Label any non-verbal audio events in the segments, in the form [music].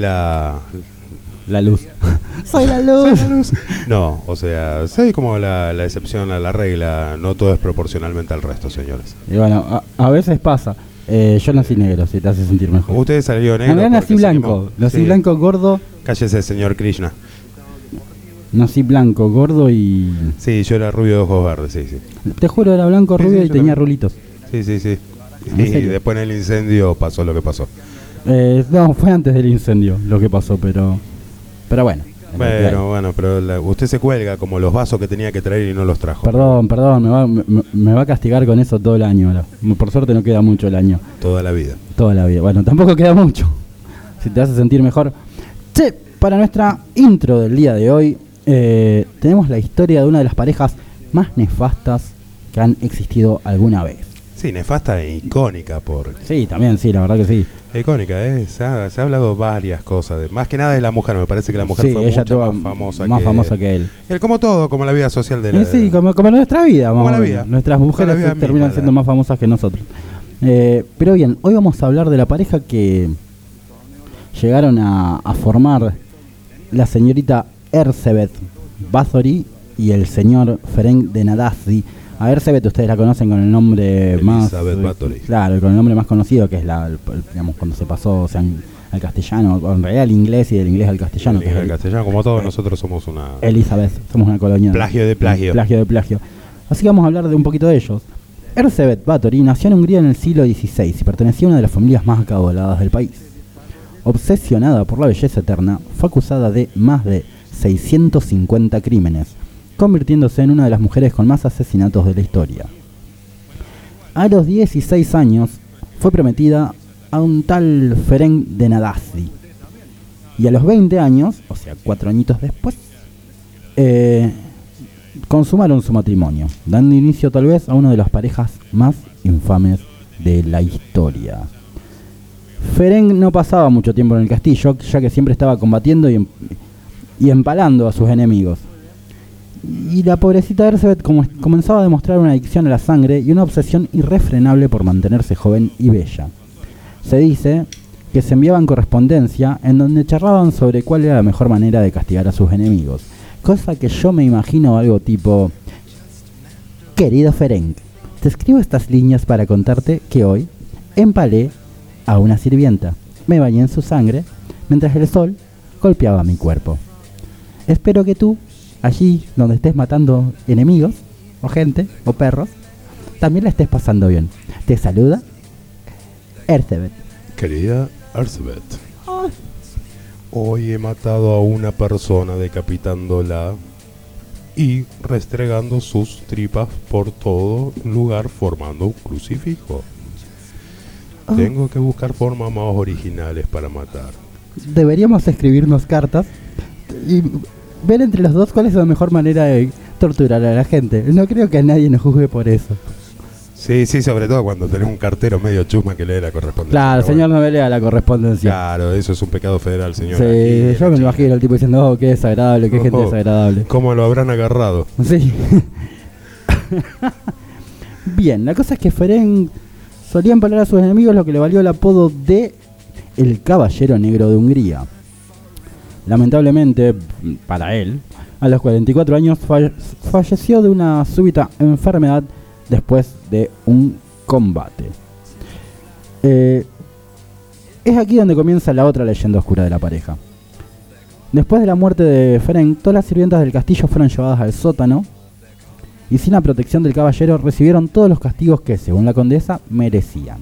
la, [laughs] La luz. Soy la luz. No, o sea, soy como la, la excepción a la regla. No todo es proporcionalmente al resto, señores. Y bueno, a, a veces pasa. Eh, yo nací negro, si te hace sentir mejor. Usted salió En negro. realidad nací blanco. Nací Sí. blanco, gordo. Cállese, señor Krishna. Nací blanco, gordo y. Sí, yo era rubio de ojos verdes, sí, sí. Te juro, era blanco, rubio sí, y tenía también. rulitos. Sí, sí, sí. ¿En Y después en el incendio pasó lo que pasó. Eh, no, fue antes del incendio lo que pasó, pero. Pero bueno. Bueno, bueno, pero la- usted se cuelga como los vasos que tenía que traer y no los trajo. Perdón, perdón, me va, me, me va a castigar con eso todo el año ahora. Por suerte no queda mucho el año. Toda la vida. Toda la vida. Bueno, tampoco queda mucho. Si te hace sentir mejor. Che, para nuestra intro del día de hoy, eh, tenemos la historia de una de las parejas más nefastas que han existido alguna vez. Sí, nefasta e icónica, por Sí, también, sí, la verdad que sí. Icónica, ¿eh? Se ha, se ha hablado varias cosas. de- más que nada de la mujer, me parece que la mujer sí, fue ella mucho tuvo más famosa más que, famosa que él. él. Como todo, como la vida social de la... Sí, como, como nuestra vida, Como vamos la vida. Nuestras mujeres vida terminan misma, siendo más famosas que nosotros. Eh, pero bien, hoy vamos a hablar de la pareja que llegaron a, a formar la señorita Erzebet Bathory y el señor Ferenc de Nadazzi. A Erzebet ustedes la conocen con el nombre más... Elizabeth Bathory. Claro, con el nombre más conocido que es la, digamos, cuando se pasó o sea, en- al castellano, o en realidad al inglés y del inglés al castellano. que es el el- castellano, como todos nosotros somos una... Elizabeth, somos una colonia. Plagio de plagio. Plagio de plagio. Así que vamos a hablar de un poquito de ellos. Erzsébet Báthory nació en Hungría en el siglo XVI y pertenecía a una de las familias más acaudaladas del país. Obsesionada por la belleza eterna, fue acusada de más de 650 crímenes, convirtiéndose en una de las mujeres con más asesinatos de la historia. A los 16 años fue prometida a un tal Ferenc de Nadazzi. Y a los 20 años, o sea, cuatro añitos después, eh, consumaron su matrimonio, dando inicio tal vez a una de las parejas más infames de la historia. Ferenc no pasaba mucho tiempo en el castillo, ya que siempre estaba combatiendo y, em- y empalando a sus enemigos. Y la pobrecita como- comenzaba a demostrar una adicción a la sangre y una obsesión irrefrenable por mantenerse joven y bella. Se dice que se enviaban correspondencia en donde charlaban sobre cuál era la mejor manera de castigar a sus enemigos. Cosa que yo me imagino algo tipo... Querido Ferenc, te escribo estas líneas para contarte que hoy empalé a una sirvienta. Me bañé en su sangre mientras el sol golpeaba mi cuerpo. Espero que tú, allí donde estés matando enemigos, o gente, o perros, también la estés pasando bien. Te saluda Erzebet. Querida Erzsébet, hoy he matado a una persona decapitándola y restregando sus tripas por todo lugar formando un crucifijo. Ah. Tengo que buscar formas más originales para matar. Deberíamos escribirnos cartas y ver entre los dos cuál es la mejor manera de torturar a la gente. No creo que a nadie nos juzgue por eso. Sí, sí, sobre todo cuando tenés un cartero medio chusma que lee la correspondencia. Claro, Pero señor bueno, no me lea la correspondencia. Claro, eso es un pecado federal, señor. Sí, Aquí yo me imagino el tipo diciendo, oh, qué desagradable, qué gente Oh. desagradable. ¿Cómo lo habrán agarrado? [laughs] Sí. Bien, la cosa es que Ferenc solía empalar a sus enemigos, lo que le valió el apodo de el Caballero Negro de Hungría. Lamentablemente, para él, a los 44 años falle- falleció de una súbita enfermedad después de un combate. Eh, es aquí donde comienza la otra leyenda oscura de la pareja. Después de la muerte de Ferenc, todas las sirvientas del castillo fueron llevadas al sótano y sin la protección del caballero recibieron todos los castigos que, según la condesa, merecían.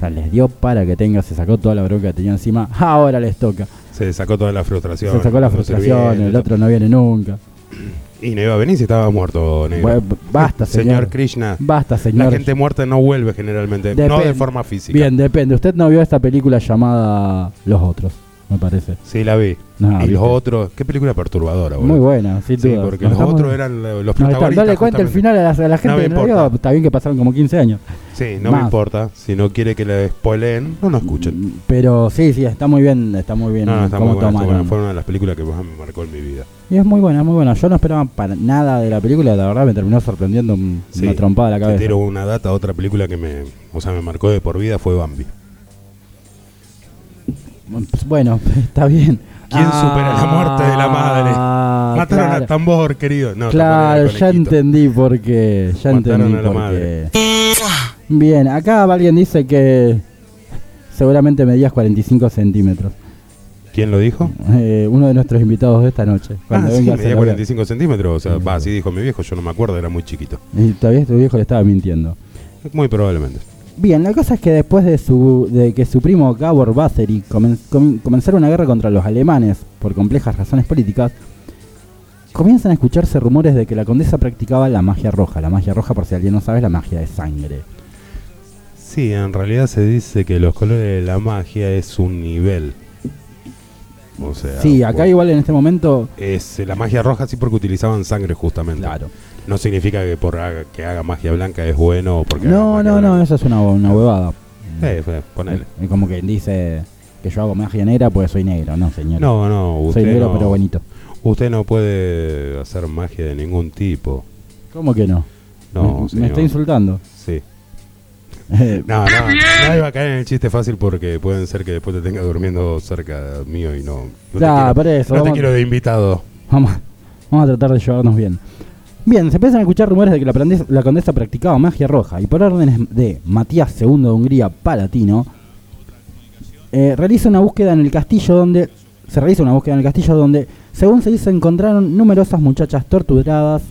O sea, les dio para que tenga, se sacó toda la bronca que tenía encima, ahora les toca. Se sacó toda la frustración. Se sacó la frustración, el otro no viene nunca. Y no iba a venir si estaba muerto, negro. Basta, [laughs] señor. Krishna. Basta, La señor. gente muerta no vuelve generalmente. No de forma física. Bien, depende. Usted no vio esta película llamada Los Otros, me parece. Sí, la vi. No, y ¿viste? los otros. Qué película perturbadora, boludo. Muy buena, sin Sí, duda. porque Nos los estamos- otros eran lo- los protagonistas. no le cuente el final a la, a la gente No me no. Está bien que pasaron como 15 años. Sí, no Más. me importa. Si no quiere que le spoileen, no nos escuchen. Pero sí, sí, está muy bien, está muy bien No, no, está muy buena, está buena. Fue una de las películas que más me marcó en mi vida. Y es muy buena, muy buena. Yo no esperaba para nada de la película, la verdad me terminó sorprendiendo Sí. una trompada a la Te cabeza. tiro una data, otra película que me, o sea, me marcó de por vida fue Bambi. Pues, Bueno, [laughs] está bien. ¿Quién supera la muerte de la madre? Ah, Mataron claro. al tambor, querido. No, Claro, ya entendí por qué. Ya Mataron entendí a la por madre. qué. Bien, acá alguien dice que seguramente medías 45 centímetros. ¿Quién lo dijo? Eh, uno de nuestros invitados de esta noche. Ah, Cuando sí, vengas a medía la- 45 centímetros. O sea, va, así dijo mi viejo, yo no me acuerdo, era muy chiquito. Y todavía tu viejo le estaba mintiendo. Muy probablemente. Bien, la cosa es que después de, su, de que su primo Gabor Bathory comen- comenzara una guerra contra los alemanes por complejas razones políticas, comienzan a escucharse rumores de que la condesa practicaba la magia roja. La magia roja, por si alguien no sabe, es la magia de sangre. Sí, en realidad se dice que los colores de la magia es un nivel. O sea, Sí, acá bueno, igual en este momento... es la magia roja sí porque utilizaban sangre justamente. Claro. No significa que por haga- que haga magia blanca es bueno o porque No, no, no, eso es una, una huevada. Eh, ponele. Es como que dice que yo hago magia negra pues soy negro, no señor. No, no, usted soy negro no, pero bonito. Usted no puede hacer magia de ningún tipo. ¿Cómo que no? No, me, señor. me está insultando. Sí. [laughs] Eh, No, no, no iba a caer en el chiste fácil porque pueden ser que después te tenga durmiendo cerca mío y no. no te Ya, quiero- por eso, No te vamos- quiero de invitado. Vamos, vamos a tratar de llevarnos bien. Bien, se empiezan a escuchar rumores de que la, la condesa practicaba magia roja y por órdenes de Matías II de Hungría Palatino, eh, realiza una búsqueda en el castillo donde se realiza una búsqueda en el castillo donde, según se dice, encontraron numerosas muchachas torturadas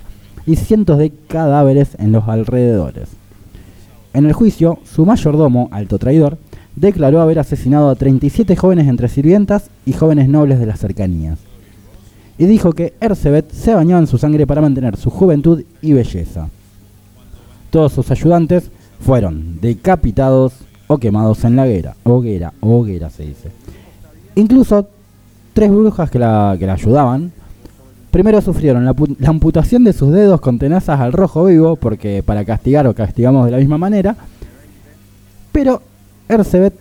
y cientos de cadáveres en los alrededores. En el juicio, su mayordomo, alto traidor, declaró haber asesinado a 37 jóvenes entre sirvientas y jóvenes nobles de las cercanías y dijo que Erzebet se bañaba en su sangre para mantener su juventud y belleza. Todos sus ayudantes fueron decapitados o quemados en la hoguera, hoguera, hoguera se dice. Incluso tres brujas que la, que la ayudaban, primero sufrieron la, la amputación de sus dedos con tenazas al rojo vivo, porque para castigar o castigamos de la misma manera, pero Erzebet,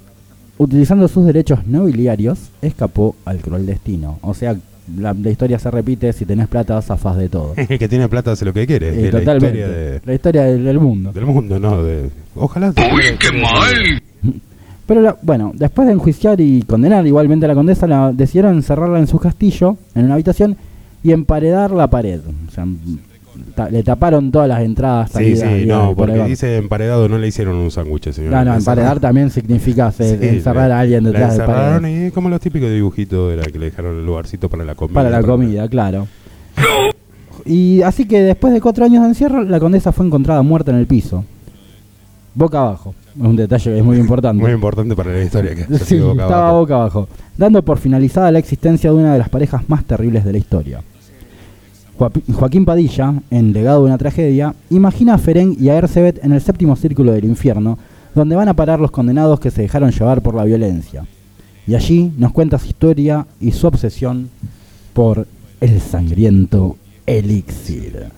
utilizando sus derechos nobiliarios, escapó al cruel destino. O sea, la, la historia se repite, si tenés plata zafás de todo. [laughs] El que tiene plata hace lo que quiere. Eh, la totalmente. historia de- La historia del, del mundo. del mundo, ¿no? De, ojalá. ¡Uy, qué mal! [laughs] Pero la- bueno, después de enjuiciar y condenar igualmente a la condesa, la, decidieron encerrarla en su castillo, en una habitación, y emparedar la pared. O sea, ta- le taparon todas las entradas. Sí, salidas, sí, no, porque dice emparedado, no le hicieron un sándwich, señor. No, no, emparedar también significa Sí, encerrar le- a alguien detrás de encerraron pared. y como los típicos dibujitos era que le dejaron el lugarcito para la comida. Para la comida, claro. Y así que después de cuatro años de encierro, la condesa fue encontrada muerta en el piso. Boca abajo. Es un detalle que es muy importante. [laughs] Muy importante para la historia que Sí, boca estaba abajo. boca abajo. Dando por finalizada la existencia de una de las parejas más terribles de la historia. Joaquín Padilla, en Legado de una tragedia, imagina a Ferén y a Erzebet en el séptimo círculo del infierno, donde van a parar los condenados que se dejaron llevar por la violencia. Y allí nos cuenta su historia y su obsesión por el sangriento elixir.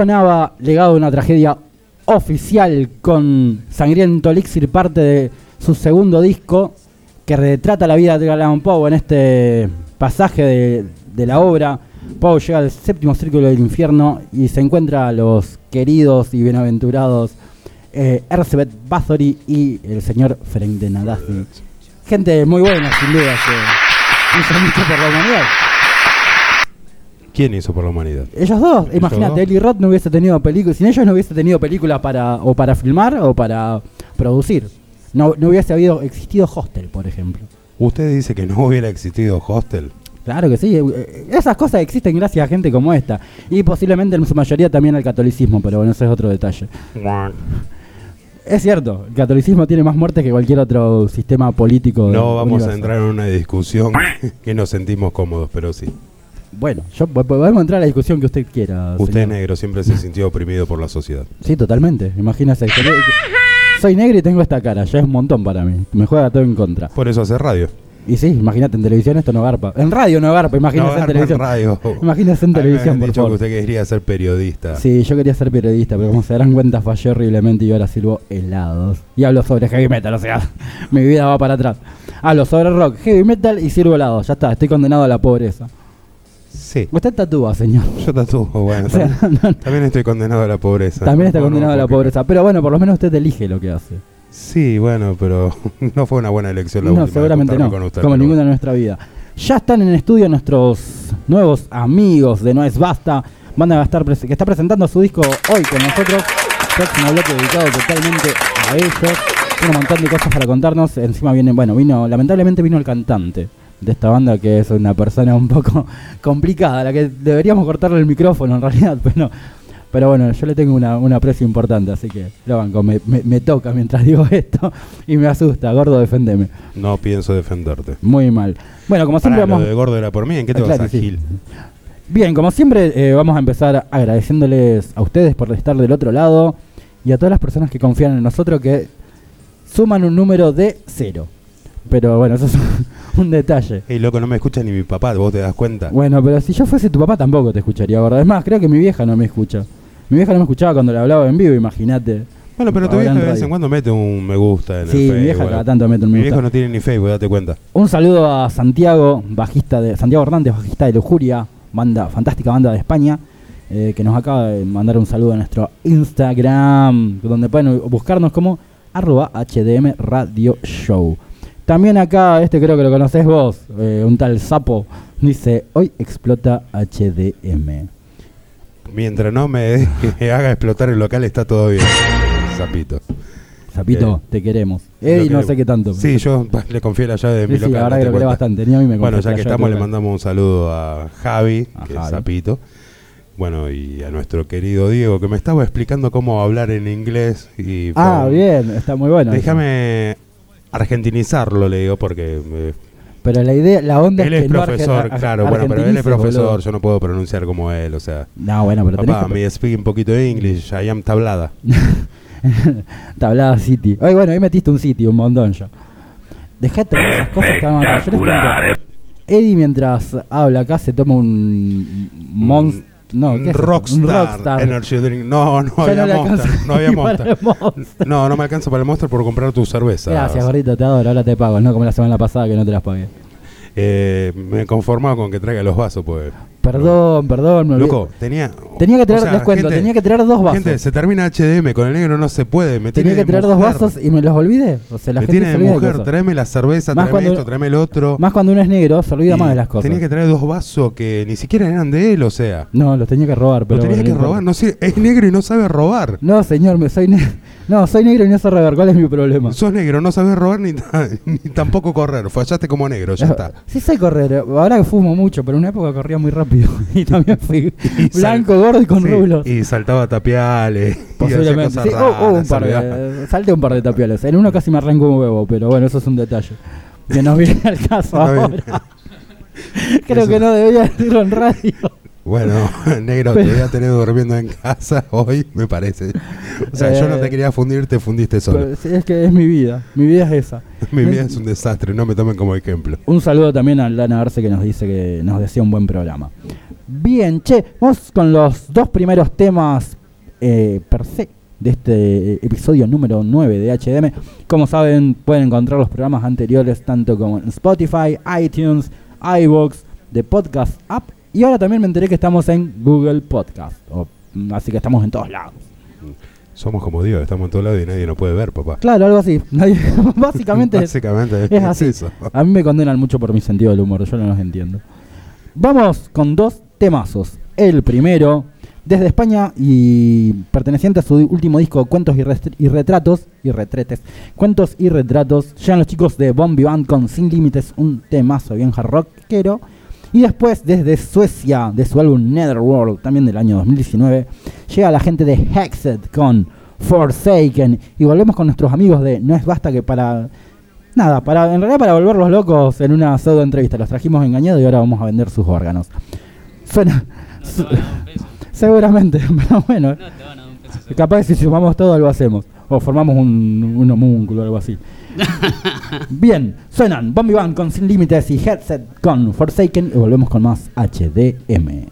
Sonaba legado de una tragedia oficial con Sangriento Elixir, parte de su segundo disco, que retrata la vida de Allan Poe en este pasaje de, de la obra. Poe llega al séptimo círculo del infierno y se encuentra a los queridos y bienaventurados eh, Bathory y el señor Ferenc de Nadasny. Gente muy buena, sin duda, que hizo mucho por la humanidad. ¿Quién hizo por la humanidad? Ellos dos, ¿Ellos imagínate? Eli Roth no hubiese tenido películas, sin ellos no hubiese tenido películas para o para filmar o para producir. No, no hubiese habido existido Hostel, por ejemplo. Usted dice que no hubiera existido Hostel. Claro que sí, eh, esas cosas existen gracias a gente como esta. Y posiblemente en su mayoría también al catolicismo, pero bueno, ese es otro detalle. [laughs] Es cierto, el catolicismo tiene más muertes que cualquier otro sistema político. No vamos a entrar en una discusión [laughs] que nos sentimos cómodos, pero sí. Bueno, yo, po- podemos entrar a la discusión que usted quiera. Usted señor. negro siempre se sintió oprimido por la sociedad. Sí, totalmente. Imagínese. que- [laughs] Soy negro y tengo esta cara, ya es un montón para mí. Me juega todo en contra. Por eso hace radio. Y sí, imagínate, en televisión esto no garpa. En radio no garpa, imagínese No, en en televisión. radio. Imagínese en televisión, por dicho favor. que usted quería ser periodista. Sí, yo quería ser periodista, pero como se darán cuenta fallé horriblemente y ahora sirvo helados. Y hablo sobre heavy metal, o sea, [laughs] mi vida va para atrás. Hablo sobre rock, heavy metal y sirvo helados. Ya está, estoy condenado a la pobreza. Sí. Usted tatúa, señor. Yo tatúo, bueno. [laughs] O sea, también, no- también estoy condenado a la pobreza. también está No, no, condenado a la pobreza. Pero bueno, por lo menos usted elige lo que hace. Sí, bueno, pero [laughs] no fue una buena elección la No, última. seguramente no, con usted, como ninguna en nuestra vida. Ya están en estudio nuestros nuevos amigos de No es Basta. Van a estar que está presentando su disco hoy con nosotros. Próximo bloque dedicado totalmente a ellos. Tiene un montón de cosas para contarnos. Encima viene, bueno, vino, lamentablemente vino el cantante de esta banda que es una persona un poco [laughs] complicada, a la que deberíamos cortarle el micrófono en realidad, [laughs] pero pero bueno, yo le tengo una, un aprecio importante, así que lo banco, me, me- me toca mientras [laughs] digo esto y me asusta, gordo, defendeme. No pienso defenderte. Muy mal. Bueno, como siempre Pará, lo vamos... de gordo era por mí. ¿En qué te Ah, vas claro, a sí. Gil? Bien, como siempre eh, vamos a empezar agradeciéndoles a ustedes por estar del otro lado y a todas las personas que confían en nosotros que suman un número de cero. Pero bueno, eso es un, detalle. Ey, loco, no me escucha ni mi papá, ¿vos te das cuenta? Bueno, pero si yo fuese tu papá tampoco te escucharía, ¿verdad? Es más, creo que mi vieja no me escucha. Mi vieja no me escuchaba cuando le hablaba en vivo, imagínate. Bueno, pero tu vieja de vez en cuando mete un me gusta en Sí, el mi Facebook. vieja cada tanto mete un me Mi gusta. viejo no tiene ni Facebook, date cuenta. Un saludo a Santiago, bajista de Santiago Hernández, bajista de Lujuria, banda, fantástica banda de España, eh, que nos acaba de mandar un saludo a nuestro Instagram, donde pueden buscarnos como arroba HDM Radio Show. También acá, este creo que lo conoces vos, eh, un tal sapo, dice, hoy explota HDM. Mientras no me [laughs] haga explotar el local, está todo bien. Zapito. Sapito, Eh, te queremos. Lo Eddie no que- sé qué tanto. Sí, yo le confié la llave de Sí, mi sí, local. la verdad date que lo querés bastante. Ni a mí me Bueno, ya que estamos, le mandamos un saludo a Javi, A que Javi. es Zapito. Bueno, y a nuestro querido Diego, que me estaba explicando cómo hablar en inglés. Y Ah, bien, está muy bueno. eso. Argentinizarlo, le digo, porque eh, Pero la idea, la onda él es es que no profesor, arge- ar- claro, bueno, pero él es profesor, boludo. yo no puedo pronunciar como él, o sea. No, bueno, pero Papá, me speak un poquito de English, I am tablada. [laughs] Tablada City. Ay, bueno, ahí metiste un City, un montón ya. Dejá de tomar esas cosas que van a matar. Yo les cuento. Eddie mientras habla acá se toma un monster. No, ¿qué es? Rockstar. Energy Drink. No, no había Monster, no había Monster. Monster. No, no me alcanza para el Monster por comprar tu cerveza. Gracias, gordito, te adoro. Ahora te pago, no como la semana pasada que no te las pagué. Eh, me conformaba con que traiga los vasos, pues. Perdón, perdón, me. Loco, tenía. Tenía que o traer, sea, les cuento, gente- tenía que traer dos vasos. Gente, se termina HDM, con el negro no se puede. Me tenía que traer dos vasos y me los olvidé. O sea, la me gente tiene se de mujer, tráeme la cerveza, Más tráeme cuando- esto, tráeme el otro. Más cuando uno es negro, se olvida Y más de las cosas. Tenía que traer dos vasos que ni siquiera eran de él, o sea. No, los tenía que robar, pero lo tenía que robar, no sé, es negro y no sabe robar. No, señor, me soy negro. No, soy negro y no sé robar. ¿Cuál es mi problema? Sos negro, no sabes robar ni, ta- [laughs] ni tampoco correr. Fallaste como negro, ya está. Sí sé correr, eh, ahora que fumo mucho, pero en una época corría muy rápido. [laughs] y también fui [laughs] Y blanco, gordo y con Sí, rulos. Y saltaba tapiales. Posiblemente. Sí, oh, oh, un raras, par de, salté un par de tapiales. En uno casi me arranco un huevo, pero bueno, eso es un detalle. Que no viene al caso ahora. Creo Eso- que no debería decirlo en radio. Bueno, [laughs] negro, Pero- te voy a tener durmiendo en casa [laughs] hoy, me parece. O sea, yo no Eh, te quería fundir, te fundiste solo. Pero sí, es que es mi vida. Mi vida es esa. [laughs] Mi vida es un desastre, no me tomen como ejemplo. Un saludo también a Lana Arce que nos dice que nos decía un buen programa. Bien, che, vamos con los dos primeros temas eh, per se de este episodio número 9 de HDM. Como saben, pueden encontrar los programas anteriores tanto como en Spotify, iTunes, iVoox, de Podcast App. Y ahora también me enteré que estamos en Google Podcast. o- mm, así que estamos en todos lados. Somos como Dios, estamos en todo lado y nadie nos puede ver, papá. Claro, algo así. [laughs] Básicamente [laughs] es- Básicamente es [laughs] así. eso. A mí me condenan mucho por mi sentido del humor, yo no los entiendo. Vamos con dos temazos. El primero, desde España y perteneciente a su último disco Cuentos y Retratos, y Retretes, Cuentos y Retratos, llegan los chicos de Bombi Band con Sin Límites, un temazo bien hard rockero. Y después, desde Suecia, de su álbum Netherworld, también del año 2019, llega la gente de Hexed con Forsaken. Y volvemos con nuestros amigos de No es basta que para Nada, para, en realidad para volverlos locos en una pseudo entrevista. Los trajimos engañados y ahora vamos a vender sus órganos. Suena. No su- te van a dar un peso. seguramente, [laughs] pero bueno. No te van a dar un peso. seguro. Capaz que si sumamos todo lo hacemos. O formamos un, un homúnculo o algo así. [laughs] Bien, suenan Bombi Band con Sin Límites y Headset con Forsaken. Y volvemos con más HDM.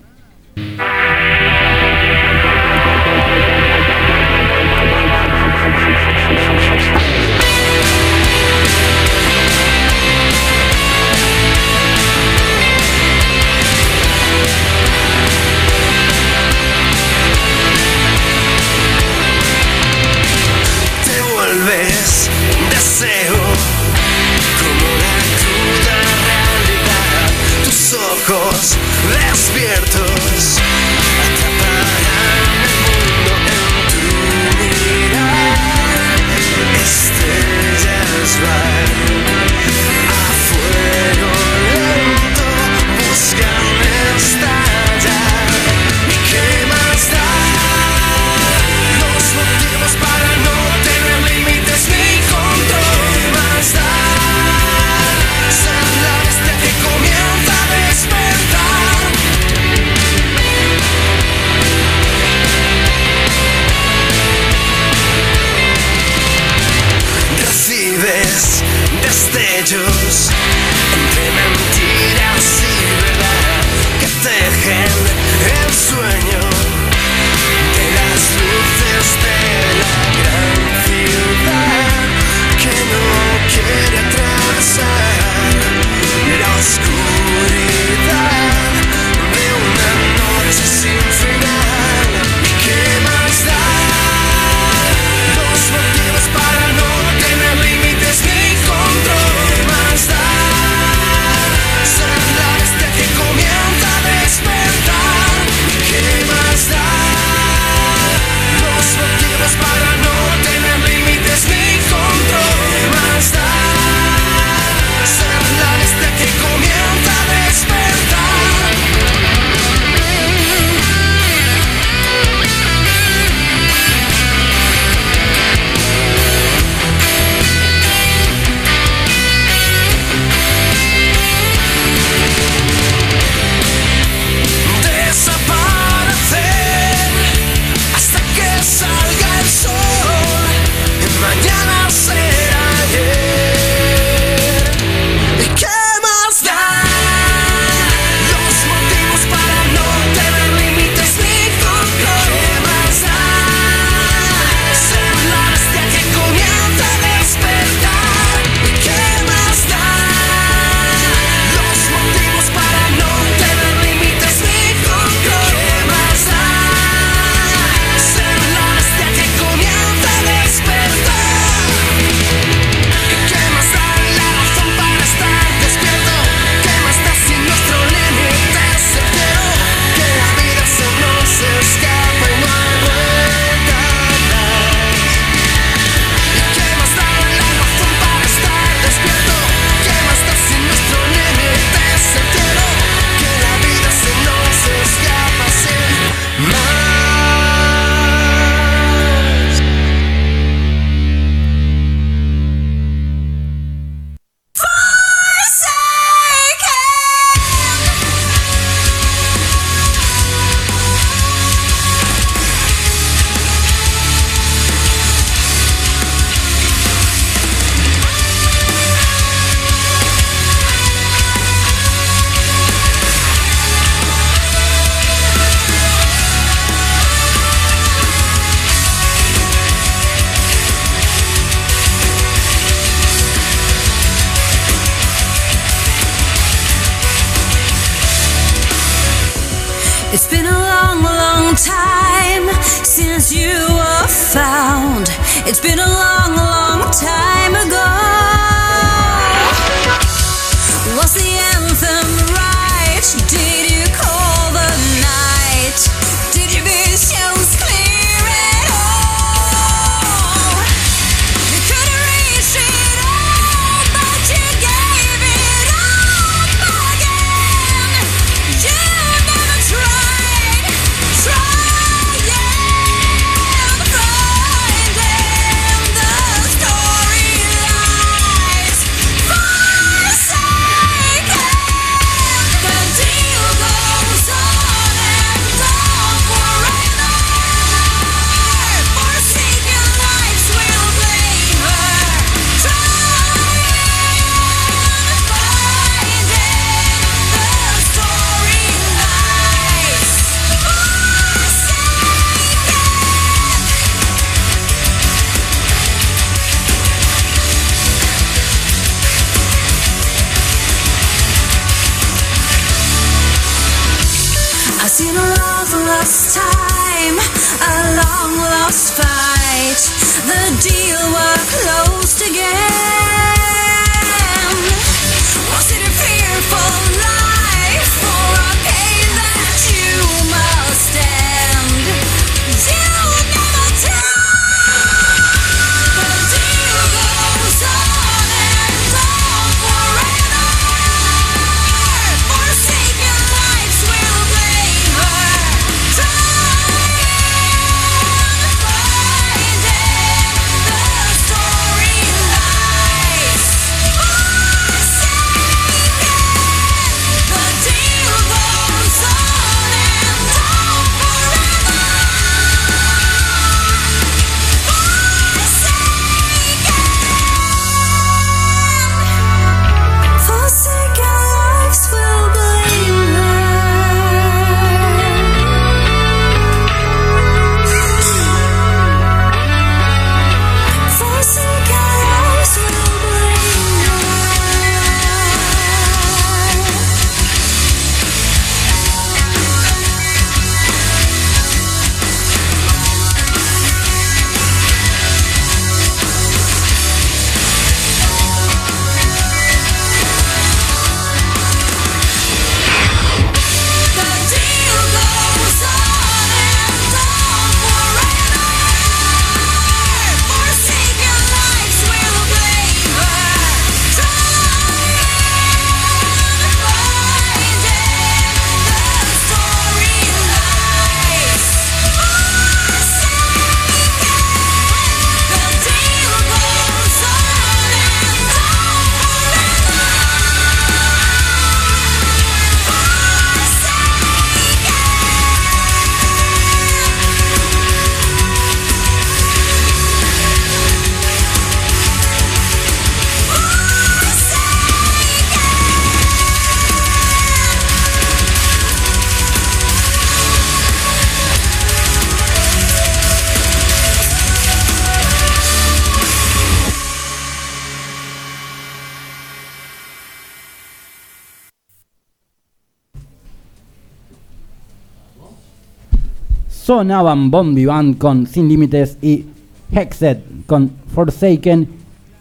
Sonaban Vivant con Sin Límites y Hexed con Forsaken.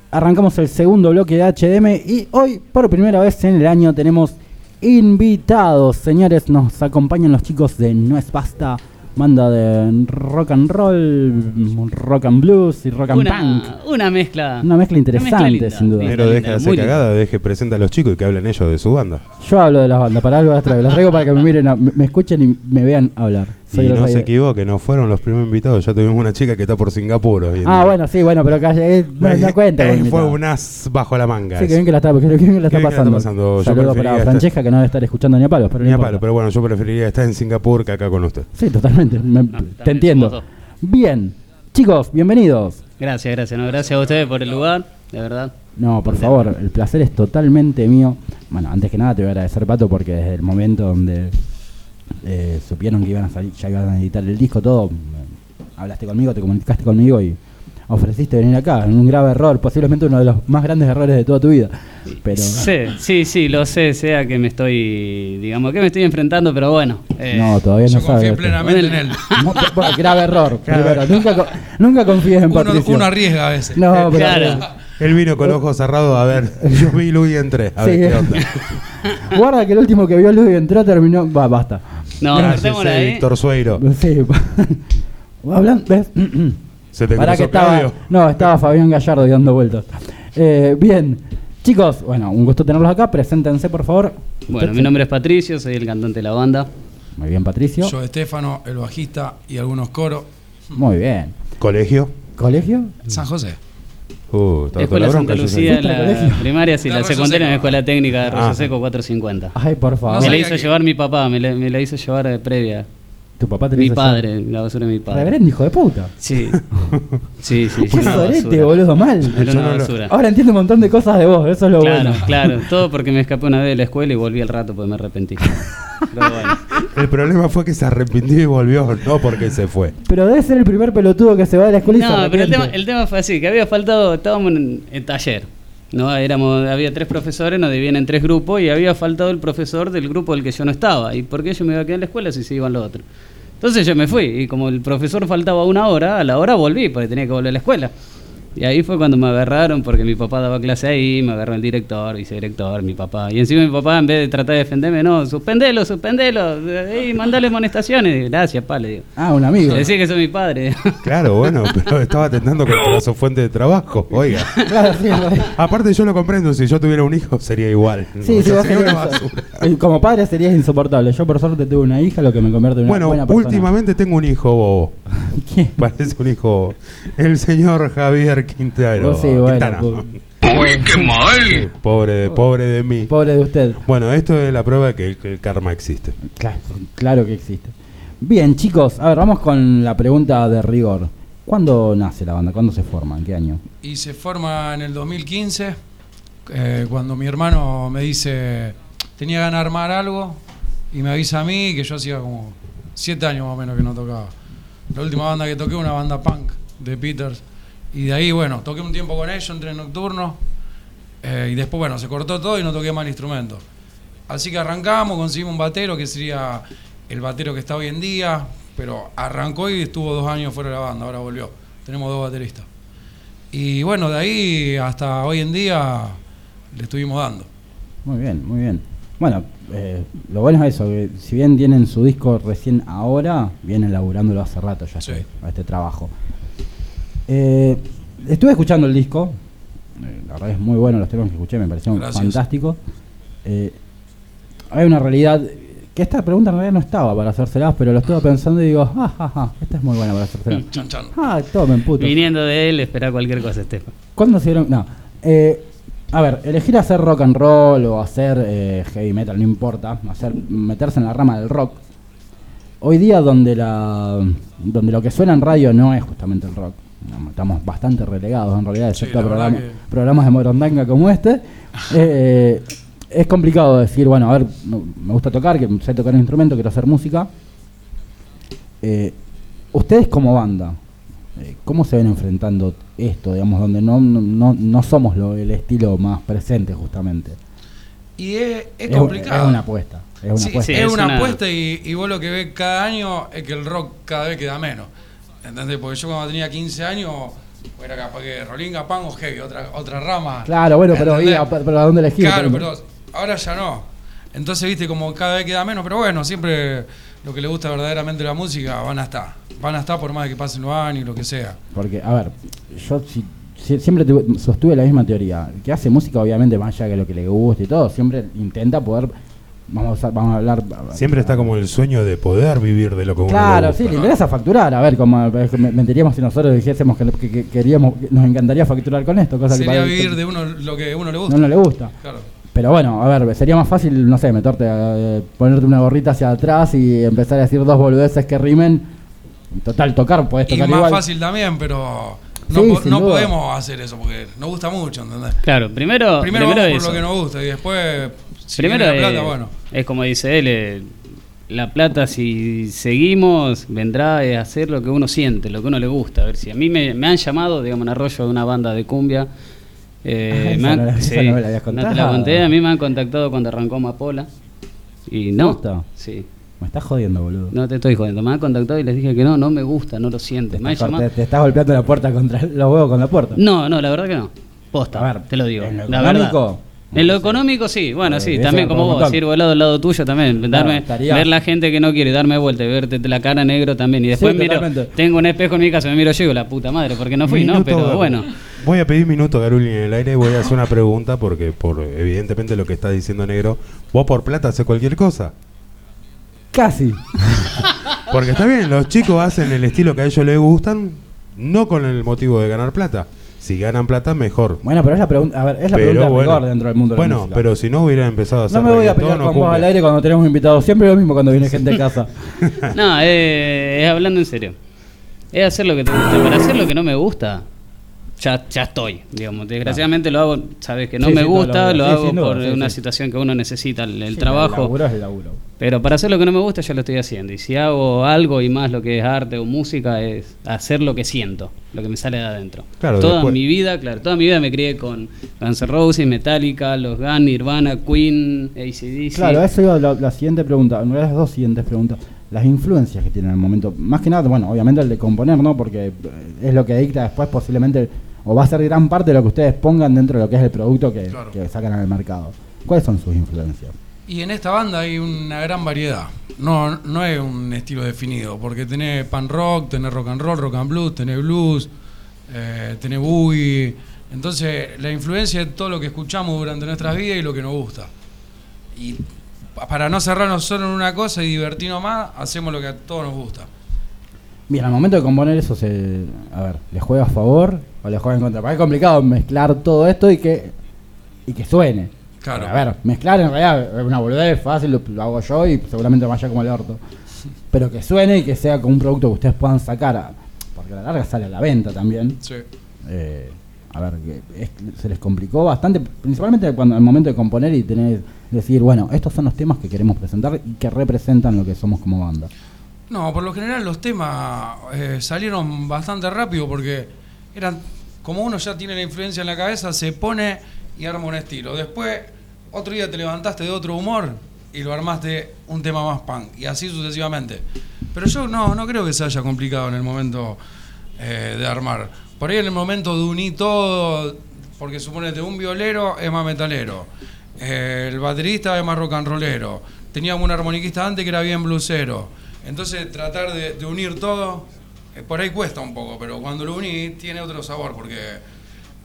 Arrancamos el segundo bloque de HDM y hoy, por primera vez en el año, tenemos invitados. Señores, nos acompañan los chicos de No es Basta, banda de rock and roll, rock and blues y rock and Una, punk. una mezcla. Una mezcla interesante, linda. sin duda. Pero deja linda, de hacer cagada, deje presenta a los chicos y que hablen ellos de su banda. Yo hablo de las bandas, para algo las traigo. Las traigo para que me miren, a- me me escuchen y me vean hablar. Soy y no se equivoque, no fueron los primeros invitados. Ya tuvimos una chica que está por Singapur. hoy en Ah, día. bueno, sí, bueno, pero acá eh, no, no cuenta. Eh, fue un as bajo la manga. Sí, que bien que la está, que bien que la Qué está bien que la está pasando. Saludos preferiría para estar- Francesca que no debe estar escuchando ni a palos, pero no Ni a importa. palo, pero bueno, yo preferiría estar en Singapur que acá con usted. Sí, totalmente. me- No, te entiendo. Bien, chicos, bienvenidos. Gracias, gracias. No, gracias a ustedes por el lugar, de verdad. No, por favor, el placer es totalmente mío. Bueno, antes que nada te voy a agradecer, Pato, porque desde el momento donde eh, supieron que iban a salir, ya iban a editar el disco, todo, hablaste conmigo, te comunicaste conmigo y ofreciste venir acá, en un grave error, posiblemente uno de los más grandes errores de toda tu vida. Pero Sí, sí, sí, lo sé, sea que me estoy, digamos, que me estoy enfrentando, pero bueno. eh, no, todavía Yo no confío sabes. plenamente en él. [laughs] Bueno, grave error. primero. Nunca, nunca confíes en Uno, Patricio. uno arriesga a veces. No, pero Claro. Él vino con ojos cerrados a ver. [laughs] Yo vi Luis y entré. A Sí. ver qué onda. guarda que el último que vio Luis y entró terminó. Va, basta. No, Gracias, cortémosla eh, ahí. Víctor Sueiro. [laughs] Sí. Hablan, ¿ves? ¿Se te Para cruzó que estaba. Claudio? No, estaba Fabián Gallardo ahí dando vueltas. Eh, bien. Chicos, bueno, un gusto tenerlos acá. Preséntense, por favor. Bueno, Usted- mi nombre es Patricio, soy el cantante de la banda. Muy bien, Patricio. Yo, Estefano, el bajista y algunos coros. Muy bien. ¿Colegio? ¿Colegio? San José. Uh, estaba Escuela la Santa Lucía, ¿Fuiste al la primaria, sí, la Arroyo secundaria en la. Escuela Técnica de Arroyo Ah. Seco 450. Ay, por favor. No me la hizo que- llevar mi papá, me la, me la hizo llevar de previa. Tu papá te Mi padre, la basura de mi padre. Reverendo hijo de puta. Sí. Sí, sí, sí. Qué sorete, boludo, mal. Era una no basura. Ahora entiendo un montón de cosas de vos, eso es lo Claro, bueno. claro. Todo porque me escapé una vez de la escuela y volví al rato porque me arrepentí. [laughs] Pero bueno. El problema fue que se arrepintió y volvió, no porque se fue. Pero debe ser el primer pelotudo que se va de la escuela y se No, pero el tema, el tema fue así, que había faltado, estábamos en, en taller, ¿no? Éramos, había tres profesores, nos dividían en tres grupos y había faltado el profesor del grupo del que yo no estaba. ¿Y por qué yo me iba a quedar en la escuela si se iban los otros? Entonces yo me fui y como el profesor faltaba una hora, a la hora volví porque tenía que volver a la escuela. Y ahí fue cuando me agarraron porque mi papá daba clase ahí, me agarró el director, vicedirector, mi papá. Y encima mi papá, en vez de tratar de defenderme, no, suspendelo, suspendelo, y mandale amonestaciones. Gracias, pa, le digo. Ah, un amigo. Le decía que soy mi padre. Claro, bueno, [laughs] pero estaba atentando contra su fuente de trabajo. Oiga. Claro, sí. Aparte, yo lo comprendo. Si yo tuviera un hijo, sería igual. Sí, sea, vos. Eh, Como padre serías insoportable. Yo por suerte tuve una hija, lo que me convierte en una Bueno, buena persona. últimamente tengo un hijo bobo. [laughs] ¿Quién? Parece un hijo. El señor Javier Quintero. Vos sí, bueno, Quintana. po- Sí, Pobre, pobre de mí. pobre de usted. Bueno, esto es la prueba de que, que el karma existe. Claro, claro que existe. Bien, chicos, a ver, vamos con la pregunta de rigor. ¿Cuándo nace la banda? ¿Cuándo se forma? ¿En qué año? Y se forma en el 2015, eh, cuando mi hermano me dice, tenía ganas de armar algo, y me avisa a mí que yo hacía como siete años más o menos que no tocaba. La última banda que toqué, una banda punk de Peters. Y de ahí, bueno, toqué un tiempo con ellos, entré en nocturno, eh, y después, bueno, se cortó todo y no toqué más el instrumento. Así que arrancamos, conseguimos un batero que sería el batero que está hoy en día, pero arrancó y estuvo dos años fuera de la banda, ahora volvió. Tenemos dos bateristas. Y bueno, de ahí hasta hoy en día le estuvimos dando. Muy bien, muy bien. Bueno, eh, lo bueno es eso, que si bien tienen su disco recién ahora, vienen laburándolo hace rato ya Sí. este, a este trabajo. Eh, estuve escuchando el disco, eh, la verdad es muy bueno los temas que escuché, me parecieron Gracias. fantásticos. Eh, hay una realidad, que esta pregunta en realidad no estaba para hacérselas, pero lo estuve pensando y digo, ah, ja, ja, esta es muy buena para hacérselas. Chan, chan. Ah, tomen puto. Viniendo de él, esperar cualquier cosa, Estefan. ¿Cuándo se dieron.? No. Eh, a ver, elegir hacer rock and roll o hacer eh, heavy metal, no importa. Hacer, meterse en la rama del rock. Hoy día, donde, la, donde lo que suena en radio no es justamente el rock. Estamos bastante relegados en realidad, Sí, excepto verdad programa- que- programas de morondanga como este. [laughs] Eh, es complicado decir, bueno, a ver, me gusta tocar, que sé tocar un instrumento, quiero hacer música. Eh, ustedes como banda, eh, ¿cómo se ven enfrentando esto, digamos, donde no, no, no, no somos lo- el estilo más presente justamente? Y es, es complicado. Es una apuesta. Es una Sí, apuesta. sí, Sí, es, es una, una- apuesta y, y vos lo que ves cada año es que el rock cada vez queda menos. ¿Entendés? Porque yo cuando tenía 15 años era capaz que Rolinga, Pan o Heavy, otra, otra rama. Claro, bueno, pero, a- pero ¿a dónde elegir? Claro, pero ahora ya no. Entonces, viste, como cada vez queda menos, pero bueno, siempre lo que le gusta verdaderamente la música van a estar. Van a estar por más de que pasen los años y lo que sea. Porque, a ver, yo si- si- siempre tuve- sostuve la misma teoría. El que hace música, obviamente, más allá de lo que le guste y todo, siempre intenta poder. Vamos a, vamos a hablar. Siempre está como el sueño de poder vivir de lo que uno Claro, le sí, le interesa facturar. A ver, como que me- mentiríamos si nosotros dijésemos que, que- que queríamos, que nos encantaría facturar con esto, cosa que Sería para- vivir de uno lo que a uno le gusta. no, no le gusta. Claro. Pero bueno, a ver, sería más fácil, no sé, meterte, eh, ponerte una gorrita hacia atrás y empezar a decir dos boludeces que rimen. Total, tocar, puedes Y tocar más igual. fácil también, pero no, Sí, po- sin no podemos hacer eso porque nos gusta mucho, ¿entendés? Claro, primero, Primero, primero vamos eso. por lo que nos gusta y después, si primero viene la es, plata, bueno. Es como dice él, eh, la plata, si seguimos, vendrá a hacer lo que uno siente, lo que uno le gusta. A ver si a mí me, me han llamado, digamos, en arroyo de una banda de cumbia. eh, Ah, [laughs] esa me han- no la- esa sí, no me la habías te la conté, a mí me han contactado cuando arrancó Amapola. Y no. ¿Posta? Sí. Me estás jodiendo, boludo. No te estoy jodiendo. Me han contactado y les dije que no, no me gusta, no lo siente. Me han te, llamado. te estás golpeando la puerta contra los huevos con la puerta. No, no, la verdad que no. Posta, A ver, te lo digo. en lo la verdad. En lo económico sí, bueno, Eh, sí, también como vos, ir volado al lado tuyo también, Claro, darme, ver la gente que no quiere darme vuelta y verte la cara negro también. Y después Sí, miro, totalmente. tengo un espejo en mi casa, me miro yo la puta madre, porque no fui, ¿no? Pero bueno. Voy a pedir minuto, Garuli, en el aire y voy a hacer una pregunta porque, por evidentemente, lo que está diciendo Negro, vos por plata haces cualquier cosa. Casi. Porque está bien, los chicos hacen el estilo que a ellos les gustan, no con el motivo de ganar plata. Si ganan plata, mejor. Bueno, pero es la pregunta, a ver, es la Pero pregunta bueno, rigor dentro del mundo de la Bueno, música. pero si no hubiera empezado a hacer no me voy a pelear con vos al aire cuando tenemos invitados. Siempre lo mismo cuando viene gente de casa. [laughs] No, eh, es hablando en serio. Es hacer lo que te gusta. Para hacer lo que no me gusta, ya, ya estoy. Digamos. Desgraciadamente lo hago, sabes que no Sí, me sí, gusta, lo. Sí, hago por una situación que uno necesita, el, trabajo. El laburo es el laburo. Pero para hacer lo que no me gusta, ya lo estoy haciendo. Y si hago algo y más lo que es arte o música, es hacer lo que siento, lo que me sale de adentro. Claro, toda después- mi vida, claro, toda mi vida me crié con Guns N' Roses, Metallica, los Gun, Nirvana, Queen, ACDC. Claro, eso iba la, la siguiente pregunta, en realidad las dos siguientes preguntas. Las influencias que tienen en el momento, más que nada, bueno, obviamente el de componer, ¿no? Porque eh, es lo que dicta después posiblemente, o va a ser gran parte de lo que ustedes pongan dentro de lo que es el producto que, Claro. que sacan al mercado. ¿Cuáles son sus influencias? Y en esta banda hay una gran variedad. No, no es un estilo definido, porque tenés pan rock, tenés rock and roll, rock and blues, tenés blues, eh, tenés boogie. Entonces, la influencia es todo lo que escuchamos durante nuestras vidas y lo que nos gusta. Y pa- para no cerrarnos solo en una cosa y divertirnos más, hacemos lo que a todos nos gusta. Bien, al momento de componer eso, se, a ver, ¿les juega a favor o les juega en contra? Porque es complicado mezclar todo esto y que, y que suene. Claro. A ver, mezclar en realidad es una boludez fácil, lo, lo hago yo y seguramente vaya como el orto. Pero que suene y que sea como un producto que ustedes puedan sacar, a- porque a la larga sale a la venta también. Sí. Eh, a ver, que es- se les complicó bastante, principalmente cuando al momento de componer y tener decir, bueno, estos son los temas que queremos presentar y que representan lo que somos como banda. No, por lo general los temas eh, salieron bastante rápido porque eran como uno ya tiene la influencia en la cabeza, se pone y arma un estilo. Después, otro día te levantaste de otro humor y lo armaste un tema más punk y así sucesivamente. Pero yo no, no creo que se haya complicado en el momento eh, de armar. Por ahí en el momento de unir todo, porque suponete un violero es más metalero, eh, el baterista es más rock and rollero, teníamos un armoniquista antes que era bien blusero. Entonces tratar de, de unir todo, eh, por ahí cuesta un poco, pero cuando lo unís tiene otro sabor, porque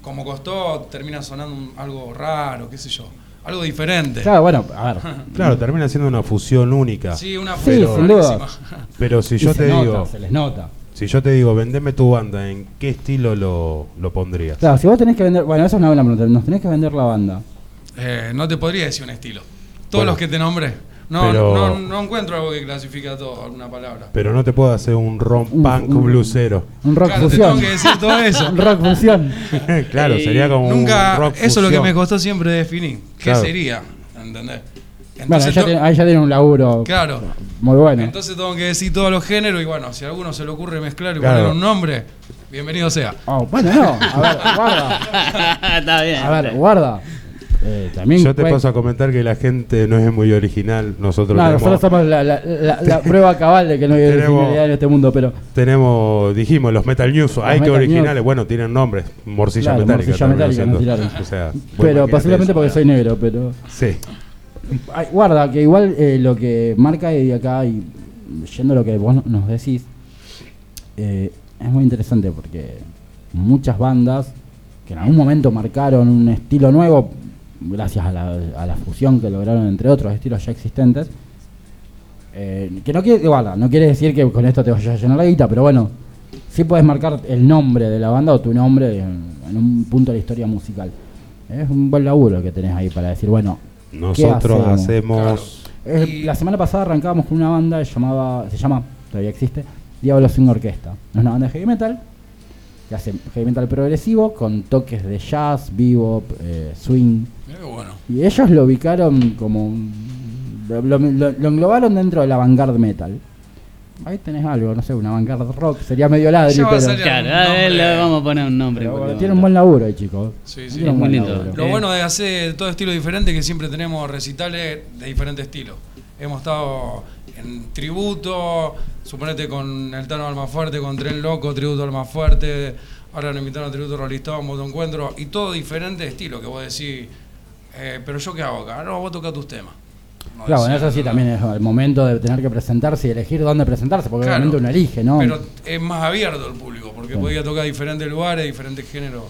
como costó termina sonando un- algo raro, qué sé yo, algo diferente. Claro, bueno, a ver. [laughs] Claro, termina siendo una fusión única. Sí, una Sí, fusión sin duda. [laughs] Pero si y yo se te nota, digo, se les nota. si yo te digo, vendeme tu banda, ¿en qué estilo lo, lo pondrías? Claro, si vos tenés que vender, bueno, eso es una buena pregunta, nos tenés que vender la banda. Eh, no te podría decir un estilo. Todos Bueno. los que te nombré. No, Pero- no, no encuentro algo que clasifique a todo, alguna palabra. Pero no te puedo hacer un rom Un- punk un- blusero. Un rock Claro, te fusión. tengo que decir todo eso. un rock fusión. [laughs] claro, Eh, sería como Nunca, un rock eso es lo que me costó siempre definir. ¿Qué Claro. sería? ¿Entendés? Bueno, Entonces, ahí ya, to- tiene, ahí ya tiene un laburo claro. muy bueno. Entonces tengo que decir todos los géneros y bueno, si a alguno se le ocurre mezclar y Claro. poner un nombre, bienvenido sea. Oh, bueno, no, a ver, guarda. [laughs] Está bien. A ver, guarda. Eh, también Yo te puede- paso a comentar que la gente no es muy original. Nosotros No, tenemos, nosotros somos la, la- la- la [laughs] prueba cabal de que no hay Tenemos- originalidad en este mundo, pero tenemos, dijimos, los Metal News. hay que originales. News. Bueno, tienen nombres. Morcilla Claro, Metálica. Morcilla Metálica. O sea, pero posiblemente porque soy negro, pero Sí. Ay, guarda, que igual eh, lo que marca y acá, y yendo lo que vos no- nos decís, eh, es muy interesante porque muchas bandas que en algún momento marcaron un estilo nuevo, gracias a la, a la fusión que lograron entre otros estilos ya existentes, eh, que no quiere, guarda, no quiere decir que con esto te vayas a llenar la guita, pero bueno, sí puedes marcar el nombre de la banda o tu nombre en, en un punto de la historia musical. Es un buen laburo que tenés ahí para decir, bueno, Nosotros hacemos? La semana pasada arrancábamos con una banda que llamaba, se llama, todavía existe, Diablo sin Orquesta. Es una banda de heavy metal que hace heavy metal progresivo con toques de jazz, bebop, eh, swing. Bueno. Y ellos lo ubicaron como un lo, lo- lo englobaron dentro de la vanguard metal. Ahí tenés algo, no sé, una vanguard rock, sería medio ladri, Ya pero. Claro, a le vamos a poner un nombre. bueno, tiene un buen laburo ahí, chicos. Sí, sí. Muy lindo. Lo bueno de hacer todo estilo diferente es que siempre tenemos recitales de diferentes estilos. Hemos estado en tributo, suponete con el Tano Almafuerte, con Tren Loco, tributo Almafuerte, ahora nos invitaron a tributo Rolistón, Moto Encuentro, y todo diferente estilo que vos decís, eh, pero yo qué hago acá, no, vos tocás tus temas. No Claro, decís, eso sí también es el momento de tener que presentarse y elegir dónde presentarse, porque Claro. obviamente uno elige, ¿no? Pero es más abierto el público, porque Sí. podía tocar diferentes lugares, diferentes géneros.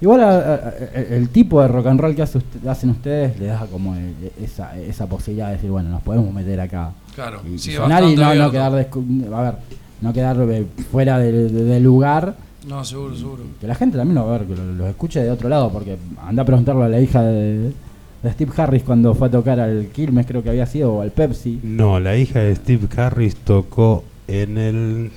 Igual a- a- a- el tipo de rock and roll que hace usted- hacen ustedes le da como el- esa, esa posibilidad de decir, bueno, nos podemos meter acá. Claro, y sí, y no, quedar a ver, no quedar eh, fuera del, lugar. No, seguro, seguro. Que la gente también lo, a ver, que lo, lo escuche de otro lado, porque anda a preguntarlo a la hija de, de Steve Harris cuando fue a tocar al Quilmes, creo que había sido, o al Pepsi. No, la hija de Steve Harris tocó en el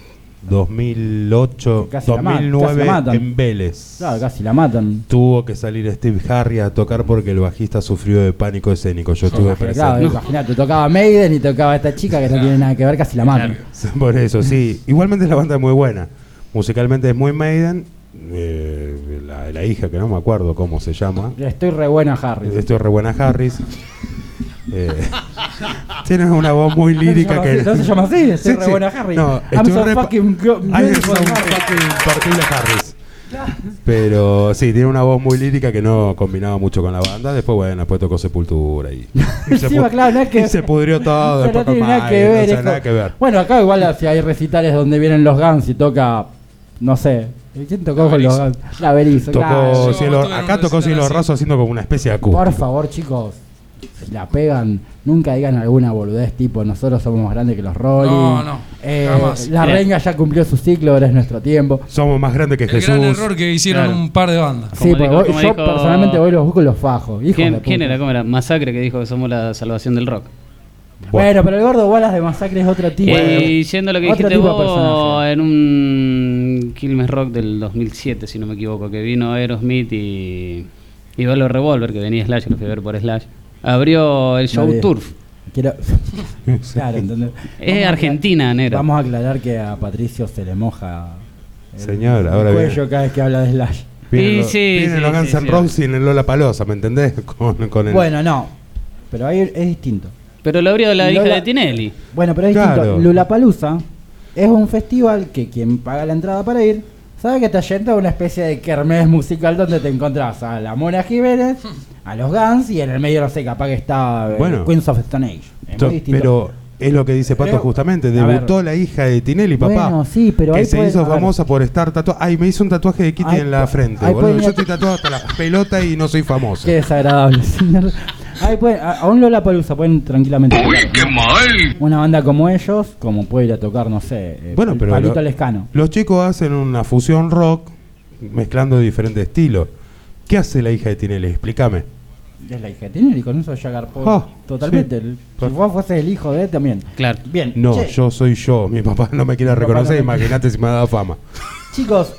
2008, Que casi la ma- casi 2009 la matan. en Vélez. Claro, casi la matan. Tuvo que salir Steve Harris a tocar porque el bajista sufrió de pánico escénico. Yo estuve Pero claro, presente. imagínate, tocaba Maiden y tocaba esta chica que no tiene nada que ver, casi la matan. [laughs] Por eso, sí. Igualmente la banda es muy buena. Musicalmente es muy Maiden. Eh, la, la hija, que no me acuerdo cómo se llama. Estoy re buena, Harris. Esto es re buena Harris. [laughs] Eh, tienes una voz muy lírica ¿No que. llama así? ¿No se llama así? Estoy Sí, re sí. buena, Harris. No, I'm so re- fucking es perfil Harris. Pero sí, tiene una voz muy lírica que no combinaba mucho con la banda. Después, bueno, después tocó Sepultura y, [laughs] y se, claro, no es que- y se pudrió todo. No tiene nada que ver. o sea, es nada que ver. Bueno, acá igual si hay recitales donde vienen los Guns y toca, no sé, ¿quién tocó con los Guns? La Berizo, Tocó claro. Cielo, acá tocó Cielo. Raso haciendo como una especie de acústico. Por favor, chicos, la pegan, nunca digan alguna boludez tipo nosotros somos más grandes que los Rolling. No, no, Eh, jamás. La Bien. renga ya cumplió su ciclo, ahora es nuestro tiempo. Somos más grandes que El Jesús. gran error que hicieron Claro. un par de bandas. Sí, Como porque dijo- voy- como yo dijo- personalmente voy y los busco y los fajo. hijos de ¿Quién, puta. quién era? ¿Cómo era? Masacre que dijo que somos la salvación del rock. Bueno, pero el gordo Wallace de Masacre es otro tipo. y yendo a lo que otro dijiste tipo de vos, personaje. en un Quilmes Rock del 2007, si no me equivoco, que vino Aerosmith y, y Revolver, que venía Slash, que lo fui a ver por Slash, abrió el show Nadie. Turf. Quiero... [laughs] claro, ¿entendés? Es a Argentina, negro. Vamos a aclarar que a Patricio se le moja el, Señor, el ahora cuello viene. cada vez que habla de Slash. Vienen Sí, los, sí, vienen sí, los sí, Guns N' sí. Roses y en el Lola Palosa, ¿me entendés? [laughs] Con, con el, Bueno, no. Pero ahí es distinto. Pero lo abrió la hija Lola- de Tinelli. Bueno, pero es Claro. distinto. Lulapalooza es un festival que quien paga la entrada para ir sabe que está yendo a una especie de kermés musical donde te encontrás a la Mona Jiménez, a los Guns y en el medio, no sé, capaz que está eh, Bueno. Queens of Stone Age. Es To- muy distinto. Pero es lo que dice Pato Pero, justamente. a Debutó la hija de Tinelli, papá. Bueno, sí, pero que se hizo a ver. famosa por estar tatuada. Ay, me hizo un tatuaje de Kitty Ahí en la pu- frente, ahí boludo. puede- Yo estoy tatuado hasta la pelota y no soy famoso. Qué desagradable, señor. Ahí pueden- a, a un Lollapalooza pueden tranquilamente tocar, ¿no? Una banda como ellos, como puede ir a tocar, no sé, eh, Bueno, pero Palito lo- Lescano. Los chicos hacen una fusión rock mezclando diferentes estilos. ¿Qué hace la hija de Tinelli? Explícame. Es la hija de Tinelli, con eso ya agarpó Ah, totalmente. sí. Si vos fueses el hijo de él también. Claro. Bien. No, Che, yo soy yo. Mi papá no me quiere reconocer. no me- Imagínate si me ha dado fama. Chicos,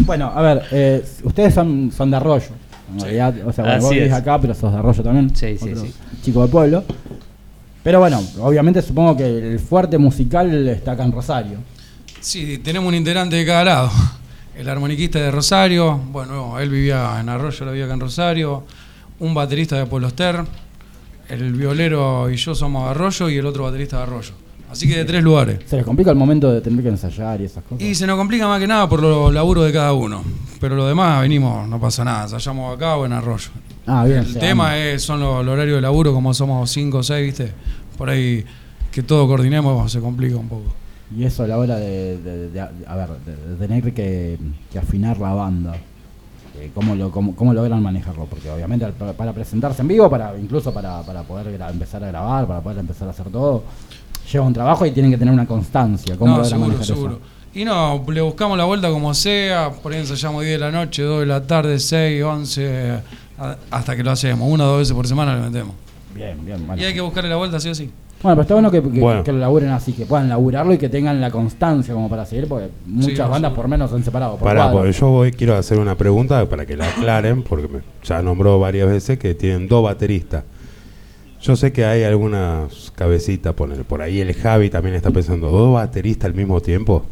bueno, a ver, eh, ustedes son, son de Arroyo. En realidad, o sea, bueno, vos vivís es. acá, pero sos de Arroyo también. Sí, sí, sí. Chico del pueblo. Pero bueno, obviamente supongo que el fuerte musical está acá en Rosario. Sí, tenemos un integrante de cada lado. El armoniquista de Rosario, bueno, él vivía en Arroyo, lo vivía acá en Rosario. Un baterista de Pueblo Ester. El violero y yo somos de Arroyo y el otro baterista de Arroyo. Así que de tres lugares. Se les complica el momento de tener que ensayar y esas cosas. Y se nos complica más que nada por los laburos de cada uno. Pero lo demás venimos, no pasa nada, ensayamos acá o en Arroyo. ah, bien. El tema es, son los, los horarios de laburo, como somos cinco o seis, ¿viste? Por ahí que todo coordinemos se complica un poco. Y eso a la hora de, de- de- a ver, de, tener que, que afinar la banda. Eh, ¿cómo, lo, cómo, cómo logran manejarlo? Porque obviamente para, para presentarse en vivo, para incluso para, para poder gra- empezar a grabar, para poder empezar a hacer todo, lleva un trabajo y tienen que tener una constancia. ¿Cómo No, seguro, seguro. eso? Y no, le buscamos la vuelta como sea, por ahí ensayamos 10 de la noche, 2 de la tarde, 6, 11, a- hasta que lo hacemos. Una o dos veces por semana le metemos. Bien, bien. Bueno. Y hay que buscarle la vuelta sí o sí. Bueno, pero está bueno que, que- Bueno. que lo laburen así, que puedan laburarlo y que tengan la constancia como para seguir, porque muchas bandas por menos son separados. Por Pará, porque yo voy, quiero hacer una pregunta para que la aclaren, porque me- ya nombró varias veces que tienen dos bateristas. Yo sé que hay algunas cabecitas, poner por ahí el Javi también está pensando, ¿dos bateristas al mismo tiempo?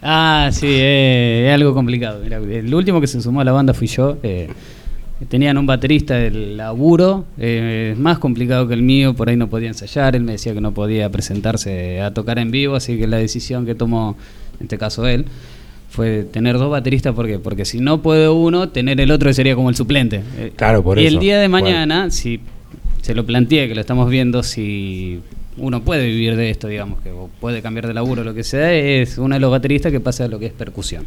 Ah, sí, eh, es algo complicado. Mira, el último que se sumó a la banda fui yo. eh, tenían un baterista del laburo, eh, es más complicado que el mío, por ahí no podía ensayar, él me decía que no podía presentarse a tocar en vivo, así que la decisión que tomó, en este caso él, fue tener dos bateristas, ¿por qué? Porque si no puede uno, tener el otro sería como el suplente. Eh, Claro, por y eso. el día de Bueno. mañana, si se lo planteé, que lo estamos viendo, si uno puede vivir de esto, digamos, que puede cambiar de laburo, lo que sea, es uno de los bateristas que pasa a lo que es percusión.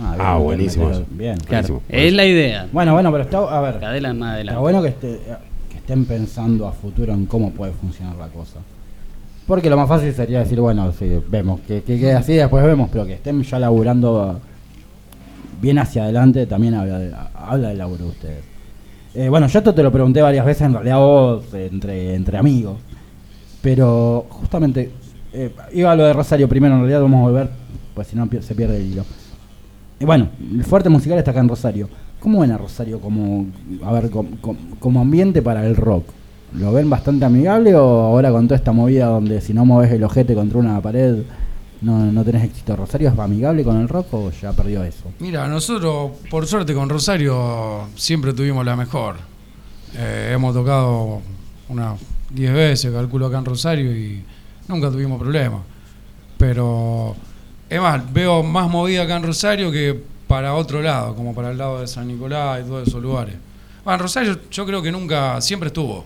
Ah, bien, buenísimo bien. Bien. Claro, Buenísimo, es la idea. Bueno, bueno, pero está, a ver, Cadela más adelante. está bueno que, esté- que estén pensando a futuro en cómo puede funcionar la cosa. Porque lo más fácil sería decir, bueno, sí, vemos, que, que quede así, después vemos, pero que estén ya laburando bien hacia adelante también habla, de- habla del laburo de ustedes. Eh, bueno, yo esto te lo pregunté varias veces, en realidad vos, eh, entre, entre amigos. Pero justamente, eh, iba a lo de Rosario primero, en realidad vamos a volver, pues si no se pierde el hilo. Y bueno, el fuerte musical está acá en Rosario. ¿Cómo ven a Rosario como, a ver, com- com- como, ambiente para el rock? ¿Lo ven bastante amigable o ahora con toda esta movida donde si no moves el ojete contra una pared no, no tenés éxito? ¿Rosario es amigable con el rock o ya perdió eso? Mira, nosotros, por suerte, con Rosario siempre tuvimos la mejor. Eh, hemos tocado unas 10 veces, calculo acá en Rosario, y nunca tuvimos problemas. Pero, es más, veo más movida acá en Rosario que para otro lado, como para el lado de San Nicolás y todos esos lugares. Bueno, en Rosario yo creo que nunca, siempre estuvo.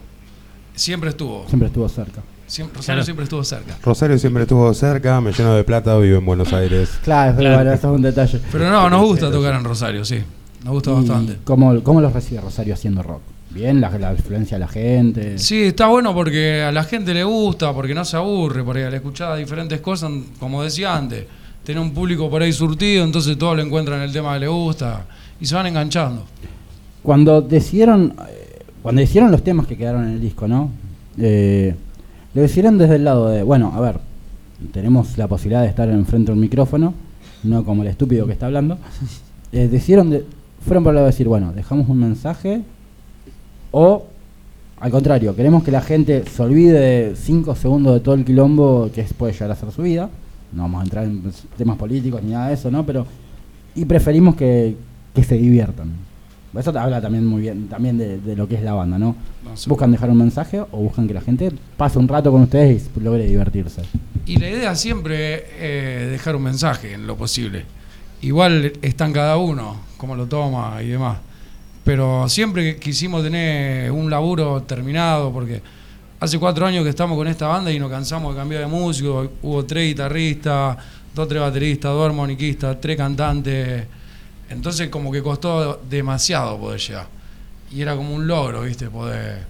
Siempre estuvo. Siempre estuvo cerca. Siempre, Rosario Claro. siempre estuvo cerca. Rosario siempre estuvo cerca, me lleno de plata, vivo en Buenos [laughs] Aires. Claro, Claro. bueno, eso es un detalle. Pero no, nos gusta tocar en Rosario, sí. Nos gusta ¿Y bastante. ¿Cómo, ¿Cómo los recibe Rosario haciendo rock? ¿Bien? ¿La, la influencia de la gente? Sí, está bueno porque a la gente le gusta, porque no se aburre, porque al escuchar diferentes cosas, como decía antes, tiene un público por ahí surtido, entonces todos le encuentran el tema que le gusta y se van enganchando. Cuando decidieron, eh, cuando hicieron los temas que quedaron en el disco, ¿no? Eh, lo decidieron desde el lado de, bueno, a ver, tenemos la posibilidad de estar enfrente de un micrófono, no como el estúpido que está hablando. Eh, decidieron, de, fueron por el lado de decir, bueno, dejamos un mensaje o, al contrario, queremos que la gente se olvide 5 segundos de todo el quilombo que puede llegar a ser su vida. No vamos a entrar en temas políticos ni nada de eso, ¿no? Pero, y preferimos que, que se diviertan. Eso te habla también muy bien también de, de lo que es la banda, ¿no? ¿Buscan dejar un mensaje o buscan que la gente pase un rato con ustedes y logre divertirse? Y la idea siempre es eh, dejar un mensaje en lo posible. Igual están cada uno, cómo lo toma y demás. Pero siempre quisimos tener un laburo terminado porque hace cuatro años que estamos con esta banda y nos cansamos de cambiar de músico. Hubo tres guitarristas, dos, tres bateristas, dos armoniquistas, tres cantantes. Entonces como que costó demasiado poder llegar. Y era como un logro, ¿viste? Poder,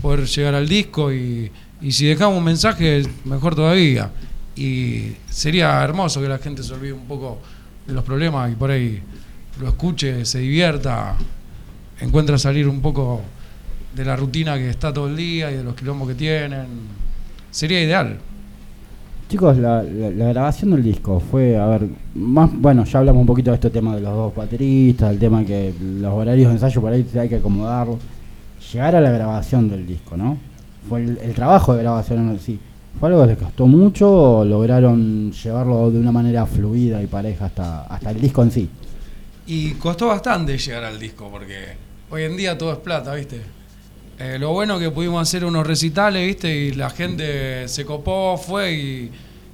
poder llegar al disco y, y si dejamos un mensaje, mejor todavía. Y sería hermoso que la gente se olvide un poco de los problemas y por ahí lo escuche, se divierta, encuentra salir un poco de la rutina que está todo el día y de los quilombos que tienen. Sería ideal. Chicos, la, grabación del disco fue, a ver, más, bueno, ya hablamos un poquito de este tema de los dos bateristas, el tema que los horarios de ensayo por ahí hay que acomodarlo. Llegar a la grabación del disco, ¿no? Fue el, el trabajo de grabación en sí. ¿Fue algo que les costó mucho o lograron llevarlo de una manera fluida y pareja hasta, hasta el disco en sí? Y costó bastante llegar al disco, porque hoy en día todo es plata, ¿viste? Eh, lo bueno que pudimos hacer unos recitales, ¿viste? Y la gente se copó, fue y,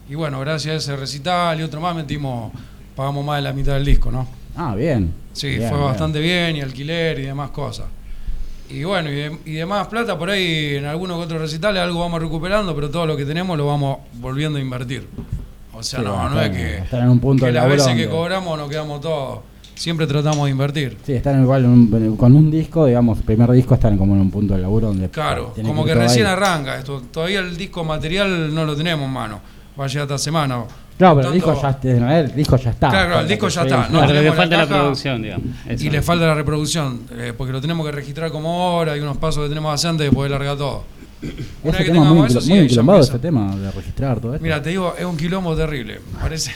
y bueno, gracias a ese recital y otro más metimos, pagamos más de la mitad del disco, ¿no? Ah, bien. Sí, Bien, fue bien. bastante bien, y alquiler y demás cosas. Y bueno, y, de- y demás plata, por ahí en algunos que otros recitales algo vamos recuperando, pero todo lo que tenemos lo vamos volviendo a invertir. O sea, Sí, no, no es que, están en un punto que las veces que cobramos nos quedamos todos. Siempre tratamos de invertir. Sí, están igual en un- con un disco, digamos, primer disco están como en un punto del laburo donde... Claro, como que recién ahí. arranca esto. Todavía el disco material no lo tenemos en mano. Va a llegar esta semana. Claro, pero el disco, ya, realidad el disco ya está. Claro, el disco ya está, Sí, no, Claro, le la falta la, caja producción, digamos. Eso. Y le falta la reproducción, eh, porque lo tenemos que registrar como hora y unos pasos que tenemos que hacer antes de poder largar todo. Una Ese vez que tema muy, tengamos eso, sí, muy enquilombado empieza. ese tema de registrar todo esto. Mira, te digo, es un quilombo terrible. Parece,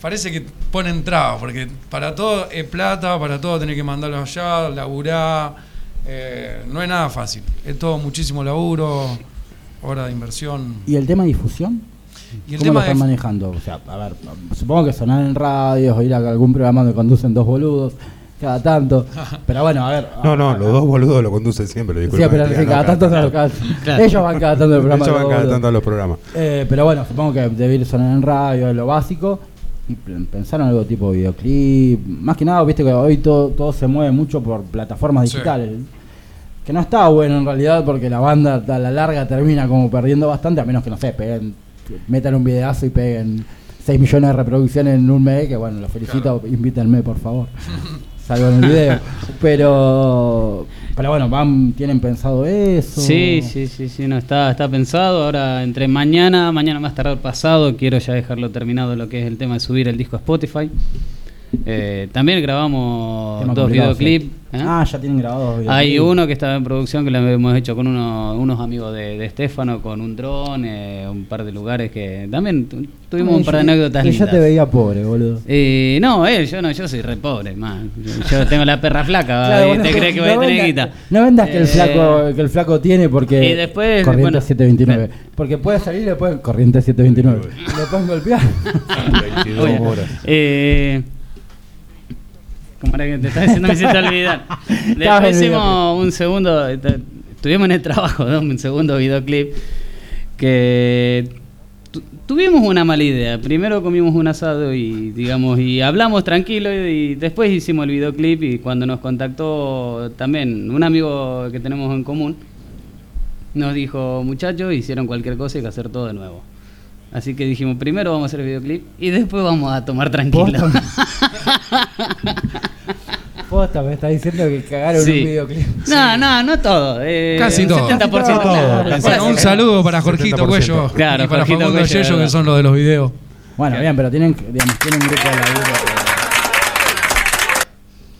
parece que ponen trabas, porque para todo es plata, para todo tenés que mandarlo allá, laburar. Eh, no es nada fácil. Es todo muchísimo laburo, hora de inversión. ¿Y el tema de difusión? Y el ¿Cómo tema lo de están manejando? O sea, a ver, supongo que sonar en radios o ir a algún programa donde conducen dos boludos cada tanto. [laughs] Pero bueno, a ver. No, no, los dos boludos lo conducen siempre, Sí, disculpa. pero sí, cada tanto Claro. [laughs] ellos van cada tanto el programa. Ellos van los cada tanto a los programas. Eh, pero bueno, supongo que debe ir sonar en radio, es lo básico. Y pensaron algo tipo videoclip. Más que nada, viste que hoy todo, todo se mueve mucho por plataformas Sí. digitales. Que no está bueno en realidad porque la banda a la larga termina como perdiendo bastante, a menos que no sé, peguen, metan un videazo y peguen 6 millones de reproducciones en un mes, que bueno, los felicito, invítenme por favor. [laughs] Salvo en el video. Pero pero bueno, van, tienen pensado eso. Sí, sí, sí, sí, no está, está pensado. Ahora entre mañana, mañana más tarde pasado, quiero ya dejarlo terminado lo que es el tema de subir el disco a Spotify. Eh, también grabamos Tema dos videoclips. ¿Eh? Ah, ya tienen grabados videoclips. Hay uno que estaba en producción que lo hemos hecho con uno- unos amigos de, de Estefano, con un dron, eh, un par de lugares que también tu- tuvimos un par de anécdotas que ya te veía pobre, boludo. Eh, no, él, yo no, yo soy re pobre, man. Yo [laughs] tengo la perra flaca, Claro, ¿y bueno, ¿te crees que voy a no tener guita? No vendas que el Eh, flaco que el flaco tiene porque Y después, corriente bueno, 729, porque puede salir y le pueden corriente 729. le pueden golpear. [laughs] 22 Oye, horas. Eh, ¿Cómo era que te estaba diciendo? Me hiciste olvidar. [laughs] Después hicimos un segundo. Estuvimos en el trabajo, ¿no? un segundo videoclip. Que tu- tuvimos una mala idea. Primero comimos un asado y, digamos, y hablamos tranquilo. Y, y después hicimos el videoclip. Y cuando nos contactó también un amigo que tenemos en común, nos dijo: Muchachos, hicieron cualquier cosa y hay que hacer todo de nuevo. Así que dijimos, primero vamos a hacer el videoclip y después vamos a tomar tranquilo. [laughs] [laughs] Posta, me está diciendo que cagaron Sí. un videoclip. No, no, no todo. eh, Casi todo. 70%. Casi todo. Casi Bueno, un saludo para Jorgito 70%. Cuello Claro, y para Jorgito Facundo Cuello, Yello, verdad. que son los de los videos. Bueno, bien, pero tienen, digamos, tienen un grupo de laburo que,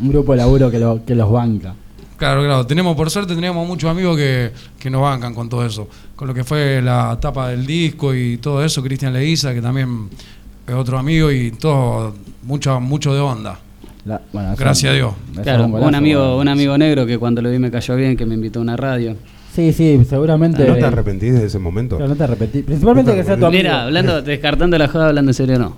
un grupo de laburo que, lo- que los banca. Claro, claro. Tenemos, por suerte, tenemos muchos amigos que, que nos bancan con todo eso. Con lo que fue la tapa del disco y todo eso, Cristian Leiza, que también es otro amigo y todo, mucho, mucho de onda. La- bueno, eso- Gracias a Dios. Claro, un amigo, un amigo negro que cuando lo vi me cayó bien, que me invitó a una radio. Sí, sí, seguramente. ¿No te arrepentís de ese momento? Pero no te arrepentí. Principalmente No te que sea tu amigo. Mira, hablando, [laughs] descartando la joda, hablando en serio, no.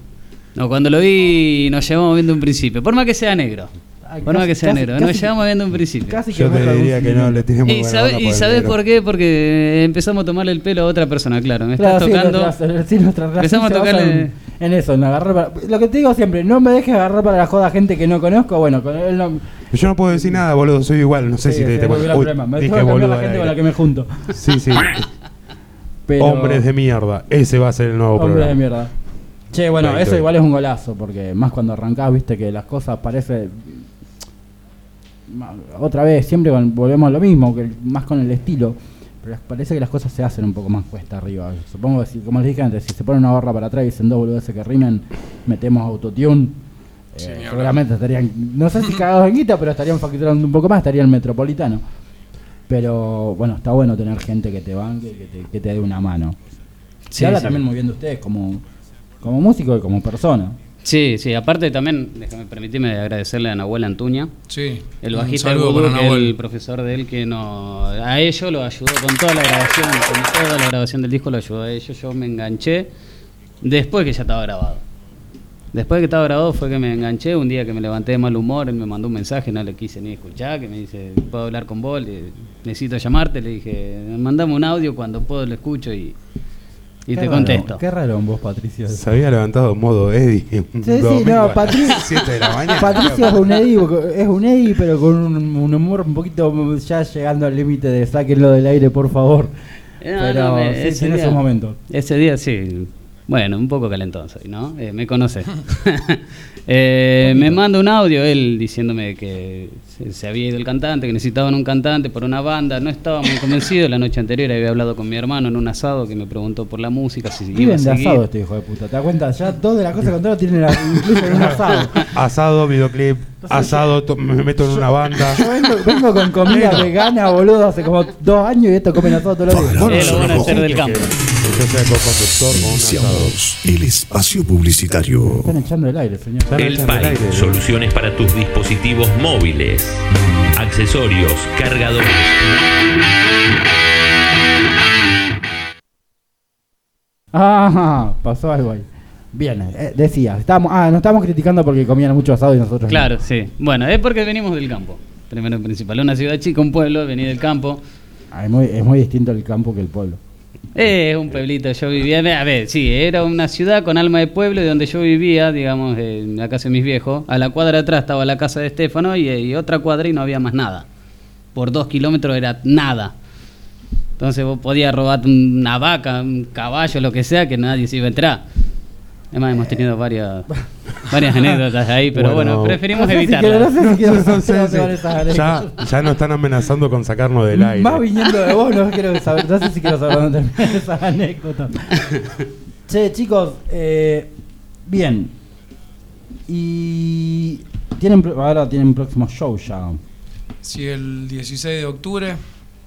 No, cuando lo vi nos llevamos viendo un principio. Por más que sea negro. Ay, Por más casi- que sea casi- negro. casi- Nos llevamos viendo un principio. Casi Yo me te diría que no le ¿Y, sabe- y sabes por qué? Porque empezamos a tomarle el pelo a otra persona, claro. Me Claro, estás sí, tocando. nuestra- sí, nuestra relación Empezamos a tocarle- en, en eso, en agarrar para- Lo que te digo siempre, no me dejes agarrar para la joda a gente que no conozco. Bueno, con él no. Yo no puedo decir nada, boludo, soy igual, no sé Sí, si te no hay cuenta. Uy, problema. Me dije que boludo la gente con la que me junto. Sí, sí. Pero, Hombres de mierda, ese va a ser el nuevo Hombres programa. de mierda. Che, bueno, Ahí eso igual es un golazo, porque más cuando arrancás, viste que las cosas parece. Ma- Otra vez, siempre con- volvemos a lo mismo, que más con el estilo. Pero parece que las cosas se hacen un poco más cuesta arriba. Supongo que, si, como les dije antes, si se pone una barra para atrás y dicen dos boludeces que rimen, metemos autotune. eh, Sí, seguramente estarían, no sé si cagados en guita, pero estarían facturando un poco más, estaría el metropolitano. Pero bueno, está bueno tener gente que te banque y que te, que te dé una mano. Sí, Se habla sí. también muy bien de ustedes como, como músico y como persona. Sí, sí, aparte también, déjame permitirme agradecerle a Nahuel Antuña, Sí. el bajista del vudú, que el profesor de él, que no, a ellos lo ayudó con toda la grabación, con toda la grabación del disco lo ayudó a ellos, yo me enganché después que ya estaba grabado. Después de que estaba grabado fue que me enganché, un día que me levanté de mal humor, él me mandó un mensaje, no le quise ni escuchar, que me dice, ¿puedo hablar con vos? Le- necesito llamarte, le dije, mandame un audio cuando puedo lo escucho y, y Qué te raro, contesto. Qué raro en vos, Patricio. Se había levantado en modo Eddie. Sí, sí, no, a Patri- las 7 de la mañana. Patricio es un Eddie, es un Eddie, pero con un, un humor un poquito ya llegando al límite de sáquenlo del aire, por favor. Eh, no, pero no, me- sí, ese día- esos momentos. Ese día sí. Bueno, un poco calentón soy, ¿no? Eh, me conoce. [laughs] Eh, me manda un audio él diciéndome que se, se había ido el cantante, que necesitaban un cantante por una banda. No estaba muy convencido. La noche anterior había hablado con mi hermano en un asado que me preguntó por la música, si iba a Viven de seguir. asado este hijo de puta, ¿te das cuenta? Ya dos de las cosas que contaron tienen la- incluyen un asado. Asado, videoclip, asado, me meto en una banda. Yo vengo, vengo con comida vegana, boludo, hace como dos años y esto comen asado todos los días. Bueno, Es lo bueno de ser del Que- campo. Sea co-conductor un. Iniciamos el espacio publicitario. Están echando el aire, señor. Están El echando aire. soluciones para tus dispositivos móviles. accesorios, cargadores. Ah, pasó algo ahí. Bien, eh, decía, estábamos, ah, nos estábamos criticando porque comían mucho asado y nosotros no. Claro, sí. Bueno, es porque venimos del campo. Primero y principal. Una ciudad chica, un pueblo, venir del campo. Ah, es, muy, es muy distinto el campo que el pueblo. Es un pueblito, yo vivía, a ver, sí, era una ciudad con alma de pueblo de donde yo vivía, digamos, en la casa de mis viejos. A la cuadra atrás estaba la casa de Estefano y, y otra cuadra y no había más nada. Por dos kilómetros era nada. Entonces vos podías robar una vaca, un caballo, lo que sea, que nadie se iba a entrar. Además hemos tenido varias, varias anécdotas ahí, pero bueno, Bueno. preferimos No sé si evitarlas. no sé si quiero [laughs] No sé, saber sí. esas anécdotas. Ya, ya nos están amenazando con sacarnos del aire. Más viniendo de vos, no quiero saber, no sé si quiero saber dónde terminan [laughs] esas anécdotas. che, chicos, eh, bien. Y tienen pro- ahora tienen próximo show ya. Sí, el 16 de octubre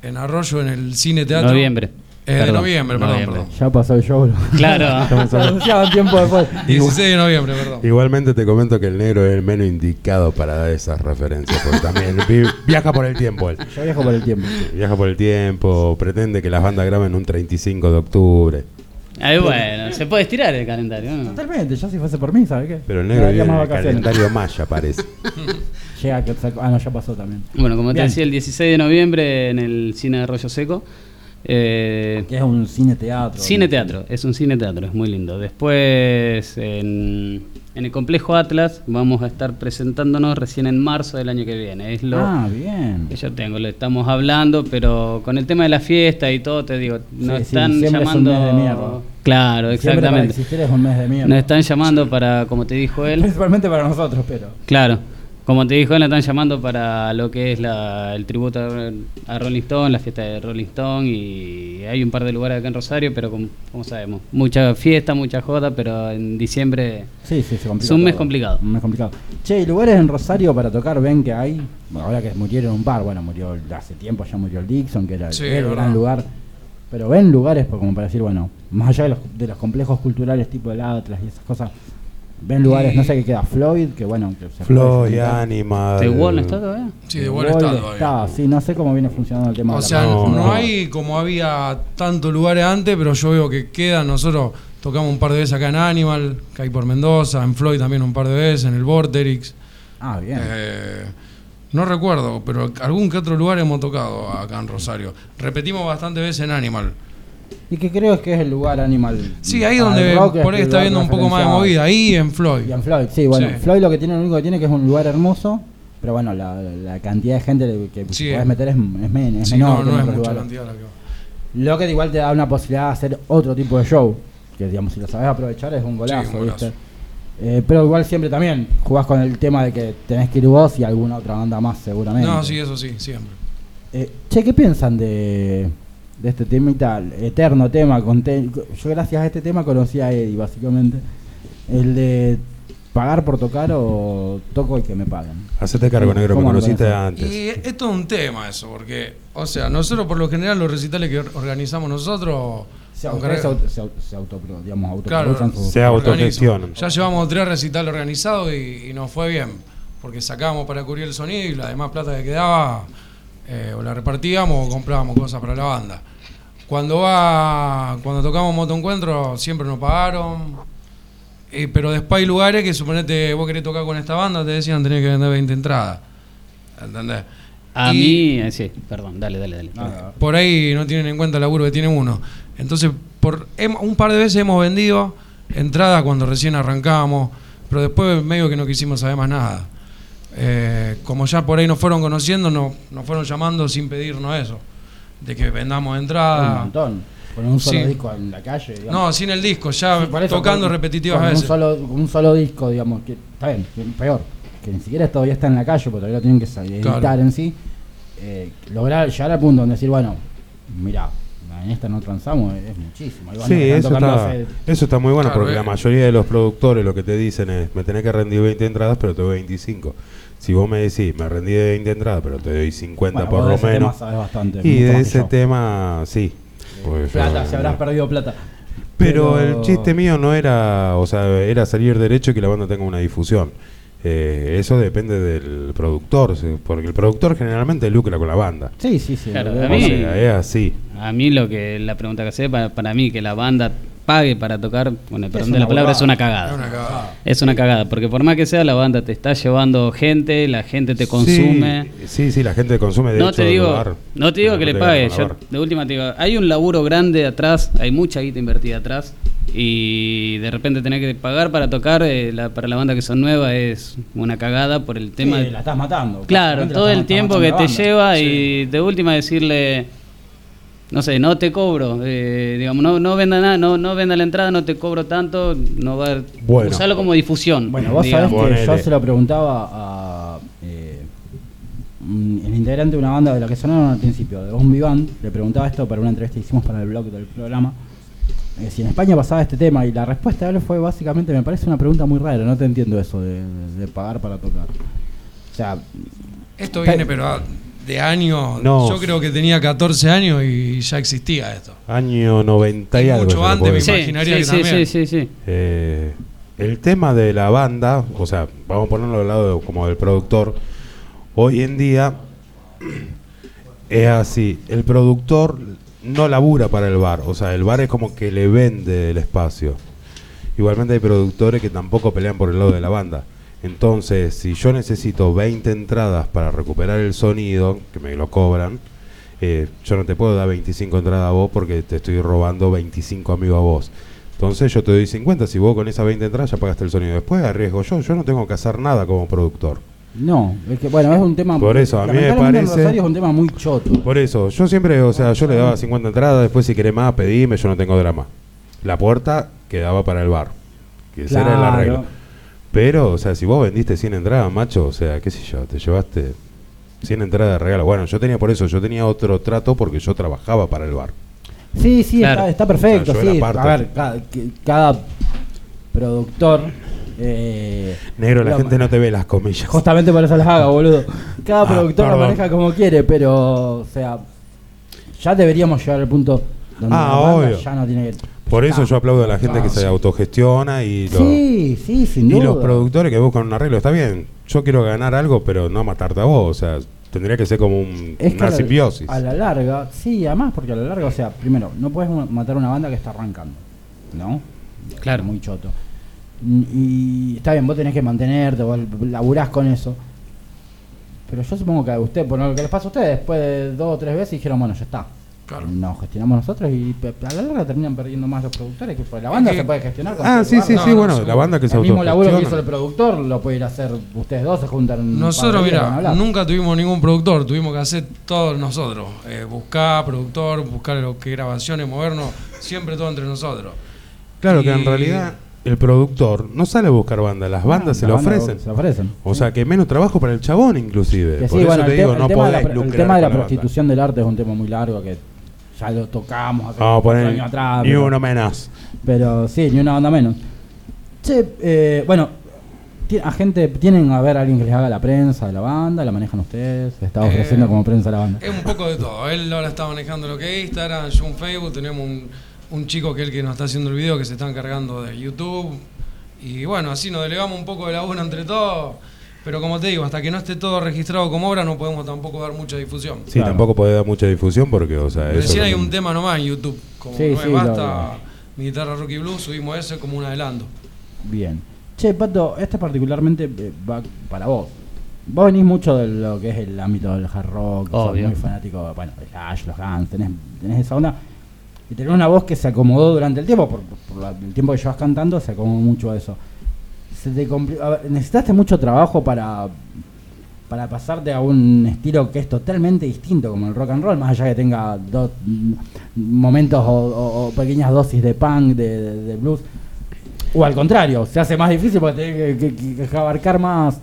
en Arroyo, en el Cine Teatro. Noviembre. Eh, de noviembre, perdón, noviembre. perdón. Ya pasó el show. Claro. [laughs] Se anunciaban tiempo después. 16 de noviembre, perdón. Igualmente te comento que el negro es el menos indicado para dar esas referencias, porque también [laughs] vi- viaja por el tiempo él. Yo viajo por el tiempo. Viaja por el tiempo, pretende que las bandas graben un 35 de octubre. Ahí bueno, se puede estirar el calendario, ¿no? Totalmente, yo si fuese por mí, ¿sabes qué? Pero el negro viene en más el calendario maya, parece. [laughs] Llega que Ah, no, ya pasó también. Bueno, como te decía, el 16 de noviembre en el cine de Arroyo Seco. Eh, Que es un cine teatro. cine teatro, es un cine teatro, es muy lindo. Después en, en el complejo Atlas vamos a estar presentándonos recién en marzo del año que viene. Es lo Ah, bien. que yo tengo, lo estamos hablando, pero con el tema de la fiesta y todo, te digo, nos Sí, sí, están diciembre es un llamando. mes de mierda. Claro, para exactamente. existir es un mes de mierda. Nos están llamando para, como te dijo él, Principalmente para nosotros, pero. Claro, como te dijo, él, nos están llamando para lo que es la, el tributo a, Rolling Stone, la fiesta de Rolling Stone y hay un par de lugares acá en Rosario, pero como, como sabemos, mucha fiesta, mucha joda, pero en diciembre Sí, sí, se complica. es un mes todo. complicado. Un mes complicado. Che, ¿y lugares en Rosario para tocar ven que hay? Bueno, ahora que murieron un par, bueno, murió hace tiempo ya murió el Dixon, que era Sí, el gran lugar. Pero ven lugares pues, como para decir, bueno, más allá de los, de los complejos culturales tipo el Atlas y esas cosas, ven lugares, Y- no sé qué queda, Floyd, que bueno, que se Floyd. Animal. ¿The Wall está todavía? Sí, de The buen Wall estado. está, todavía. sí, no sé cómo viene funcionando el tema O de la sea, No, no, no. hay como había tantos lugares antes, pero yo veo que quedan. Nosotros tocamos un par de veces acá en Animal, que hay por Mendoza, en Floyd también un par de veces, en el Vorterix. Ah, bien. Eh, no recuerdo, pero algún que otro lugar hemos tocado acá en Rosario. Repetimos bastantes veces en Animal. Y que creo que es el lugar animal. Sí, ahí donde rock por ahí está lugar viendo un poco más de movida. Ahí en Floyd. Y en Floyd, sí, bueno, Sí. Floyd lo que tiene, lo único que tiene que es un lugar hermoso, pero bueno, la, la cantidad de gente que Sí. puedes meter es, es, men- es Sí, menor. no, no es mucha lugares. cantidad la que va. Lo que igual te da una posibilidad de hacer otro tipo de show, que digamos, si lo sabes aprovechar es un golazo, un golazo. ¿viste? Eh, pero igual siempre también jugás con el tema de que tenés que ir vos y alguna otra banda más seguramente. No, sí, eso sí, siempre. Eh, che, ¿qué piensan de, de este tema y tal? Eterno tema. con te- yo gracias a este tema conocí a Eddie, básicamente. El de pagar por tocar o toco y que me paguen. Hacete cargo, negro, me ¿Cómo andan conociste antes. Y es todo un tema eso, porque, o sea, nosotros por lo general los recitales que organizamos nosotros... Se, auto, se, auto- se auto, digamos, Claro, autoproducen sus- Se autogestionan. organizo. Ya llevamos tres recitales organizados y, y nos fue bien, porque sacábamos para cubrir el sonido y la demás plata que quedaba eh, o la repartíamos o comprábamos cosas para la banda. Cuando va, cuando tocamos Motoencuentro siempre nos pagaron, eh, pero después hay lugares que suponete vos querés tocar con esta banda, te decían tenés que vender 20 entradas. ¿Entendés? A Y- mí, eh, sí, perdón, dale, dale, dale. Por ahí no tienen en cuenta el laburo que tiene uno. Entonces, por hem- un par de veces hemos vendido entradas cuando recién arrancamos, pero después medio que no quisimos saber más nada. Eh, como ya por ahí nos fueron conociendo, no- nos fueron llamando sin pedirnos eso, de que vendamos un entradas. montón. Con un solo Sí. disco en la calle. digamos. No, sin el disco, ya Sí, eso, tocando con- repetitivas con veces. Un solo, con un solo disco, digamos, que está bien, peor, que ni siquiera todavía está en la calle, porque todavía lo tienen que editar Claro. en sí. Eh, lograr llegar al punto donde decir, bueno, mira, en esta no transamos, es muchísimo. Sí, eso está, eso está muy bueno Claro, porque eh. la mayoría de los productores lo que te dicen es, me tenés que rendir 20 entradas, pero te doy 25. Si vos me decís, me rendí de 20 entradas, pero te doy 50 bueno, por lo ese menos. tema sabes bastante, y de ese yo. tema, sí. Yo- Plata, si habrás perdido plata. Pero Pero- el chiste mío no era, o sea, era salir derecho y que la banda tenga una difusión. Eh, eso depende del productor, sí, porque el productor generalmente lucra con la banda. Sí, sí, sí. Claro, a veo. O mí- sea, es así. A mí lo que la pregunta que hace para, para mí que la banda pague para tocar, el perdón de la palabra, es una cagada. Es una cagada. Es una cagada, porque por más que sea la banda te está llevando gente, la gente te consume. Sí, sí, sí, la gente consume de No hecho te digo, lugar. no te digo No que te le pague. Yo, de última te digo, hay un laburo grande atrás, hay mucha guita invertida atrás y de repente tener que pagar para tocar eh, la- para la banda que son nuevas es una cagada por el tema. Sí, de- la estás matando. Claro, todo el tiempo que te lleva y de última decirle, no sé, no te cobro, eh, digamos, no, no venda nada, no, no venda la entrada, no te cobro tanto, no va a Bueno. usarlo como difusión. Bueno, vos digamos. sabés que yo se lo preguntaba a eh, el integrante de una banda de la que sonaron al principio, de Bombi Band, le preguntaba esto para una entrevista que hicimos para el blog del programa, eh, si en España pasaba este tema, y la respuesta de él fue básicamente, me parece una pregunta muy rara, no te entiendo eso de, de- de pagar para tocar. O sea, Esto viene, pero de años. No. Yo creo que tenía 14 años y ya existía esto. Año 90 y Y algo. mucho antes, me. Sí, imaginaría sí, que sí, también. sí, sí, sí. Eh, el tema de la banda, o sea, vamos a ponerlo al lado de- como del productor, hoy en día es así, el productor no labura para el bar, o sea, el bar es como que le vende el espacio. Igualmente hay productores que tampoco pelean por el lado de la banda. Entonces, si yo necesito 20 entradas para recuperar el sonido, que me lo cobran, eh, yo no te puedo dar 25 entradas a vos porque te estoy robando 25 amigos a vos. Entonces yo te doy 50, si vos con esas 20 entradas ya pagaste el sonido. Después arriesgo yo, yo no tengo que hacer nada como productor. no, es que bueno, es un tema... Por eso, a mí me parece- Rosario es un tema muy choto. Por eso, yo siempre, o sea, yo le daba 50 entradas, después si querés más, pedime, yo no tengo drama. La puerta quedaba para el bar, que ese era el Claro. Pero, o sea, si vos vendiste 100 entradas, macho, o sea, qué sé yo, te llevaste 100 entradas de regalo. Bueno, yo tenía por eso, yo tenía otro trato porque yo trabajaba para el bar. Sí, sí, Claro. está, está perfecto. O sea, yo sí. era parte. A ver, cada, que- cada productor. eh, Negro, la gente no te ve las comillas. Justamente por eso las haga, boludo. Cada Ah, productor lo perdón. maneja como quiere, pero, o sea, ya deberíamos llegar al punto donde Ah, la banda obvio. ya no tiene que. Por eso Ah, yo aplaudo a la gente que se sí. autogestiona y, lo- Sí, sí, sin y duda. los productores que buscan un arreglo. Está bien, yo quiero ganar algo, pero no matarte a vos. O sea, tendría que ser como un, Es una a la- simbiosis. A la larga, sí, además, porque a la larga, o sea, primero, no puedes ma- matar una banda que está arrancando, ¿no? Claro. Muy choto. Y está bien, vos tenés que mantenerte, vos laburás con eso. Pero yo supongo que a usted, por lo que les pasa a ustedes, después de dos o tres veces dijeron, bueno, ya está. Claro. Nos gestionamos nosotros y a la larga terminan perdiendo más los productores que pues, la banda que- se puede gestionar con Ah, sí, lugar, sí, ¿no? sí, no, bueno, no, la banda que se El mismo laburo que hizo el productor lo puede ir a hacer ustedes dos, se juntan Nosotros, mira, nunca tuvimos ningún productor, tuvimos que hacer todos nosotros. Eh, buscar productor, buscar lo que grabaciones, movernos, siempre todo entre nosotros. Claro que en realidad el productor no sale a buscar banda, las bandas se La lo banda ofrecen. Se lo ofrecen. O sea, que menos trabajo para el chabón inclusive. Que Por sí, eso bueno, te el, digo, no el tema de la, podés pro- el lucrar tema de la prostitución del arte es un tema muy largo que ya lo tocamos hace Vamos a cuatro poner años atrás. ni pero- uno menos. Pero sí, ni una banda menos. Che, eh, bueno, a gente, ¿tienen a ver a alguien que les haga la prensa de la banda? ¿La manejan ustedes? ¿Se está Eh, ofreciendo como prensa la banda? Es un poco de todo. Él ahora está manejando lo que es Instagram, yo un Facebook, tenemos un, un chico que es el que nos está haciendo el video que se está encargando de YouTube. Y bueno, así nos delegamos un poco de laburo entre todos. Pero como te digo, hasta que no esté todo registrado como obra, no podemos tampoco dar mucha difusión. Sí, Claro. tampoco puede dar mucha difusión porque, o sea, Recién hay un tema nomás en YouTube. Como Sí, no sí, es basta, mi guitarra Rocky Blues, subimos ese como un adelanto. Bien. Che, Pato, este particularmente eh, va para vos. Vos venís mucho de lo que es el ámbito del hard rock, sos muy fanático, bueno, de Slash, los Guns, tenés, tenés esa onda. Y tenés una voz que se acomodó durante el tiempo, por, por la- el tiempo que llevas cantando, se acomodó mucho a eso. Se te ver, ¿Necesitaste mucho trabajo para, para pasarte a un estilo que es totalmente distinto, como el rock and roll, más allá que tenga dos mm, momentos o, o- o pequeñas dosis de punk, de, de- de blues? O al contrario, se hace más difícil porque tenés que, que- que abarcar más,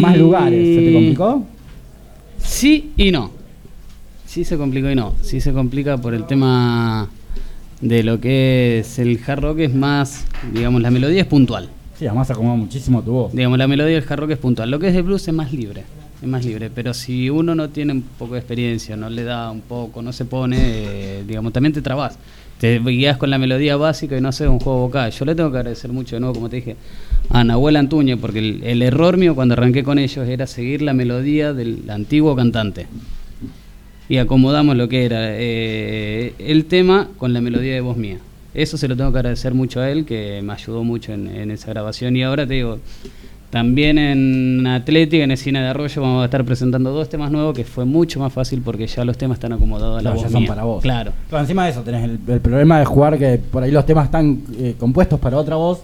más lugares. ¿Se te complicó? Sí y no. Sí se complicó y no. Sí se complica por el tema de lo que es el hard rock, es más, digamos, la melodía es puntual. Sí, además acomoda muchísimo tu voz. Digamos, la melodía del hard rock es puntual. Lo que es el blues es más libre. es más libre. Pero si uno no tiene un poco de experiencia, no le da un poco, no se pone, eh, [laughs] digamos, también te trabas. Te guías con la melodía básica y no haces un juego vocal. Yo le tengo que agradecer mucho de nuevo, como te dije, a Nahuel Antuñe, porque el, el error mío cuando arranqué con ellos era seguir la melodía del antiguo cantante. Y acomodamos lo que era eh, el tema con la melodía de voz mía. Eso se lo tengo que agradecer mucho a él, que me ayudó mucho en, en esa grabación. Y ahora te digo, también en Atlética, en el cine de Arroyo, vamos a estar presentando dos temas nuevos que fue mucho más fácil porque ya los temas están acomodados a la Claro, voz ya son mía. para vos. Claro. Pero encima de eso tenés el, el problema de jugar que por ahí los temas están eh, compuestos para otra voz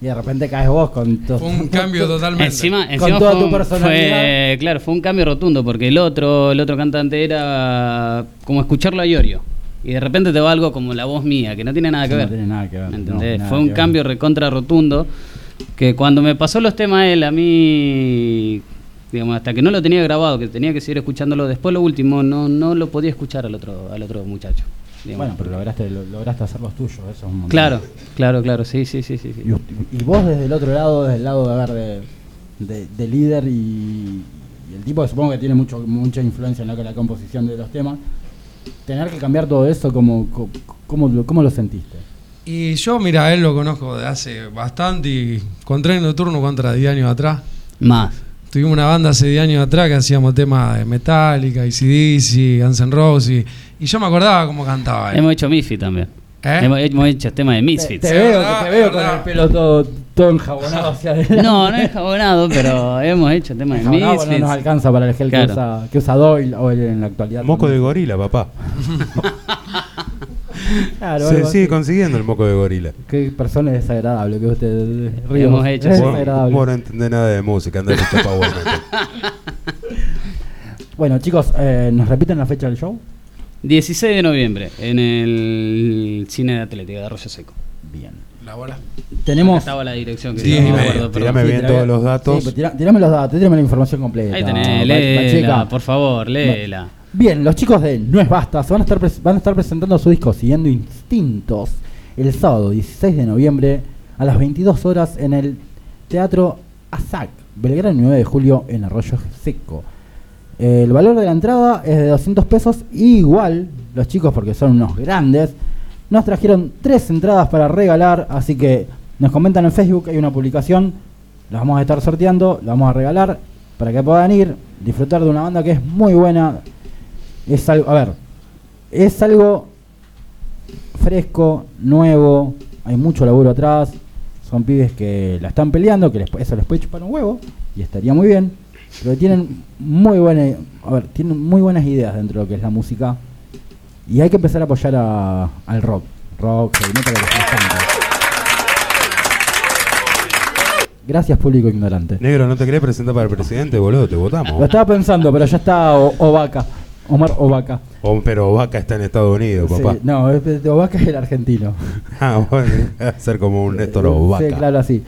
y de repente caes vos con to- Fue un cambio [laughs] totalmente. Encima, Con encima toda fue, tu un- personalidad. fue- claro, fue un cambio rotundo porque el otro, el otro cantante era como escucharlo a Iorio. Y de repente te va algo como la voz mía, que no tiene nada que No ver. tiene nada que ver, ¿Me no, fue un ver. cambio recontra rotundo que cuando me pasó los temas él, a mí, digamos, hasta que no lo tenía grabado, que tenía que seguir escuchándolo, después lo último, no, no lo podía escuchar al otro, al otro muchacho. digamos. Bueno, pero lograste, lo- lograste hacer los tuyos, eso es un montón. Claro, claro, claro, sí, sí, sí, sí. sí. Y, y vos desde el otro lado, desde el lado de ver de, de- de líder y, y el tipo que supongo que tiene mucho, mucha influencia en lo que la composición de los temas, tener que cambiar todo eso, ¿cómo, cómo, cómo lo, sentiste? Y yo, mira, él lo conozco de hace bastante y con Tren Nocturno contra 10 años atrás. Más. Tuvimos una banda hace 10 años atrás que hacíamos temas de Metallica, ACDC, Guns N' Roses y, y yo me acordaba cómo cantaba él. Hemos hecho Misfit también. ¿Eh? Hemos, hemos hecho tema de Te, Misfits. te Sí, veo, verdad, te veo con el pelo todo, todo enjabonado [laughs] hacia adelante. No, no es jabonado, pero hemos hecho tema de Enjabonado, Misfits. no nos alcanza para el gel Claro. que, usa, que usa Doyle o el- en la actualidad. Moco de también. gorila, papá. [laughs] Claro, Se sigue así. consiguiendo el moco de gorila. Qué persona desagradable que usted Ríos. Hemos hecho, Es desagradable. Vos no entendés nada de música. [laughs] Bueno, chicos, eh, ¿nos repiten la fecha del show? 16 de noviembre en el cine de Atlética de Arroyo Seco. Bien. La bola. tenemos. Estaba la dirección que Sí, no me acuerdo, pero- tirame bien todos los datos. Sí, pues tira- tirame los datos, tirame la información completa. Ahí tenés, léela, por favor, léela. Bien, los chicos de No es Basta van a estar, van a estar presentando su disco Siguiendo Instintos el sábado 16 de noviembre a las 22 horas en el Teatro ASAC, Belgrano 9 de julio en Arroyo Seco. El valor de la entrada es de 200 pesos igual los chicos, porque son unos grandes, nos trajeron tres entradas para regalar, así que nos comentan en Facebook, hay una publicación, las vamos a estar sorteando, las vamos a regalar para que puedan ir, disfrutar de una banda que es muy buena. Es algo, a ver, es algo fresco, nuevo, hay mucho laburo atrás, son pibes que la están peleando, que les, eso les puede chupar un huevo y estaría muy bien, pero tienen muy buena, a ver, tienen muy buenas ideas dentro de lo que es la música y hay que empezar a apoyar a- al rock, rock, heavy metal, lo. Gracias público ignorante. Negro, ¿no te querés presentar para el presidente, boludo? Te Lo votamos. estaba pensando, pero ya está O- Ovaca, Omar Ovaca. O- pero Vaca está en Estados Unidos, papá. Sí, no, Ovaca es el argentino. [laughs] Ah, bueno, ser como un Néstor Eh, Vaca. Sí, claro, así.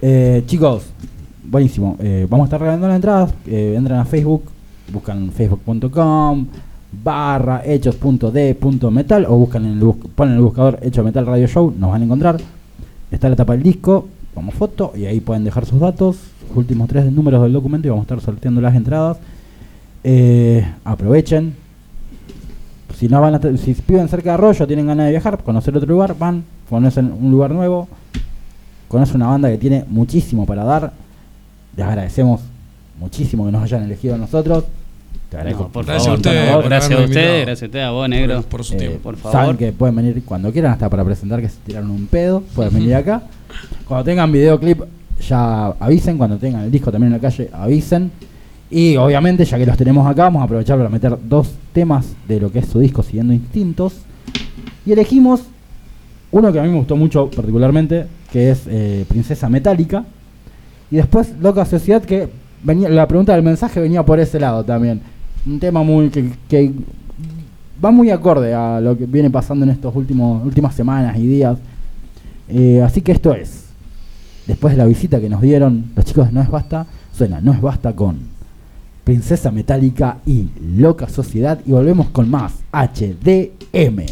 Eh, chicos, buenísimo. Eh, vamos a estar regalando las entradas. Eh, entran a Facebook, buscan facebook.com barra hechos.d.metal o buscan en el bus- ponen en el buscador Hecho Metal Radio Show, nos van a encontrar. Está la tapa del disco, como foto, y ahí pueden dejar sus datos, sus últimos tres números del documento y vamos a estar sorteando las entradas. Eh, aprovechen. Si no van si viven cerca de Arroyo, tienen ganas de viajar, conocer otro lugar, van, conocen un lugar nuevo, conocen una banda que tiene muchísimo para dar. Les agradecemos muchísimo que nos hayan elegido a nosotros. Te agradezco. No, por Gracias favor, a ustedes por gracias a ustedes, gracias a ustedes, a vos, negro. Por, por su Eh, tiempo. por Saben favor. que pueden venir cuando quieran, hasta para presentar que se tiraron un pedo, pueden [laughs] venir acá. Cuando tengan videoclip, ya avisen. Cuando tengan el disco también en la calle, avisen. Y obviamente, ya que los tenemos acá, vamos a aprovechar para meter dos temas de lo que es su disco Siguiendo Instintos. Y elegimos uno que a mí me gustó mucho particularmente, que es eh, Princesa Metálica. Y después Loca Sociedad, que venía, la pregunta del mensaje venía por ese lado también. Un tema muy que, que va muy acorde a lo que viene pasando en últimos últimas semanas y días. Eh, así que esto es. Después de la visita que nos dieron los chicos de No es Basta, suena No es Basta con Princesa Metálica y Loca Sociedad. Y volvemos con más HDM.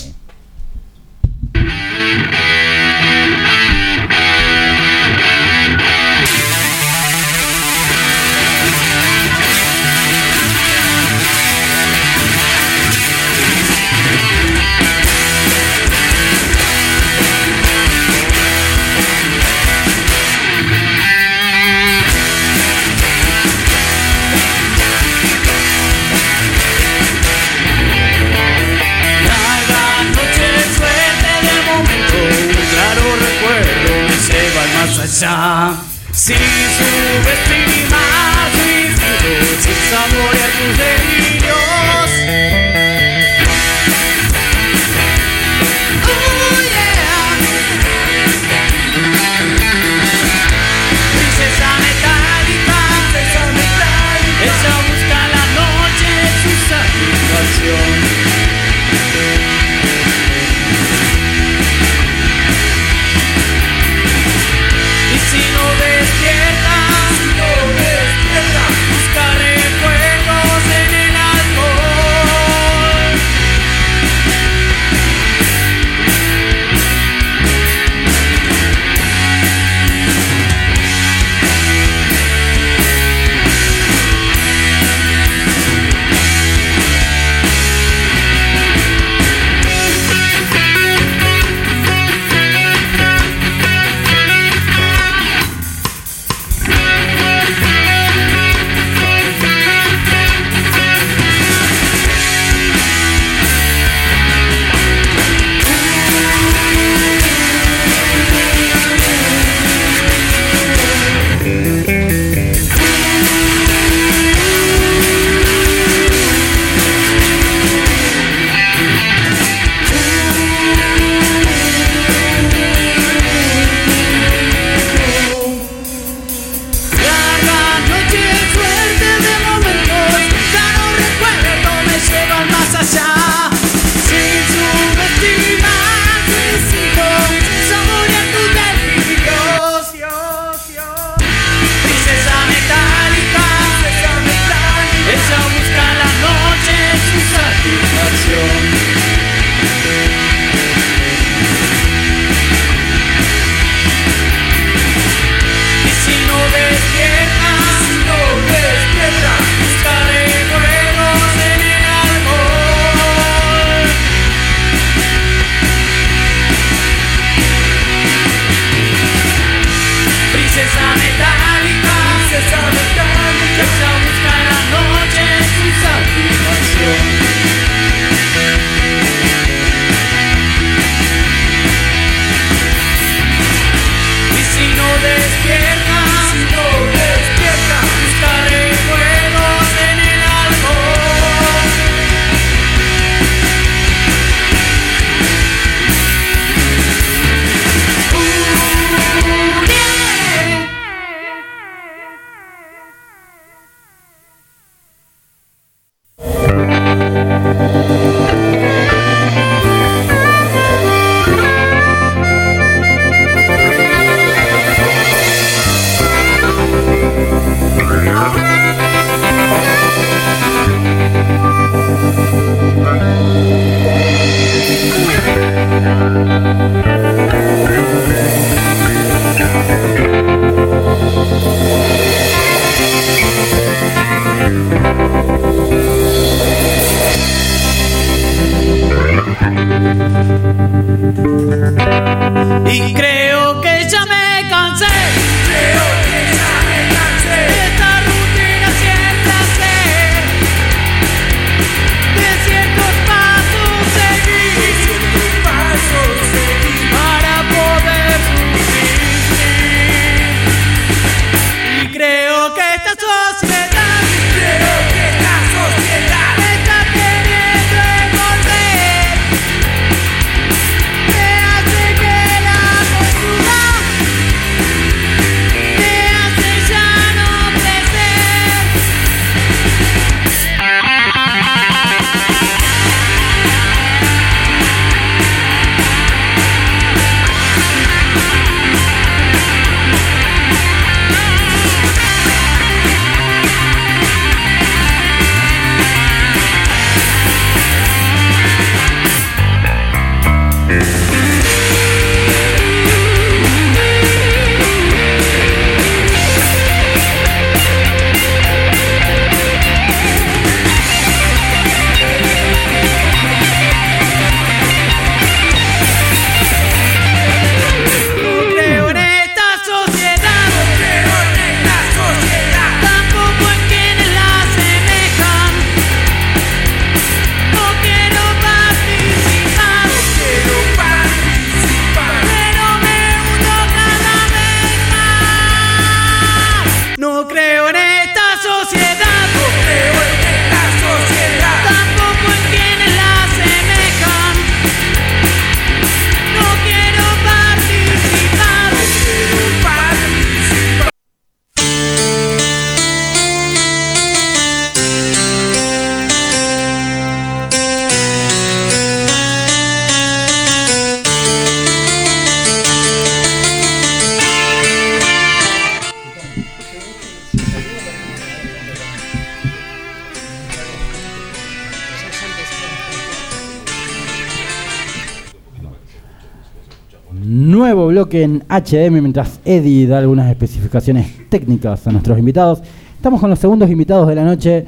Bloque en HM mientras Eddie da algunas especificaciones técnicas a nuestros invitados. Estamos con los segundos invitados de la noche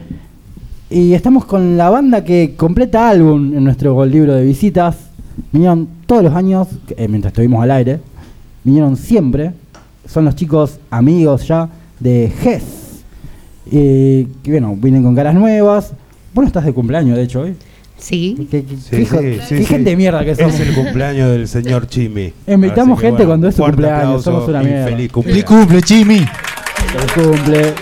y estamos con la banda que completa álbum en nuestro libro de visitas. Vinieron todos los años, eh, mientras estuvimos al aire, vinieron siempre. Son los chicos amigos ya de GES. Y que bueno, vienen con caras nuevas. Vos no estás de cumpleaños, de hecho, hoy. Sí. ¿Qué, qué- Sí, hijo- sí, qué sí, gente sí. de mierda que somos. Es el cumpleaños del señor Chimi. Invitamos Así que, gente cuando es su cumpleaños, somos una mierda. Feliz ¡Feliz cumpleaños. cumple, Jimmy! El cumple.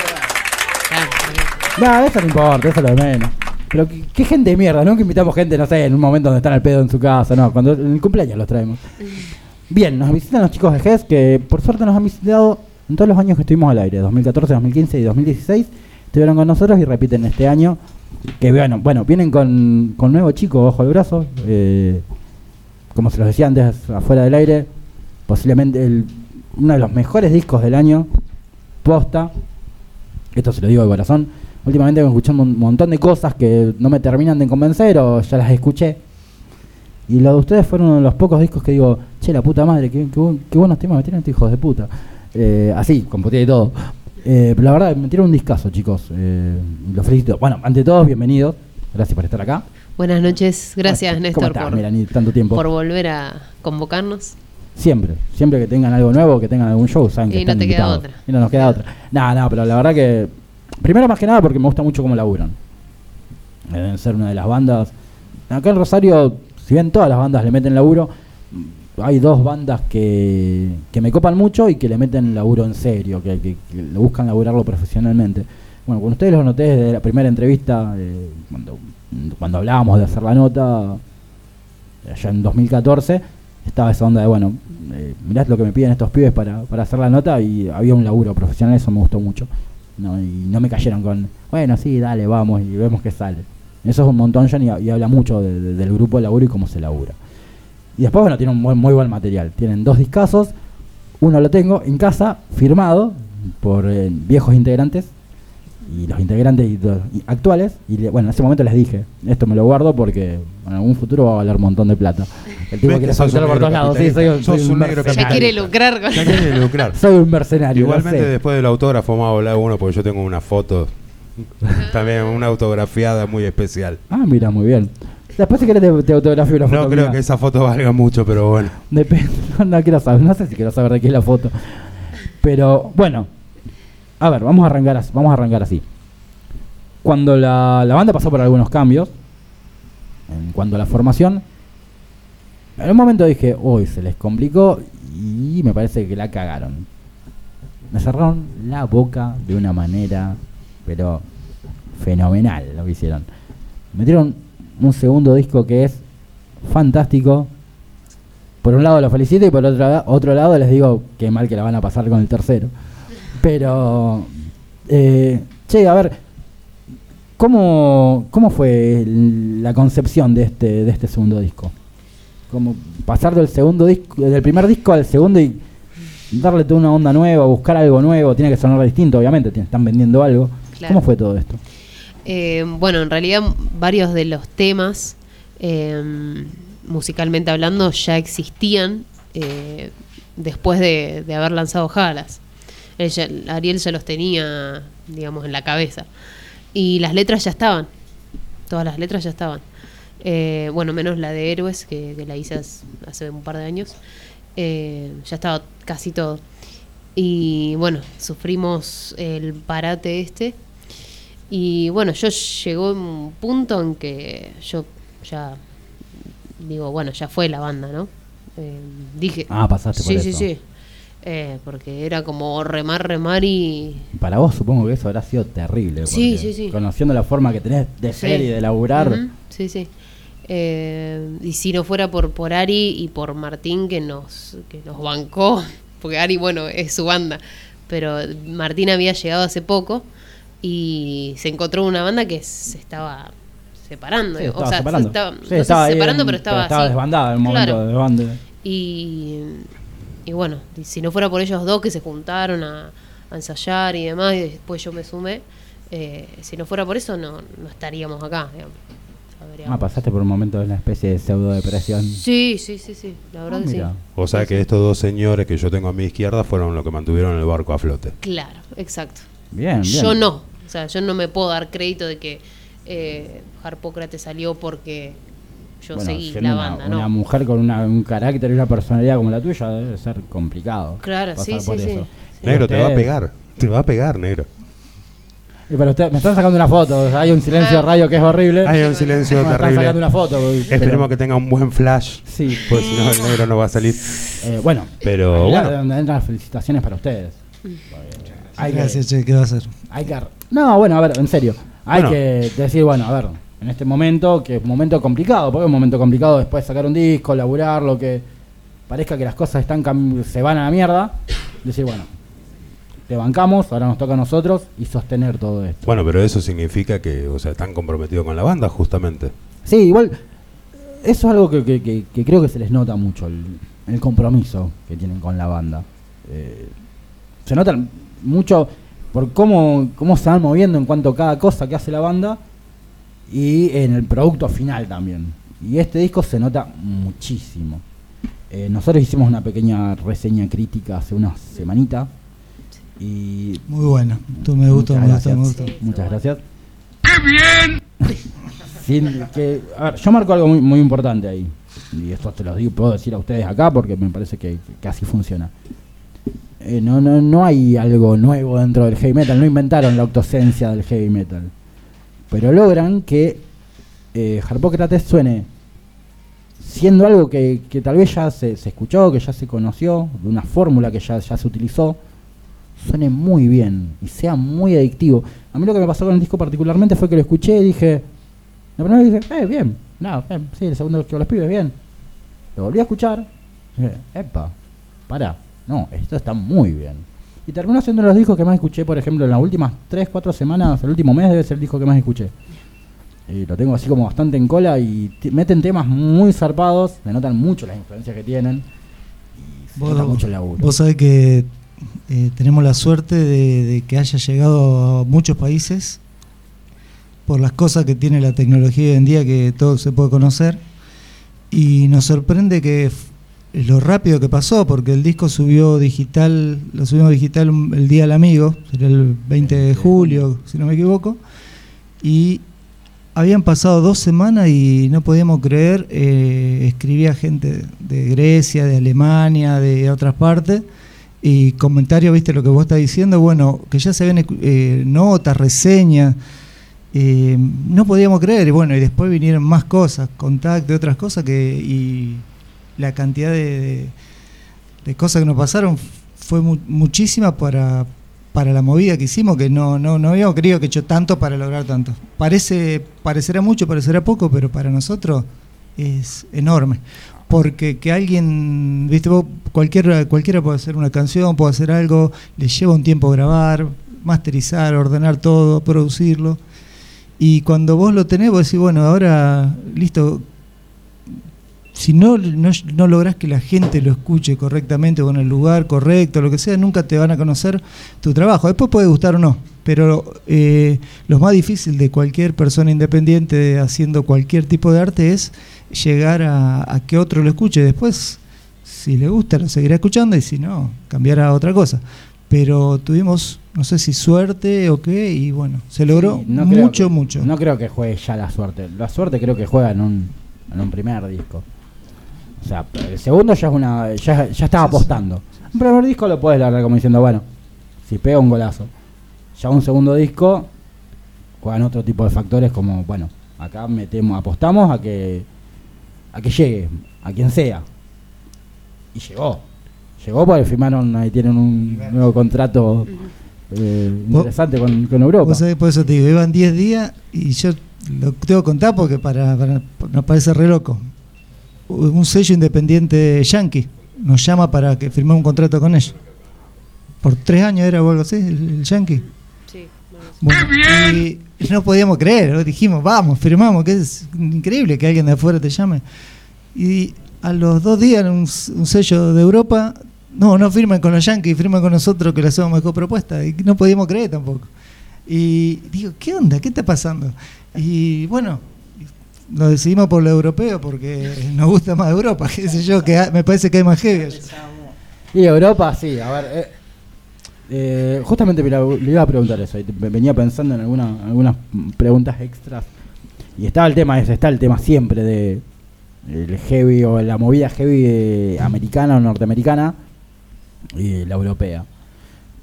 No, eso no importa, eso es lo de menos. Pero qué, qué gente de mierda, ¿no? Que invitamos gente, no sé, en un momento donde están al pedo en su casa, no, cuando en el cumpleaños los traemos. Bien, nos visitan los chicos de GES que por suerte nos han visitado en todos los años que estuvimos al aire, 2014, 2015 y 2016. Estuvieron con nosotros y repiten este año. Que bueno, bueno, vienen con, con nuevo chico bajo el brazo. eh, como se los decía antes afuera del aire, posiblemente el- uno de los mejores discos del año, posta. Esto se lo digo de corazón. Últimamente vengo escuchando un montón de cosas que no me terminan de convencer o ya las escuché. Y lo de ustedes fueron uno de los pocos discos que digo, che, la puta madre, qué, qué, bu- qué buenos temas me tienen estos hijos de puta. Eh, así, con putilla y todo. Eh, pero la verdad, me tiraron un discazo, chicos. Eh, los felicito. Bueno, ante todos, bienvenidos. Gracias por estar acá. Buenas noches, gracias ¿Cómo Néstor estás, por, Melanie? Tanto tiempo. por volver a convocarnos. Siempre, siempre que tengan algo nuevo, que tengan algún show, saben que Y no te queda otra. Y no nos queda otra. No, no, pero la verdad que. Primero, más que nada, porque me gusta mucho cómo laburan. Deben ser una de las bandas. Acá en Rosario, si bien todas las bandas le meten laburo, hay dos bandas que, que me copan mucho y que le meten laburo en serio, que, le buscan laburarlo profesionalmente. Bueno, con ustedes los noté desde la primera entrevista, eh, cuando, cuando hablábamos de hacer la nota, allá en 2014, estaba esa onda de, bueno, eh, mirá lo que me piden estos pibes para, para hacer la nota y había un laburo profesional, eso me gustó mucho. No, y no me cayeron con, bueno, sí, dale, vamos y vemos qué sale. Eso es un montón, John, y, habla mucho de- del grupo de laburo y cómo se labura. Y después, bueno, tienen un buen- muy buen material. Tienen dos discazos, uno lo tengo en casa, firmado por eh, viejos integrantes y los integrantes y los- y actuales. Y le- bueno, en ese momento les dije, esto me lo guardo porque en algún futuro va a valer un montón de plata. El tipo ¿Ves quiere facturar un por todos lados. Sí, soy, capitalista? soy un negro mercenario. Ya quiere lucrar con Ya quiere lucrar. Soy un mercenario. Igualmente sé. después del autógrafo vamos a hablar uno porque yo tengo una foto [laughs] también una autografiada muy especial. Ah, mira, muy bien. Después si querés te, te una foto No creo mía. que esa foto valga mucho, pero bueno. Depende, [laughs] no, no quiero saber, no sé si quiero saber de qué es la foto. Pero bueno, a ver, vamos a arrancar, as- vamos a arrancar así. Cuando la, la banda pasó por algunos cambios, en cuanto a la formación, en un momento dije, uy, se les complicó y me parece que la cagaron. Me cerraron la boca de una manera, pero fenomenal lo que hicieron. Metieron un segundo disco que es fantástico, por un lado lo felicito y por otro, otro lado les digo que mal que la van a pasar con el tercero. Pero, eh, che, a ver, ¿cómo, cómo fue el- la concepción de este, de este segundo disco? Como pasar del segundo disco, del primer disco al segundo y darle toda una onda nueva, buscar algo nuevo, tiene que sonar distinto, obviamente, tiene- están vendiendo algo. Claro. ¿Cómo fue todo esto? Eh, bueno, en realidad varios de los temas, eh, musicalmente hablando, ya existían eh, después de, haber lanzado Jalas. Ariel ya los tenía, digamos, en la cabeza. Y las letras ya estaban. Todas las letras ya estaban. Eh, bueno, menos la de Héroes, que, la hice hace, hace un par de años. Ya estaba casi todo. Y bueno, sufrimos el parate este. Y bueno, yo llegó un punto en que yo ya digo, bueno, ya fue la banda, ¿no? Eh, dije. Ah, pasaste por sí, eso. Sí, sí, Eh, porque era como remar, remar y. Para vos supongo que eso habrá sido terrible. Sí, sí, sí. Conociendo la forma que tenés de Sí. ser y de laburar. Sí, sí. Eh, y si no fuera por, por Ari y por Martín que nos, que nos bancó, [laughs] porque Ari, bueno, es su banda, pero Martín había llegado hace poco y se encontró una banda que se estaba separando. Sí, o estaba sea, se separando. estaba, Sí, no sé si estaba separando, en- pero estaba estaba así. desbandada en un momento Claro. de desbande. Y, y bueno, si no fuera por ellos dos que se juntaron a, a ensayar y demás, y después yo me sumé, eh, si no fuera por eso no, no estaríamos acá. digamos. Ah, pasaste por un momento de una especie de pseudo depresión. Sí, sí, sí, sí, la verdad Ah, que sí. mira. O sea que estos dos señores que yo tengo a mi izquierda fueron los que mantuvieron el barco a flote. Claro, exacto. Bien, bien. Yo no, o sea, yo no me puedo dar crédito de que eh, Harpócrates salió porque yo Bueno, seguí la una- banda, una, ¿no? mujer con una- un carácter y una personalidad como la tuya debe ser complicado. Claro, pasar sí, por sí, sí. Negro, te va a pegar. Te va a pegar, negro. Y pero usted, me están sacando una foto, o sea, hay un silencio de radio que es horrible. Hay un silencio me están sacando una foto. Esperemos pero- que tenga un buen flash. Sí. Pues si no, el negro no va a salir. Eh, bueno, Pero bueno. donde entran las felicitaciones para ustedes. Hay que- Gracias, che, ¿qué va a hacer? Hay que... No, bueno, a ver, en serio. Hay Bueno. que decir, bueno, a ver, en este momento, que es un momento complicado, porque es un momento complicado después de sacar un disco, laburar, lo que parezca que las cosas están se van a la mierda, decir, bueno, te bancamos, ahora nos toca a nosotros y sostener todo esto. Bueno, pero eso significa que, o sea, están comprometidos con la banda, justamente. Sí, igual, eso es algo que, que- que- que creo que se les nota mucho, el, el compromiso que tienen con la banda. Eh, se nota mucho por cómo, cómo se van moviendo en cuanto a cada cosa que hace la banda y en el producto final también. Y este disco se nota muchísimo. Eh, nosotros hicimos una pequeña reseña crítica hace una semanita y Muy bueno. Tú me gustó, me gustó, me gustó. Muchas gracias. ¡Qué bien! [laughs] Sin que, a ver, yo marco algo muy, muy importante ahí. Y esto te lo digo, puedo decir a ustedes acá porque me parece que, que así funciona. Eh, no, no, no hay algo nuevo dentro del heavy metal, no inventaron la octosencia del heavy metal. Pero logran que eh, Harpócrates suene siendo algo que, que tal vez ya se, se escuchó, que ya se conoció, de una fórmula que ya, ya se utilizó, suene muy bien y sea muy adictivo. A mí lo que me pasó con el disco particularmente fue que lo escuché y dije, la primera vez dije, eh, bien, no, eh, sí, el segundo que los pibes, bien. Lo volví a escuchar, dije, epa, para, no, esto está muy bien. Y terminó siendo los discos que más escuché, por ejemplo, en las últimas 3, 4 semanas, el último mes debe ser el disco que más escuché. Y lo tengo así como bastante en cola y te- meten temas muy zarpados, se notan mucho las influencias que tienen. Y se Vos, nota mucho el laburo. vos sabés que eh, tenemos la suerte de, de que haya llegado a muchos países por las cosas que tiene la tecnología hoy en día que todo se puede conocer y nos sorprende que lo rápido que pasó porque el disco subió digital lo subimos digital el día del amigo sería el 20 de julio si no me equivoco y habían pasado dos semanas y no podíamos creer, eh, escribía gente de Grecia, de Alemania, de otras partes, y comentarios, viste lo que vos estás diciendo, bueno, que ya se ven eh, notas, reseñas, eh, no podíamos creer, y bueno, y después vinieron más cosas, contacto otras cosas, que la cantidad de, de- cosas que nos pasaron fue mu- muchísima para, para la movida que hicimos, que no, no, no habíamos querido que hecho tanto para lograr tanto. Parece, parecerá mucho, parecerá poco, pero para nosotros es enorme. Porque que alguien, viste, vos, cualquiera, cualquiera puede hacer una canción, puede hacer algo, le lleva un tiempo grabar, masterizar, ordenar todo, producirlo. Y cuando vos lo tenés, vos decís, bueno, ahora, listo, si no, no, no lográs que la gente lo escuche correctamente o en el lugar correcto, lo que sea, nunca te van a conocer tu trabajo. Después puede gustar o no, pero eh, lo más difícil de cualquier persona independiente haciendo cualquier tipo de arte es llegar a, a que otro lo escuche. Después, si le gusta, lo seguirá escuchando y si no, cambiará a otra cosa. Pero tuvimos, no sé si suerte o qué, y bueno, se logró Sí, no mucho, que- mucho. No creo que juegue ya la suerte. La suerte creo que juega en un, en un primer disco. O sea, el segundo ya es una. ya, ya estaba apostando. Un primer disco lo puedes largar como diciendo, bueno, si pega un golazo. Ya un segundo disco juegan otro tipo de factores como, bueno, acá metemos, apostamos a que a que llegue, a quien sea. Y llegó. Llegó porque firmaron, ahí tienen un nuevo contrato eh, interesante con, con Europa. Vos sabés, por eso te digo, iban 10 días y yo lo tengo que contar porque para, para parece re loco. Un sello independiente yankee nos llama para que firmemos un contrato con ellos. Por tres años era o algo así, el, el yankee. Sí, Bueno, y no podíamos creer, ¿no? dijimos, vamos, firmamos, que es increíble que alguien de afuera te llame. Y a los dos días un, un sello de Europa, no, no firman con los Yankees, firman con nosotros que le hacemos mejor propuesta. Y no podíamos creer tampoco. Y digo, ¿qué onda? ¿Qué está pasando? Y bueno, lo decidimos por lo europeo porque nos gusta más Europa, [laughs] qué sé yo, que me parece que hay más heavy. Y Europa, sí, a ver. eh, eh, justamente le iba a preguntar eso. y venía pensando en alguna- algunas preguntas extras. Y estaba el tema ese, está el tema siempre de el heavy o la movida heavy americana o norteamericana y la europea.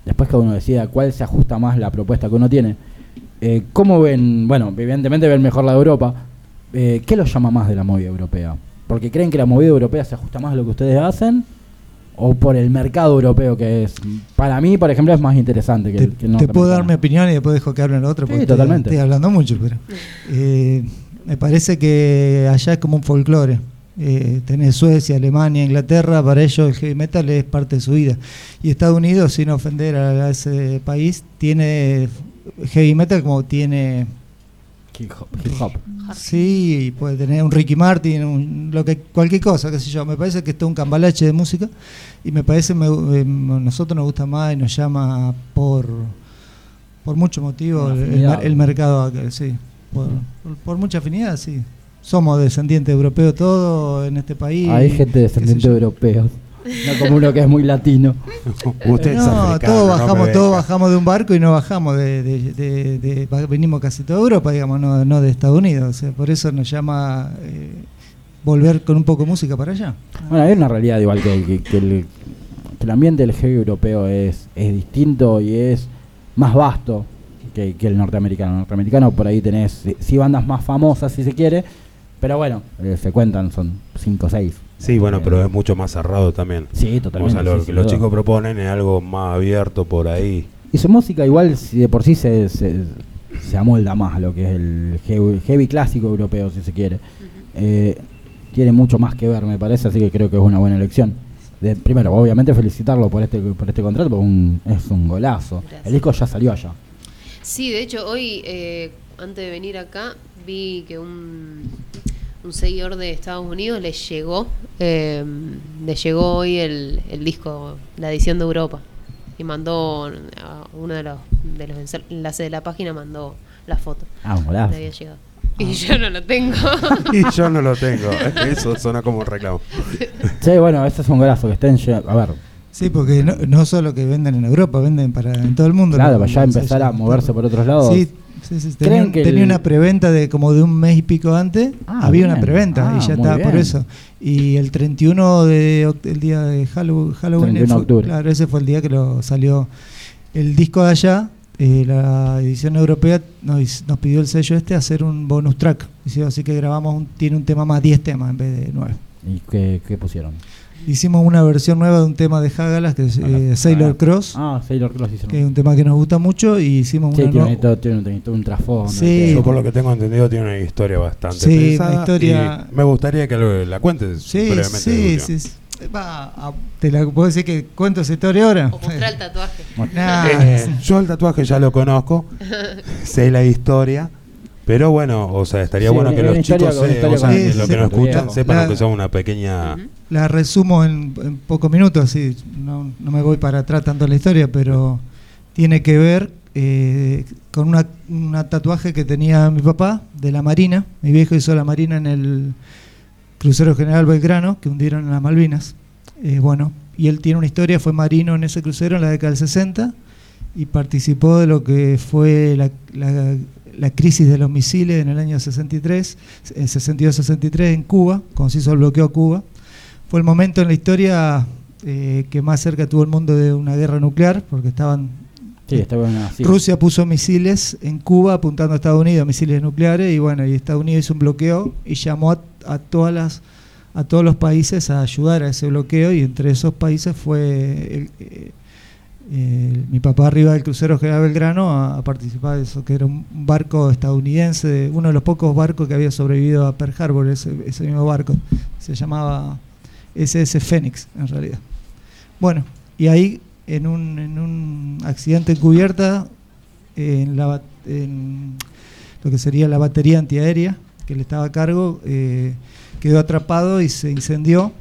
Después cada uno decida cuál se ajusta más la propuesta que uno tiene. Eh, ¿Cómo ven? Bueno, evidentemente ven mejor la de Europa. Eh, ¿Qué los llama más de la movida europea? ¿Porque creen que la movida europea se ajusta más a lo que ustedes hacen? ¿O por el mercado europeo que es? Para mí, por ejemplo, es más interesante que Te, el, que el te puedo dar mi opinión y después dejo que hablen el otro Sí, porque estoy- totalmente. Estoy, hablando mucho, pero eh, me parece que allá es como un folclore. Eh, tenés Suecia, Alemania, Inglaterra, para ellos el heavy metal es parte de su vida. Y Estados Unidos, sin ofender a, a ese país, tiene heavy metal como tiene Hip hop. hip hop. Sí, puede tener un Ricky Martin, un- lo que, cualquier cosa, qué sé yo. Me parece que esto es un cambalache de música y me parece me, eh, nosotros nos gusta más y nos llama por por mucho motivo el, el mercado, aquel, sí, por, por- por mucha afinidad, sí. Somos descendientes europeos todos en este país. Hay gente descendiente yo. No como uno que es muy latino. [laughs] Usted es no, africano, todos no bajamos, todos bajamos de un barco y no bajamos de, de- de- de- venimos casi toda Europa, digamos, no, no de Estados Unidos. O sea, por eso nos llama eh, volver con un poco de música para allá. Bueno, hay una realidad igual que, que- que el, que el ambiente del heavy europeo es, es distinto y es más vasto que, que el norteamericano. El norteamericano por ahí tenés, sí, sí, bandas más famosas si se quiere, pero bueno, eh, se cuentan, son 5 o 6. Sí, bueno, pero es mucho más cerrado también. Sí, totalmente. O sea, lo sí, que los duda. chicos proponen es algo más abierto por ahí. Y su música igual si de por sí se, se, se amolda más a lo que es el heavy, heavy clásico europeo, si se quiere. Eh, tiene mucho más que ver, me parece, así que creo que es una buena elección. De- primero, obviamente felicitarlo por este por este contrato, porque un- es un golazo. Gracias. El disco ya salió allá. Sí, de hecho, hoy, eh, antes de venir acá, vi que un, un seguidor de Estados Unidos le llegó, eh, le llegó hoy el, el disco, la edición de Europa. Y mandó a uno de los, de los enlaces de la página, mandó la foto. Ah. Le había llegado. [laughs] [laughs] Y yo no lo tengo. Y yo no lo tengo. Eso suena como un reclamo. Sí, bueno, este es un golazo que estén A ver, Sí, porque no, no solo que venden en Europa, venden para en todo el mundo. claro, para ya empezar a moverse por otros lados. Sí, sí, sí, ¿Creen Tenía, un- que tenía el- una preventa de como de un mes y pico antes. Ah, había una preventa Ah, y ya muy estaba por eso. Y el 31 de el día de Hallow- Halloween, 31 de fue- octubre. claro, ese fue el día que lo salió el disco de allá. eh, la edición europea nos, pidió el sello este hacer un bonus track. Así que grabamos, un, tiene un tema más 10 temas en vez de 9. ¿Y qué, qué pusieron? Hicimos una versión nueva de un tema de Hagalas que es eh, Sailor Cross, Ah, Sailor Cross hicieron. que es un tema que nos gusta mucho y hicimos Sí, una tiene, nueva- todo- tiene, un- tiene un trasfondo. Sí. y Yo todo. por lo que tengo entendido tiene una historia bastante Sí, pesada. una historia- y me gustaría que lo- la cuentes Sí, brevemente. sí, sí, sí. Va, a- ¿Te la puedo decir que cuento esa historia ahora? O mostrar el tatuaje. Nah, Eh, yo el tatuaje ya lo conozco, [laughs] sé la historia, pero bueno, o sea, estaría Sí, bueno que los chicos, se- o sea, que Sí, lo sí, que nos sí, escuchan sepan que son una pequeña... La resumo en, en pocos minutos, así no, no me voy para atrás tanto en la historia, pero tiene que ver eh, con una, una tatuaje que tenía mi papá de la Marina. Mi viejo hizo la Marina en el crucero General Belgrano, que hundieron en las Malvinas. Eh, bueno, y él tiene una historia, fue marino en ese crucero en la década del 60 y participó de lo que fue la, la- la crisis de los misiles en el año 63, eh, 62-63 en Cuba, cuando se hizo el bloqueo a Cuba. Fue el momento en la historia eh, que más cerca tuvo el mundo de una guerra nuclear, porque estaban Sí, así. Rusia puso misiles en Cuba apuntando a Estados Unidos, misiles nucleares, y bueno, y Estados Unidos hizo un bloqueo y llamó a, a todas las a todos los países a ayudar a ese bloqueo y entre esos países fue el- eh, mi papá arriba del crucero General Belgrano a, a participar de eso, que era un barco estadounidense, uno de los pocos barcos que había sobrevivido a Pearl Harbor, ese, mismo barco, se llamaba SS Phoenix en realidad. Bueno, y ahí en un, en un accidente en, la, ba- en lo que sería la batería antiaérea que le estaba a cargo, eh, quedó atrapado y se incendió.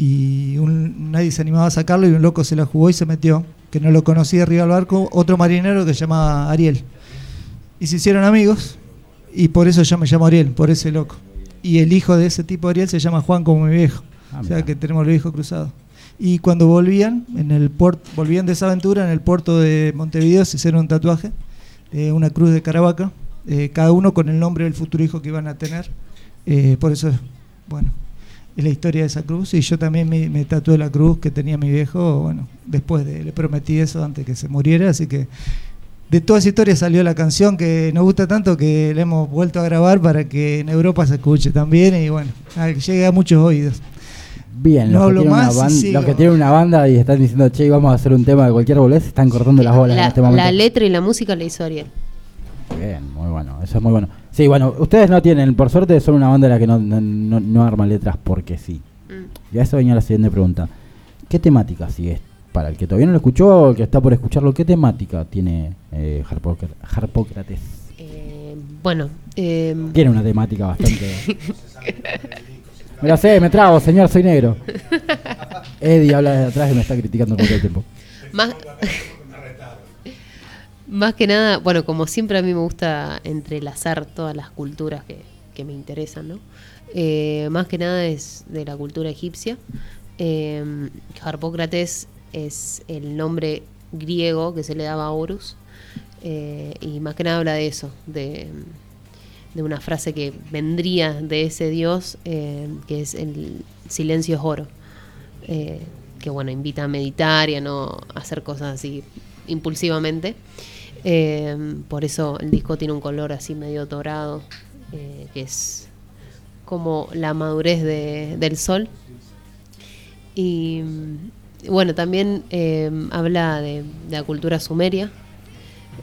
Y un- nadie se animaba a sacarlo y un loco se la jugó y se metió, que no lo conocía arriba del barco, otro marinero que se llamaba Ariel. Y se hicieron amigos Y por eso yo me llamo Ariel, por ese loco. Y el hijo de ese tipo Ariel se llama Juan como mi viejo. Ah, o sea que tenemos los hijos cruzados. Y cuando volvían, en el puerto, volvían de esa aventura, en el puerto de Montevideo se hicieron un tatuaje, eh, una cruz de Caravaca, eh, cada uno con el nombre del futuro hijo que iban a tener. Eh, por eso, bueno, es la historia de esa cruz. Y yo también me, me tatué la cruz que tenía mi viejo, bueno, después de, le prometí eso antes que se muriera, así que de toda esa historia salió la canción que nos gusta tanto que le hemos vuelto a grabar para que en Europa se escuche también y bueno, a que llegue a muchos oídos. Bien, No los, que hablo tienen una más y ban- sigo. los que tienen una banda y están diciendo, che, vamos a hacer un tema de cualquier bolés, están cortando las bolas en La, este momento. la letra y la música la hizo Ariel. Bien, muy bueno, eso es muy bueno. Sí, bueno, ustedes no tienen, por suerte son una banda de la que no, no, no- no arma letras porque sí. Mm. Y a eso venía la siguiente pregunta. ¿Qué temática sigue? Para el que todavía no lo escuchó, o el que está por escucharlo, ¿qué temática tiene eh, Harpócra- Harpócrates? Eh, bueno, eh, Tiene una temática bastante... [laughs] me lo sé, me trago, señor, soy negro. Eddie habla desde atrás y me está criticando todo el tiempo. más, más que nada, bueno, como siempre a mí me gusta entrelazar todas las culturas que, que me interesan, ¿no? Eh, más que nada es de la cultura egipcia. Eh, Harpócrates es el nombre griego que se le daba a Horus. eh, y más que nada habla de eso, de, de una frase que vendría de ese dios, eh, que es el silencio es oro. Que bueno, invita a meditar y a no hacer cosas así impulsivamente. Eh, por eso el disco tiene un color así medio dorado, eh, que es como la madurez de- del sol. Y mm, bueno, también eh, habla de, la cultura sumeria.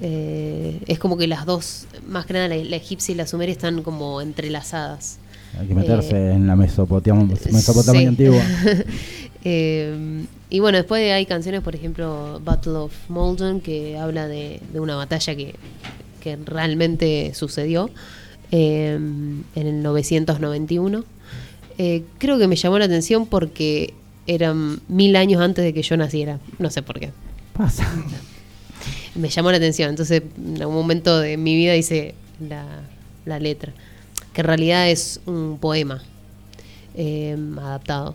Eh, es como que las dos, más que nada la egipcia y la sumeria están como entrelazadas. Hay que meterse Eh, en la Mesopotamia, Mesopotamia Sí. antigua. [laughs] Eh, y bueno, después hay canciones, por ejemplo, Battle of Maldon, que habla de, de una batalla que, que realmente sucedió eh, en el 991. Eh, creo que me llamó la atención porque eran mil años antes de que yo naciera. No sé por qué. Pasa. Me llamó la atención. Entonces, en algún momento de mi vida hice la, la letra. Que en realidad es un poema eh, adaptado.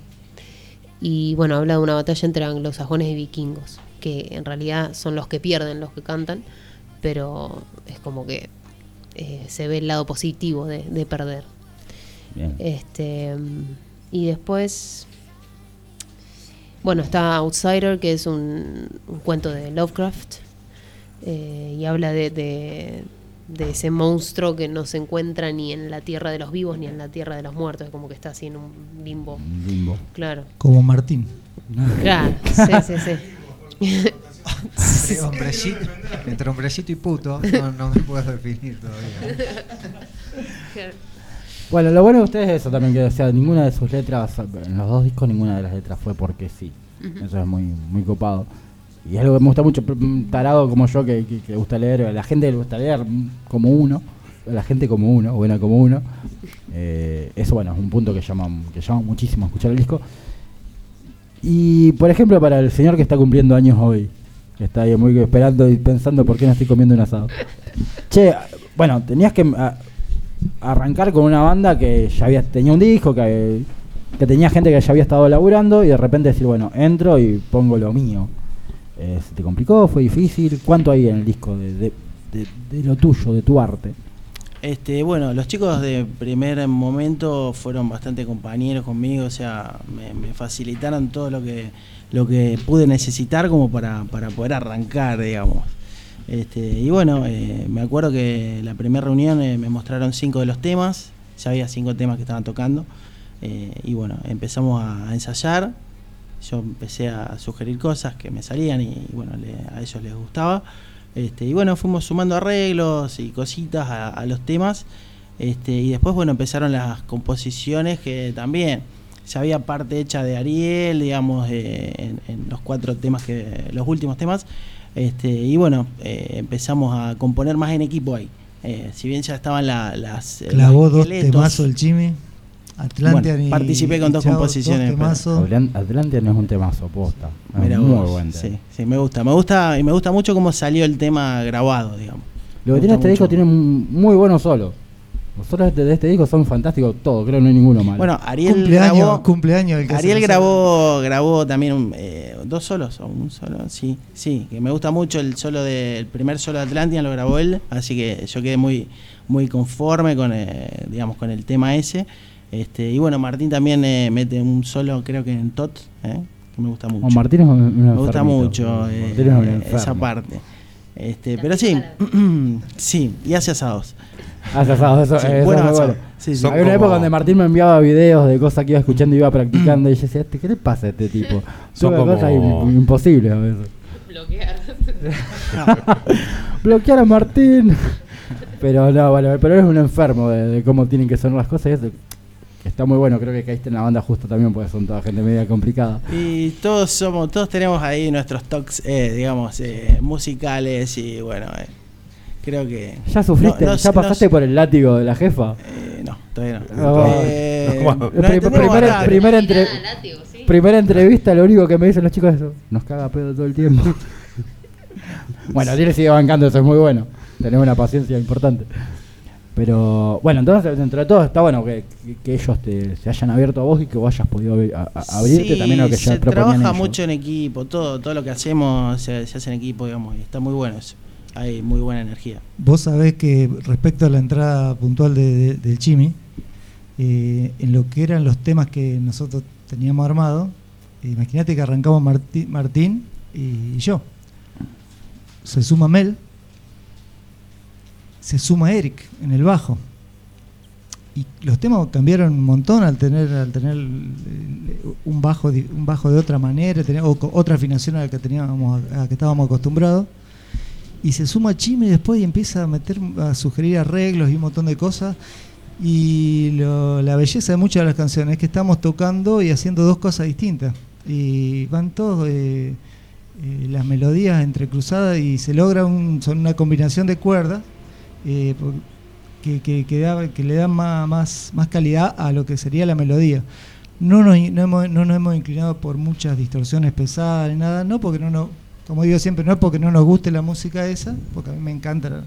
Y bueno, habla de una batalla entre anglosajones y vikingos. Que en realidad son los que pierden, los que cantan. Pero es como que eh, se ve el lado positivo de, de perder. Bien. Este, y después, bueno, está Outsider, que es un, un cuento de Lovecraft, eh, y habla de, de- de ese monstruo que no se encuentra ni en la tierra de los vivos ni en la tierra de los muertos, es como que está así en un limbo. Limbo. Claro, Como Martín. claro, [laughs] sí, sí, sí. Entre hombrecito, entre hombrecito y puto, no, no me puedo definir todavía. Bueno, lo bueno de ustedes es eso también, que o sea, ninguna de sus letras, en los dos discos ninguna de las letras fue porque sí. Eso es muy, muy copado. Y es algo que me gusta mucho, un tarado como yo que, que, le gusta leer, la gente le gusta leer mm, como uno, la gente como uno, buena como uno. Eh, eso bueno, es un punto que llama, que llama muchísimo escuchar el disco. Y por ejemplo, para el señor que está cumpliendo años hoy, que está ahí muy esperando y pensando por qué no estoy comiendo un asado. Che, bueno, tenías que ah, arrancar con una banda que ya había tenía un disco, que, que tenía gente que ya había estado laburando y de repente decir, bueno, entro y pongo lo mío. Eh, ¿Se te complicó? ¿Fue difícil? ¿Cuánto hay en el disco de, de- lo tuyo, de tu arte? Este, bueno, los chicos de primer momento fueron bastante compañeros conmigo, o sea, me, facilitaron todo lo que lo que pude necesitar como para, para poder arrancar, digamos. Este, y bueno, eh, me acuerdo que la primera reunión eh, me mostraron cinco de los temas, ya había cinco temas que estaban tocando, y bueno, empezamos a ensayar, yo empecé a sugerir cosas que me salían y bueno, le- a ellos les gustaba. Este, y bueno, fuimos sumando arreglos y cositas a, a los temas. Este, y después, bueno, empezaron las composiciones que también ya había parte hecha de Ariel, digamos, eh, en, en los cuatro temas que, los últimos temas. Este, y bueno, eh, empezamos a componer más en equipo ahí. Eh, si bien ya estaban la- las. Clavó dos temazos el Chimi. Atlantean Bueno, y- participé con y dos Chao, composiciones. Atlan- Atlantean es un temazo, posta. Es Mirá muy vos, buen tema. sí, sí, me gusta. Me gusta y me gusta mucho cómo salió el tema grabado, digamos. Lo que tiene este disco tiene un muy buenos solos. Los solos de, este disco son fantásticos, todos, creo que no hay ninguno malo. Bueno, Ariel Cumpleaños, grabó, cumpleaños el que Ariel grabó, grabó también un, eh, dos solos o un solo, sí, sí, que me gusta mucho el solo de, el primer solo de Atlantia lo grabó él, así que yo quedé muy, muy conforme con, eh, digamos, con el tema ese. Este, y bueno, Martín también eh, mete un solo, creo que en Tot, eh, que me gusta mucho. Bueno, Martín es un- un me gusta enfermito. mucho eh, un esa parte. Este, pero sí, [clears throat] sí, y hace asados. Hace asado, eso, Sí, eso asados. bueno. Sí, sí. Había una época donde Martín me enviaba videos de cosas que iba escuchando y iba practicando y yo decía, "Este, ¿qué le pasa a este tipo? [laughs] Son como- cosas im- imposibles a veces. Bloquear. [laughs] Bloquear a Martín. [laughs] Pero no, bueno, pero es un enfermo de, de cómo tienen que sonar las cosas y eso está muy bueno. Creo que caíste en la banda justo también porque son toda gente media complicada. Y todos somos, todos tenemos ahí nuestros talks, eh, digamos, eh, musicales y bueno, eh, creo que... ¿Ya sufriste? No, no ¿Ya pasaste no por el látigo de la jefa? sé- no, todavía no. Eh, primera, entrevista, lo único que me dicen los chicos es eso, nos caga pedo todo el tiempo. [laughs] bueno, Tiene sigue bancando, eso es muy bueno. Tenemos una paciencia importante. Pero bueno, entonces dentro de todo está bueno que, que- que ellos te, se hayan abierto a vos y que vos hayas podido abri- a- a- abrirte Sí, también a lo que ya se proponían trabaja ellos. mucho en equipo, todo, todo lo que hacemos se, se hace en equipo, digamos, y está muy bueno eso. Hay muy buena energía. Vos sabés que respecto a la entrada puntual de, de- del Chimi, eh, en lo que eran los temas que nosotros teníamos armado, eh, imagínate que arrancamos Martí- Martín y yo. Se suma Mel, se suma Eric en el bajo. Y los temas cambiaron un montón al tener al tener eh, un bajo un bajo de otra manera, tener o otra afinación a la que teníamos a que estábamos acostumbrados. Y se suma Chime después y empieza a meter a sugerir arreglos y un montón de cosas. Y la belleza de muchas de las canciones es que estamos tocando y haciendo dos cosas distintas. Y van todos eh, eh, las melodías entrecruzadas y se logra son una combinación de cuerdas eh, que, que, da- que le dan más, más, calidad a lo que sería la melodía. No nos, no, hemos, inclinado por muchas distorsiones pesadas ni nada, no porque no nos, como digo siempre, no es porque no nos guste la música esa, porque a mí me encanta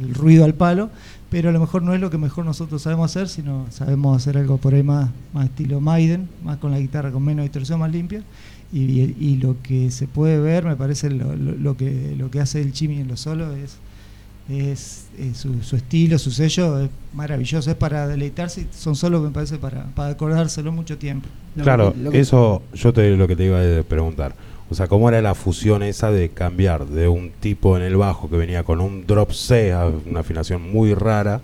el ruido al palo, pero a lo mejor no es lo que mejor nosotros sabemos hacer, sino sabemos hacer algo por ahí más, estilo Maiden, más con la guitarra con menos distorsión, más limpia. Y, lo que se puede ver, me parece, lo que, lo que hace el Chimi en los solos es, es, es su, su estilo, su sello, es maravilloso, es para deleitarse, y son solos, me parece, para, para acordárselo mucho tiempo. Claro, eso yo te lo que te iba a preguntar. O sea, ¿cómo era la fusión esa de cambiar de un tipo en el bajo que venía con un drop C, a una afinación muy rara,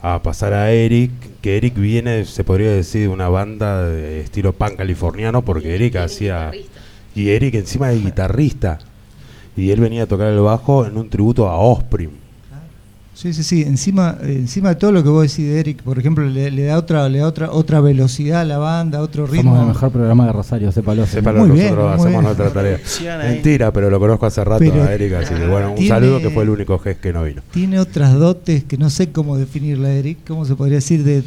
a pasar a Eric? Que Eric viene, se podría decir, de una banda de estilo pan californiano, porque Eric hacía. Y Eric encima es guitarrista. Y él venía a tocar el bajo en un tributo a Osprey. Sí, sí, sí. Encima, encima de todo lo que vos decís de Eric, por ejemplo, le, le da otra, le da otra, otra velocidad a la banda, otro ritmo. Somos el mejor programa de Rosario, sépalo. Sépalo, Muy bien, nosotros muy hacemos bien. nuestra tarea. Mentira, pero lo conozco hace rato Pero a Eric, así que bueno, un tiene- saludo que fue el único gest que no vino. Tiene otras dotes que no sé cómo definirla, Eric. ¿Cómo se podría decir? De,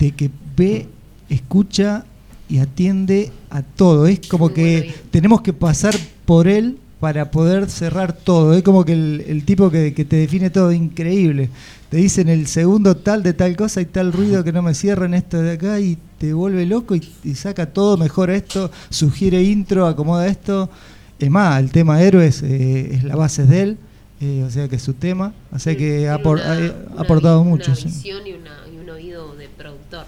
de que ve, escucha y atiende a todo. Es como que tenemos que pasar por él para poder cerrar todo. Es como que el, el tipo que, que te define todo, increíble. Te dicen el segundo tal de tal cosa y tal ruido que no me cierran esto de acá y te vuelve loco y, y saca todo, mejora esto, sugiere intro, acomoda esto. Es más, el tema Héroes eh, es la base de él, eh, o sea que es su tema, o sea que ha, apor- ha- ha aportado una, mucho. Una sí. visión y, una- y un oído de productor.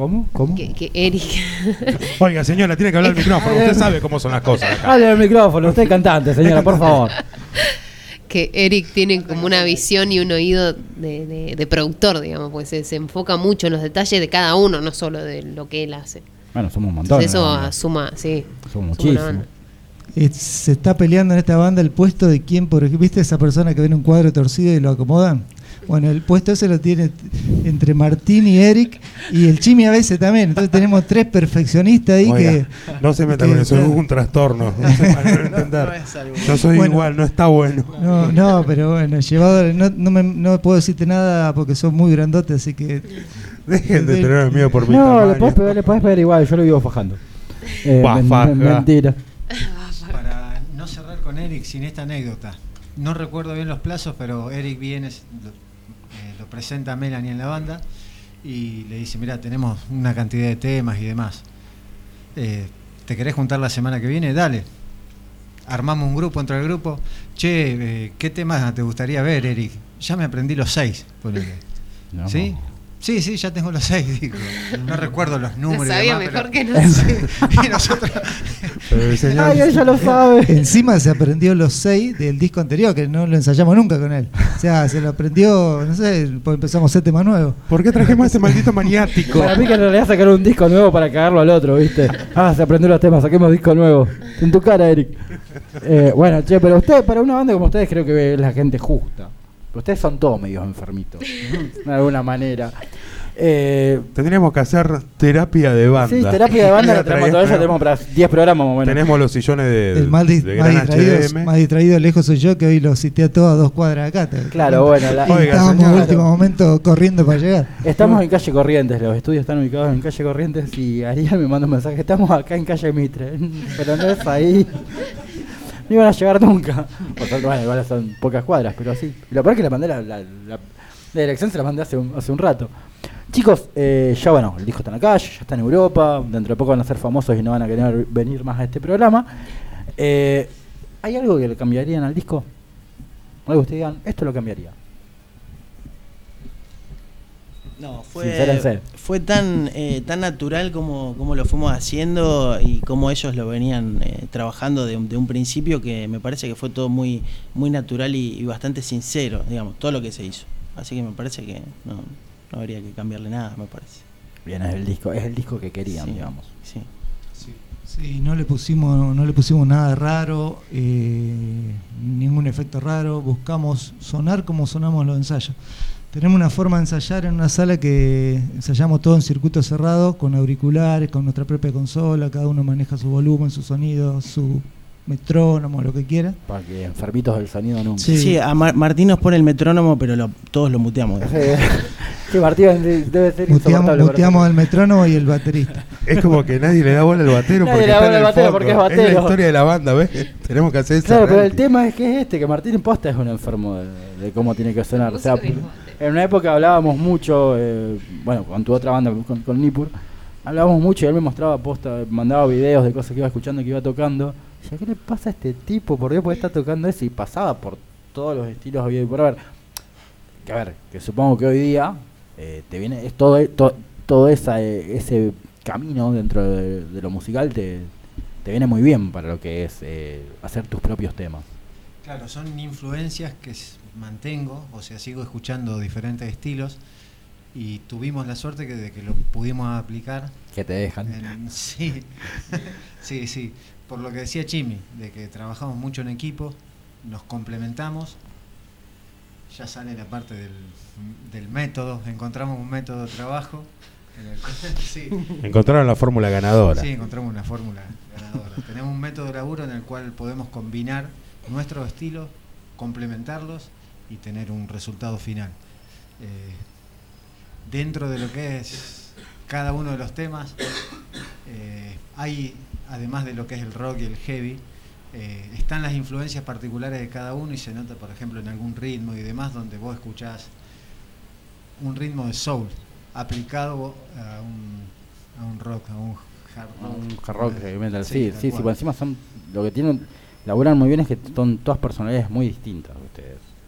¿Cómo? ¿Cómo? Que, que Eric. [laughs] Oiga, señora, tiene que hablar al micrófono. Usted sabe cómo son las cosas acá. Hable al micrófono, usted es cantante, señora, por favor. [laughs] que Eric tiene como una visión y un oído de, de- de productor, digamos, pues se, se enfoca mucho en los detalles de cada uno, no solo de lo que él hace. Bueno, somos un montón. Entonces eso suma, sí. Somos muchísimos. Eh, se está peleando en esta banda el puesto de quién, por ejemplo, ¿viste esa persona que ven un cuadro torcido y lo acomodan? Bueno, el puesto ese lo tiene entre Martín y Eric y el Chimi a veces también. Entonces tenemos tres perfeccionistas ahí Oiga, que... no se meta que- con eso, es un trastorno. No se van a entender. No es algo- Yo soy Bueno. igual, no está bueno. No, no, pero bueno, llevado, no, no, me, no puedo decirte nada porque son muy grandotes, así que... Dejen de tener miedo por mi No, tamaño. le podés, pegar, le podés pegar igual, yo lo vivo fajando. Eh, men- mentira. Para no cerrar con Eric sin esta anécdota. No recuerdo bien los plazos, pero Eric viene, presenta a Melanie en la banda y le dice, mira, tenemos una cantidad de temas y demás. Eh, ¿Te querés juntar la semana que viene? Dale. Armamos un grupo entre el grupo. Che, eh, ¿qué temas te gustaría ver, Eric? Ya me aprendí los seis. ponele. [laughs] No, ¿Sí? Sí, sí, ya tengo los seis, dijo. No recuerdo los números. sabía demás, mejor pero- que [laughs] y nosotros. Pero el señor- Ay, ella lo sabe. Encima se aprendió los seis del disco anterior, que no lo ensayamos nunca con él. O sea, se lo aprendió, no sé, pues empezamos ese tema nuevo. ¿Por qué trajimos a ese maldito maniático? Para mí que en realidad sacaron un disco nuevo para cagarlo al otro, ¿viste? Ah, se aprendió los temas, saquemos disco nuevo. En tu cara, Eric. Eh, bueno, che, pero usted, para una banda como ustedes, creo que es la gente justa. Ustedes son todos medios enfermitos, de alguna manera. Eh, Tendríamos que hacer terapia de banda. sí, terapia de banda [laughs] la tenemos todavía, tenemos para 10 programas más o menos. Tenemos los sillones de, El más, dis- de más gran distraído, más distraído lejos soy yo, que hoy lo cité a todos a dos cuadras acá. ¿te das Claro, bueno, la- Y Oiga, estábamos en último momento corriendo para llegar. Estamos en calle Corrientes, los estudios están ubicados en calle Corrientes y Ariel me manda un mensaje, estamos acá en calle Mitre, [laughs] pero no es ahí. No iban a llegar nunca. Por bueno, igual son pocas cuadras, pero sí. Y lo peor es que la mandé, la dirección se la mandé hace un, hace un rato. Chicos, eh, ya bueno, el disco está en la calle, ya está en Europa, dentro de poco van a ser famosos y no van a querer venir más a este programa. Eh, ¿Hay algo que le cambiarían al disco? Algo que ustedes digan, esto lo cambiaría. No, fue, fue tan, eh, tan natural como, como lo fuimos haciendo y como ellos lo venían eh, trabajando de, un- de un principio que me parece que fue todo muy, muy natural y, y bastante sincero, digamos, todo lo que se hizo. Así que me parece que no, no habría que cambiarle nada, me parece. Bien, es el disco, es el disco que querían, Sí, digamos. Sí. Sí, no le pusimos, no le pusimos nada raro, eh, ningún efecto raro, buscamos sonar como sonamos los ensayos. Tenemos una forma de ensayar en una sala que ensayamos todo en circuito cerrado, con auriculares, con nuestra propia consola, cada uno maneja su volumen, su sonido, su metrónomo, lo que quiera. Para que enfermitos del sonido nunca. Sí, Sí. a Mar- Martín nos pone el metrónomo, pero lo- todos lo muteamos. [laughs] Sí, Martín debe ser Muteamos, muteamos al metrónomo y el baterista. Es como que nadie le da bola al batero Nadie porque le da está bola al el batero porque es la historia de la banda, ¿ves? [laughs] Tenemos que hacer eso. Claro, pero el tema es que es este, que Martín Posta es un enfermo de, de cómo tiene que sonar. O sea, en una época hablábamos mucho, eh, bueno, con tu otra banda, con, con Nipur, hablábamos mucho y él me mostraba posta, mandaba videos de cosas que iba escuchando, que iba tocando. ¿qué le pasa a este tipo? ¿Por qué? Porque está tocando eso y pasaba por todos los estilos había por haber. Que a ver, que supongo que hoy día eh, te viene, es todo, to- todo eh, ese camino dentro de, lo musical te, viene muy bien para lo que es eh, hacer tus propios temas. Claro, son influencias que mantengo, o sea, sigo escuchando diferentes estilos y tuvimos la suerte que de que lo pudimos aplicar. Que te dejan. en- sí, [laughs] sí, sí. Por lo que decía Chimi, de que trabajamos mucho en equipo, nos complementamos, ya sale la parte del, del método, encontramos un método de trabajo. en el cual- [laughs] sí. Encontraron la fórmula ganadora. Sí, encontramos una fórmula ganadora. Tenemos un método de laburo en el cual podemos combinar nuestros estilos, complementarlos y tener un resultado final. Eh, dentro de lo que es cada uno de los temas, eh, hay, además de lo que es el rock y el heavy, eh, están las influencias particulares de cada uno y se nota, por ejemplo, en algún ritmo y demás, donde vos escuchás un ritmo de soul aplicado a un, a un rock, a un hard rock. Un hard rock, heavy metal, sí, sí, sí, sí, por encima son, lo que tienen, laburan muy bien es que son todas personalidades muy distintas.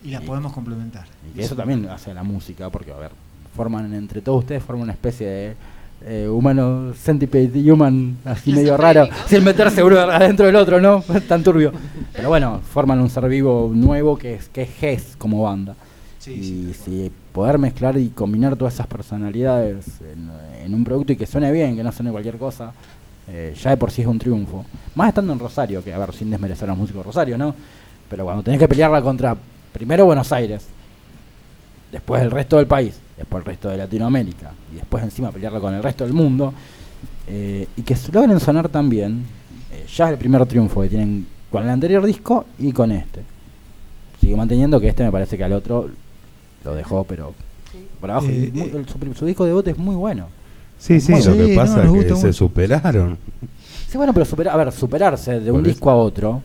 Y las podemos complementar. Y que eso también hace la música, porque a ver, forman entre todos ustedes forman una especie de eh, humano centipede human así medio raro, sin meterse uno adentro del otro, ¿no? [laughs] Tan turbio. Pero bueno, forman un ser vivo nuevo que es que es GES como banda. y si poder mezclar y combinar todas esas personalidades en, en un producto y que suene bien, que no suene cualquier cosa, eh, ya de por sí es un triunfo. Más estando en Rosario, que a ver, sin desmerecer a los músicos de Rosario, ¿no? Pero cuando tenés que pelearla contra primero Buenos Aires, después el resto del país, después el resto de Latinoamérica, y después encima pelearla con el resto del mundo, eh, y que logren sonar tan bien, eh, ya es el primer triunfo que tienen con el anterior disco y con este. Sigue manteniendo que este me parece que al otro lo dejó, pero por abajo. Eh, muy- el- su, su disco de bote es muy bueno. Sí, sí, lo que pasa es que se mucho. superaron. Sí, bueno, pero supera- a ver, superarse de un disco a otro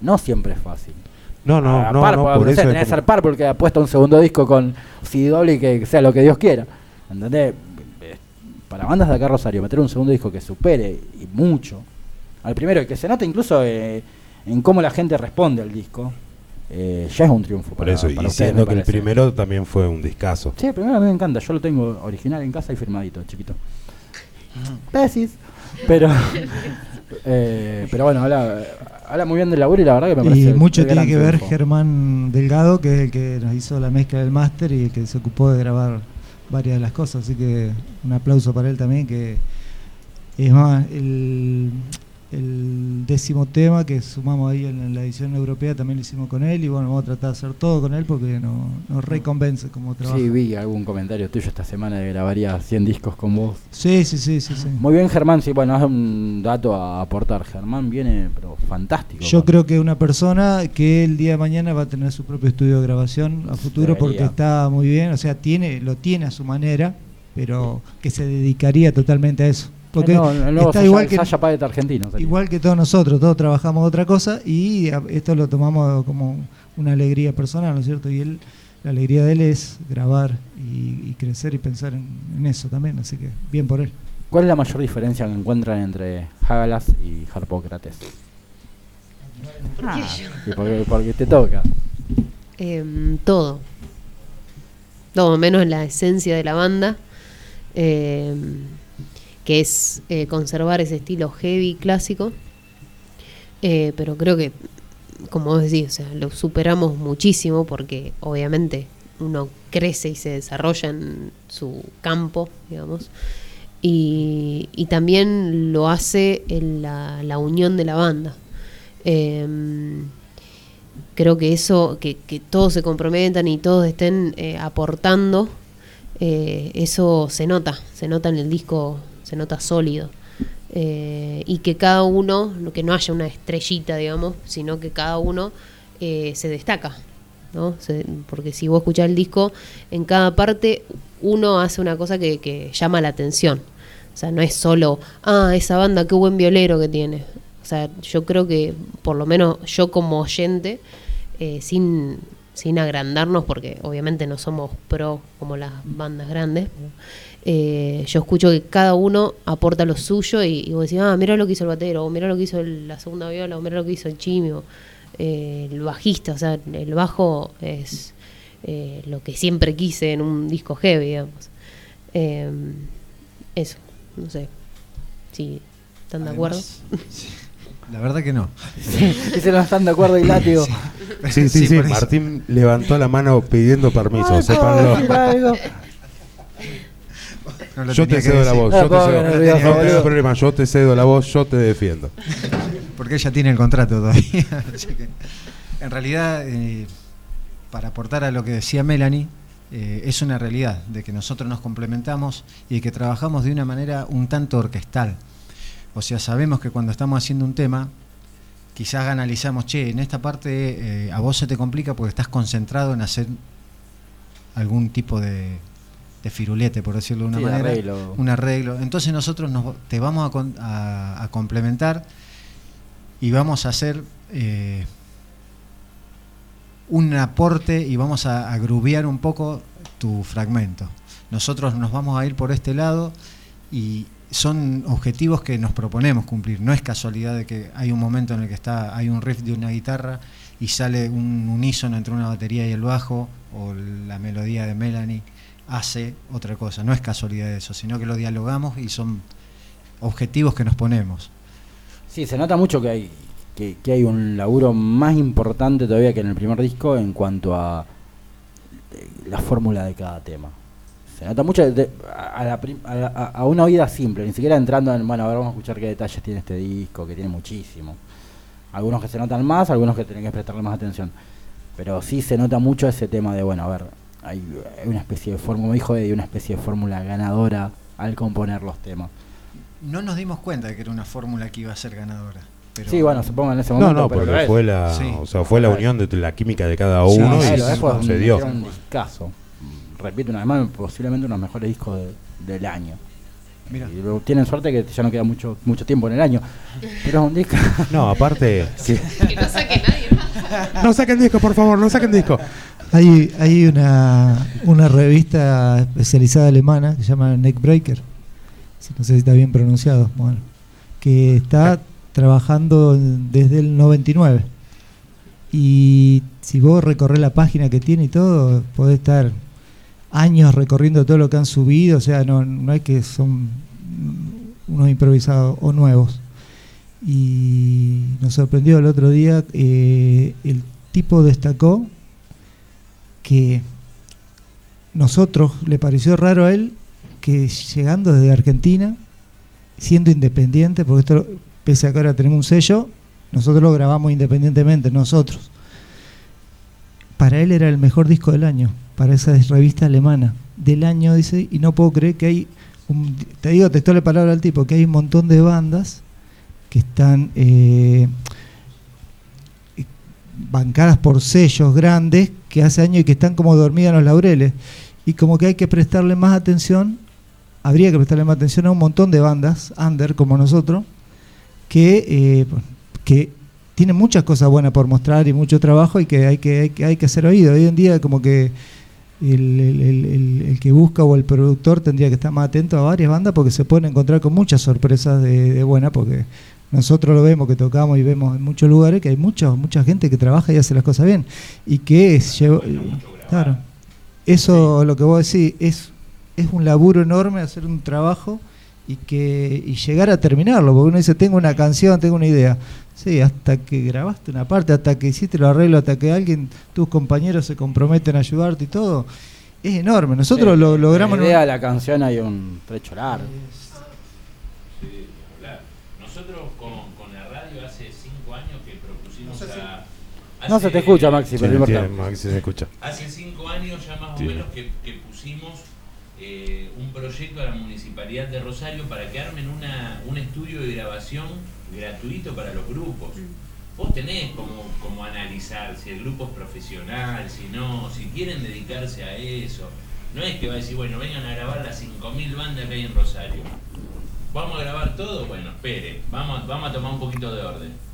no siempre es fácil. No, no, a no, no, por sé, eso es tenés que como- ser Purple que ha puesto un segundo disco con CW y que sea lo que Dios quiera. ¿Entendés? Para bandas de acá Rosario, meter un segundo disco que supere y mucho al primero y que se note incluso eh, en cómo la gente responde al disco, eh, ya es un triunfo. Por para- eso, para y ustedes, siendo que el primero también fue un discazo. Sí, el primero a mí me encanta. Yo lo tengo original en casa y firmadito, chiquito. Pesis. Pero, [laughs] eh, pero bueno, habla, habla muy bien del laburo y la verdad que me parece. Y mucho tiene que ver. Germán Delgado, que es el que nos hizo la mezcla del máster y el que se ocupó de grabar varias de las cosas. Así que un aplauso para él también, que es más, el, el décimo tema que sumamos ahí en la edición europea también lo hicimos con él y bueno, vamos a tratar de hacer todo con él porque no- nos reconvence como trabajo. Sí, vi algún comentario tuyo esta semana de grabaría 100 discos con vos. Sí, sí, sí, sí, sí. Muy bien, Germán. Sí, bueno, es un dato a aportar. Germán viene, pero fantástico. Yo creo que una persona que el día de mañana va a tener su propio estudio de grabación a futuro porque está muy bien, o sea, tiene lo tiene a su manera, pero que se dedicaría totalmente a eso. Porque el nuevo está Sasha- igual que Sasha Paet argentino. igual que todos nosotros, todos trabajamos otra cosa y a- esto lo tomamos como una alegría personal, ¿no es cierto? Y él la alegría de él es grabar y, y crecer y pensar en, en eso también, así que bien por él. ¿Cuál es la mayor diferencia que encuentran entre Hagalas y Harpócrates? Ah, sí, porque, porque te toca. Em, todo. Todo, menos la esencia de la banda, em, que es eh, conservar ese estilo heavy clásico. Eh, pero creo que, como vos decís, o sea, lo superamos muchísimo porque obviamente uno crece y se desarrolla en su campo, digamos. Y, también lo hace en la, unión de la banda. Em, creo que eso, que, todos se comprometan y todos estén eh, aportando, eso se nota, se nota en el disco, se nota sólido. Eh, y que cada uno, no- que no haya una estrellita, digamos, sino que cada uno eh, se destaca. ¿no? Porque si vos escuchás el disco, en cada parte uno hace una cosa que, que llama la atención. O sea, no es solo, ah, esa banda, qué buen violero que tiene. O sea, yo creo que, por lo menos yo como oyente, eh, sin, sin agrandarnos, porque obviamente no somos pro como las bandas grandes, eh, yo escucho que cada uno aporta lo suyo y, y vos decís, ah, mira lo que hizo el batero, o mira lo que hizo el- la segunda viola, o mira lo que hizo el chimio, eh, el bajista, o sea, el bajo es eh, lo que siempre quise en un disco heavy, digamos. Eh, eso, no sé. Si están de acuerdo. [laughs] Sí, La verdad que no. Dice no están de acuerdo y látigo. Sí, sí, sí. eso. Martín levantó la mano pidiendo permiso, sépanlo. No lo Yo te cedo la voz, yo te cedo. No tengo problema, yo te cedo la voz, yo te defiendo. porque ella tiene el contrato todavía. [laughs] Así que, en realidad, eh, para aportar a lo que decía Melanie, eh, es una realidad de que nosotros nos complementamos y que trabajamos de una manera un tanto orquestal. O sea, sabemos que cuando estamos haciendo un tema, quizás analizamos, che, en esta parte eh, a vos se te complica porque estás concentrado en hacer algún tipo de, de firulete, por decirlo de una Sí, manera. arreglo. Un arreglo. Entonces nosotros nos, te vamos a, con- a- a complementar y vamos a hacer eh, un aporte y vamos a, a grubear un poco tu fragmento. Nosotros nos vamos a ir por este lado y son objetivos que nos proponemos cumplir. No es casualidad de que hay un momento en el que está, hay un riff de una guitarra y sale un unísono entre una batería y el bajo, o la melodía de Melanie hace otra cosa. No es casualidad eso, sino que lo dialogamos y son objetivos que nos ponemos. Sí, se nota mucho que hay que, hay un laburo más importante todavía que en el primer disco en cuanto a eh, la fórmula de cada tema. Se nota mucho a, la a, la- a una oída simple, ni siquiera entrando en, bueno, a ver, vamos a escuchar qué detalles tiene este disco, que tiene muchísimo. Algunos que se notan más, algunos que tienen que prestarle más atención. Pero sí se nota mucho ese tema de, bueno, a ver, hay, una especie de fórmula, como dijo Eddie, una especie de fórmula ganadora al componer los temas. No nos dimos cuenta de que era una fórmula que iba a ser ganadora. Pero Sí, bueno, supongo en ese No, momento. no, pero porque lo es. fue la, Sí. o sea, fue la unión de la química de cada uno sí, y se un- dio. era un discazo. Repito una vez más, posiblemente uno de los mejores discos de- del año. Mira. Y tienen suerte que ya no queda mucho mucho tiempo en el año. Pero es un disco. No, aparte, [laughs] Que no saque nadie más. No saquen disco, por favor, no saquen disco. Hay, hay una, una revista especializada alemana que se llama Neckbreaker, no sé si está bien pronunciado, bueno, que está trabajando en- desde el 99. Y si vos recorres la página que tiene y todo, podés estar años recorriendo todo lo que han subido, o sea, no, no es que son unos improvisados o nuevos. Y nos sorprendió el otro día, eh, el tipo destacó que nosotros le pareció raro a él que llegando desde Argentina, siendo independiente, porque esto, pese a que ahora tenemos un sello, nosotros lo grabamos independientemente, nosotros. Para él era el mejor disco del año, para esa revista alemana del año, dice, y no puedo creer que hay, un- te digo textual la palabra al tipo, que hay un montón de bandas que están eh, bancadas por sellos grandes que hace años y que están como dormidas en los laureles. Y como que hay que prestarle más atención, habría que prestarle más atención a un montón de bandas, under como nosotros, que, eh, que tienen muchas cosas buenas por mostrar y mucho trabajo y que hay que, hay que, hay que hacer oído. Hoy en día como que el, el- el- el- el que busca o el productor tendría que estar más atento a varias bandas porque se pueden encontrar con muchas sorpresas de, de buena porque nosotros lo vemos que tocamos y vemos en muchos lugares que hay mucha mucha gente que trabaja y hace las cosas bien y que es lleva- claro eso lo que vos decís es es un laburo enorme hacer un trabajo y que y llegar a terminarlo porque uno dice tengo una canción tengo una idea sí hasta que grabaste una parte hasta que hiciste lo arreglo hasta que alguien tus compañeros se comprometen a ayudarte y todo es enorme nosotros Sí, lo logramos La un- idea de la canción hay un trecho largo. Claro. Nosotros con, con la radio hace cinco años que propusimos a... No se te escucha, Maxi, pero no importa. Maxi se escucha. Hace cinco años ya más o menos que, que pusimos eh, un proyecto a la Municipalidad de Rosario para que armen una, un estudio de grabación gratuito para los grupos. Vos tenés como, como analizar si el grupo es profesional, si no, si quieren dedicarse a eso. No es que va a decir, bueno, vengan a grabar las 5.000 bandas que hay en Rosario. ¿Vamos a grabar todo? Bueno, espere, vamos, vamos a tomar un poquito de orden.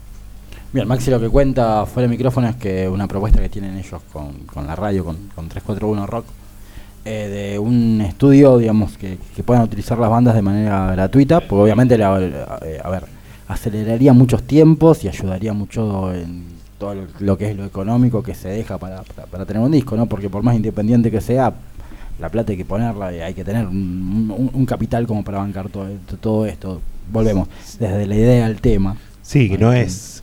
Bien, Maxi lo que cuenta fuera de micrófono es que una propuesta que tienen ellos con, con la radio, con, con 341 Rock, eh, de un estudio, digamos, que, que puedan utilizar las bandas de manera gratuita, porque obviamente, la- eh, a ver, aceleraría muchos tiempos y ayudaría mucho en todo lo, que es lo económico que se deja para, para, para tener un disco, ¿no? Porque por más independiente que sea, la plata hay que ponerla y hay que tener un, un- un capital como para bancar todo, todo esto. Volvemos, desde la idea al tema. Sí, que no es.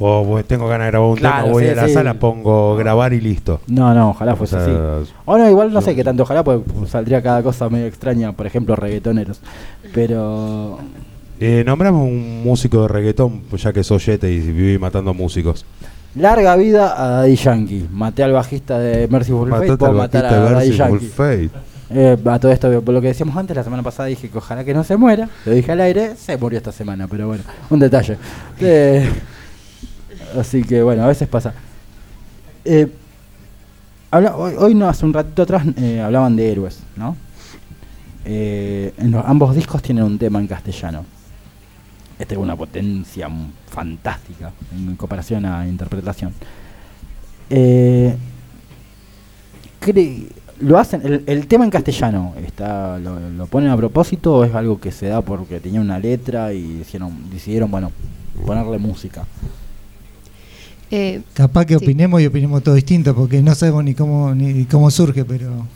O tengo ganas de grabar un Claro, tema, voy sí, a la sí. sala, pongo grabar y listo. No, no, ojalá fuese O sea, así. O no, igual no sé qué tanto, ojalá porque saldría cada cosa medio extraña, por ejemplo, reggaetoneros. Pero. Eh, nombramos un músico de reggaetón, pues ya que soy yete y viví matando músicos. Larga vida a Daddy Yankee. Maté al bajista de Mercyful Fate, puedo matar a de Daddy Yankee. Fate. Eh, a todo esto, por lo que decíamos antes, la semana pasada dije que ojalá que no se muera. Lo dije al aire, se murió esta semana, pero bueno, un detalle. Eh, [laughs] así que bueno, a veces pasa. Eh, habla- hoy, hoy no, hace un ratito atrás eh, hablaban de héroes, ¿no? Eh, en los- ambos discos tienen un tema en castellano. Este es una potencia fantástica en comparación a interpretación. Eh, lo hacen, el, tema en castellano, está, lo, ponen a propósito o es algo que se da porque tenía una letra y decidieron, decidieron bueno, ponerle música. Eh, Capaz que sí. opinemos y opinemos todo distinto, porque no sabemos ni cómo ni cómo surge, pero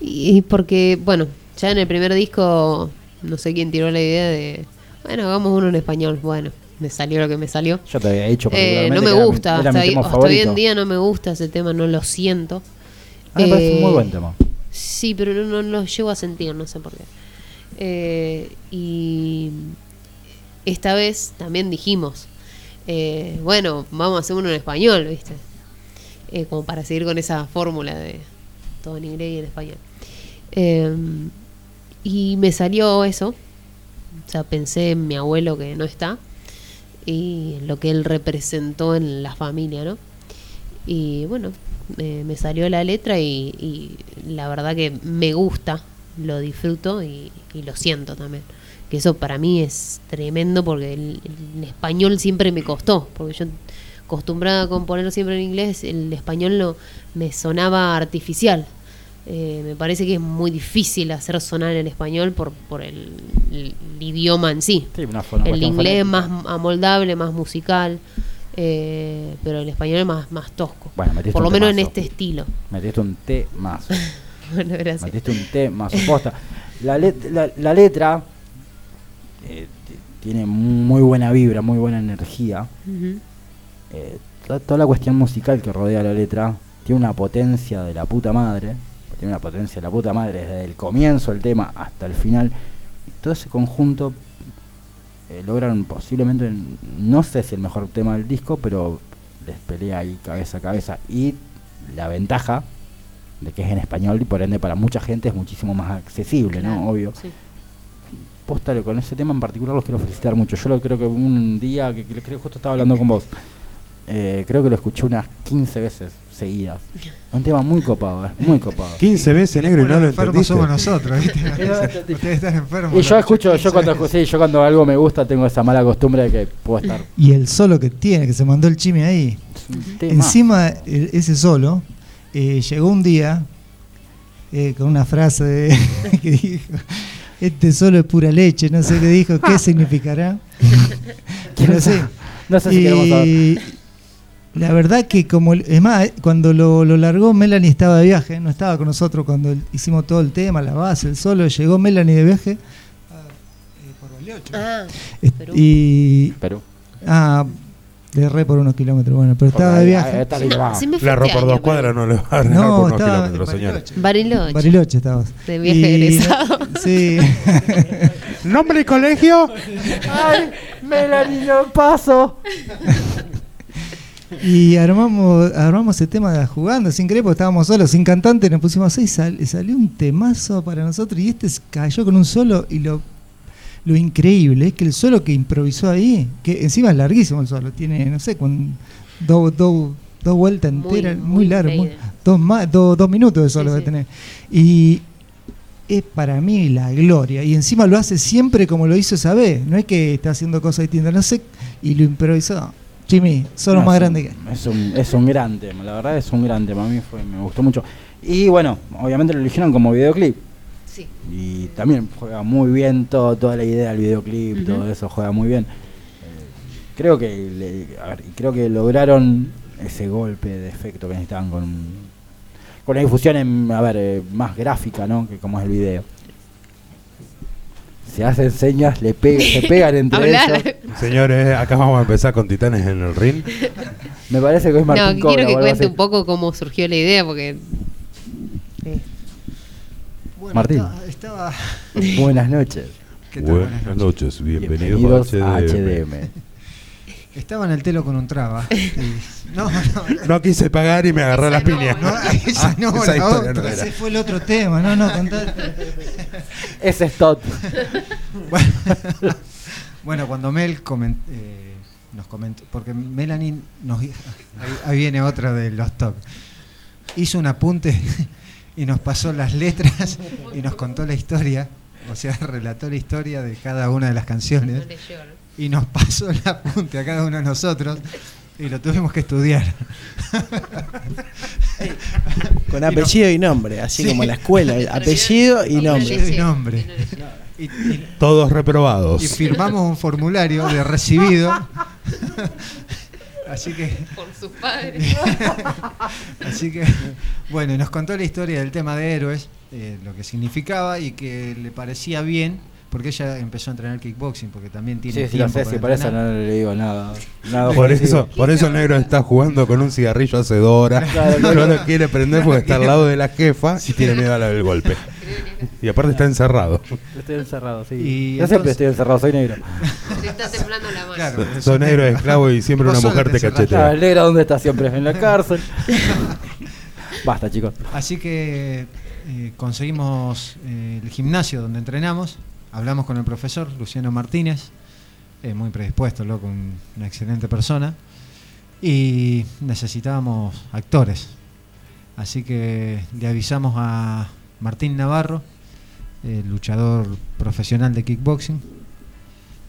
Y porque, bueno, ya en el primer disco, no sé quién tiró la idea de, bueno, hagamos uno en español. Bueno, me salió lo que me salió. Yo te había dicho Eh, no me que era mi- gusta, era mi hasta, hasta hoy en día no me gusta ese tema, no lo siento. A mí me parece un muy Eh, buen tema. Sí, pero no, no lo llego a sentir, no sé por qué. Eh, y esta vez también dijimos, eh, bueno, vamos a hacer uno en español, ¿viste? Eh, como para seguir con esa fórmula de todo en inglés y en español. Eh, y me salió eso. O sea, pensé en mi abuelo que no está y lo que él representó en la familia, ¿no? Y bueno, me salió la letra y, y la verdad que me gusta, lo disfruto y, y lo siento también. Que eso para mí es tremendo porque el, el español siempre me costó, porque yo acostumbrada a componer siempre en inglés, el español no me sonaba artificial. Eh, me parece que es muy difícil hacer sonar en español por, por el, el idioma en sí. Sí, una forma- el inglés fonética. más amoldable, más musical, eh, pero el español es más, más tosco. Bueno, metiste por lo menos en este estilo. Metiste un té más. [laughs] bueno, gracias. Metiste un té más. Posta. La, let- la, la letra eh, tiene muy buena vibra, muy buena energía. Eh, to- toda la cuestión musical que rodea la letra tiene una potencia de la puta madre. Tiene una potencia de la puta madre desde el comienzo del tema hasta el final. Y todo ese conjunto eh, logran posiblemente, no sé si el mejor tema del disco, pero les pelea ahí cabeza a cabeza. Y la ventaja de que es en español y por ende para mucha gente es muchísimo más accesible, Claro, ¿no? Obvio. sí. Con ese tema en particular los quiero felicitar mucho. Yo lo creo que un día, que, que creo que justo estaba hablando con vos, eh, creo que lo escuché unas 15 veces seguidas. Un tema muy copado, es muy copado. 15 veces negro y no lo enfermos entendiste. somos nosotros, [laughs] Ustedes están enfermos. Y yo escucho, yo cuando, 15 sí, yo cuando algo me gusta tengo esa mala costumbre de que puedo estar. Y el solo que tiene, que se mandó el chimi ahí. Encima, ese solo, eh, llegó un día eh, con una frase de- [laughs] que dijo, este solo es pura leche, no sé qué dijo, qué [laughs] significará. [laughs] ¿Quién no sé. No sé si. Y la verdad que como, es más, eh, cuando lo, lo largó Melanie estaba de viaje, no estaba con nosotros cuando hicimos todo el tema, la base, el solo, llegó Melanie de viaje. Ah, est- Perú. Y... Perú. Ah, le erré por unos kilómetros, bueno, pero estaba de viaje. ahí está Sí, no, sí me fue La este por dos cuadras no le va a No, por unos estaba kilómetros, en señores. Bariloche. Bariloche estabas. De viaje Y- egresado. [laughs] Sí. [laughs] ¿Nombre y colegio? ¡Ay, Melanie, no paso! y armamos armamos ese tema jugando sin querer porque estábamos solos, sin cantante, nos pusimos así y sal- salió un temazo para nosotros y este cayó con un solo y lo lo increíble es que el solo que improvisó ahí, que encima es larguísimo el solo, tiene, no sé, con dos dos dos vueltas enteras, muy, muy largo, muy- dos, más, dos, dos minutos de solo Sí, de sí. tener. Y es para mí la gloria. Y encima lo hace siempre como lo hizo esa vez. No es que está haciendo cosas distintas, no sé. Y lo improvisó. Jimmy, No, más un- que Es un, es un gran tema, la verdad es un gran tema. A mí fue, me gustó mucho. Y bueno, obviamente lo eligieron como videoclip. Sí. Y también juega muy bien todo, toda la idea del videoclip, todo eso juega muy bien. Eh, creo que le- a ver, creo que lograron ese golpe de efecto que necesitaban con con la difusión en, a ver, eh, más gráfica, ¿no? Que como es el video. Se hacen señas, le pega, se [laughs] pegan entre ellos. Señores, acá vamos a empezar con Titanes en el ring. Me parece que es Martín No, Cobra quiero que cuente así. un poco cómo surgió la idea, porque. Bueno, Martín. estaba- estaba [laughs] Buenas noches. [laughs] ¿Qué tal? Buenas noches, bienvenidos, Bienvenidos a a HDM. HDM. Estaba en el telo con un traba. [laughs] y- no, no, No quise pagar y me agarré las piñas. no, esa no, esa la otra. Ese fue el otro tema, no, no, contá. Ese es Todd. Bueno, bueno, cuando Mel comen- eh, nos comentó, porque Melanie nos ahí, ahí viene otra de los top. Hizo un apunte y nos pasó las letras y nos contó la historia, o sea, [laughs] relató la historia de cada una de las canciones y nos pasó el apunte a cada uno de nosotros y lo tuvimos que estudiar. [laughs] Con apellido y nombre, así Sí. como en la escuela, [laughs] apellido y nombre. Apellido y nombre. Y, y- Todos y reprobados. firmamos un formulario de recibido. Así que por sus padres. [laughs] Así que, bueno, y nos contó la historia del tema de héroes, eh, lo que significaba y que le parecía bien, porque ella empezó a entrenar kickboxing, porque también tiene Sí, sí, tiempo sé, para eso entrenar. no le digo nada. nada Por eso, por eso el negro está jugando con un cigarrillo hace dos horas. Claro, no lo quiere prender porque está al lado de la jefa y tiene miedo al golpe. Y aparte está encerrado. Estoy encerrado, sí. Y Yo siempre entonces- estoy encerrado, soy negro. Te está temblando la mano. Claro, Son negro esclavo y siempre Vos una mujer te te encerrás. Claro, cachetea. el negro, ¿dónde está siempre? En la cárcel. [laughs] Basta, chicos. Así que eh, conseguimos eh, el gimnasio donde entrenamos, hablamos con el profesor Luciano Martínez, eh, muy predispuesto, loco, un- una excelente persona, y necesitábamos actores. Así que le avisamos a Martín Navarro, eh, luchador profesional de kickboxing,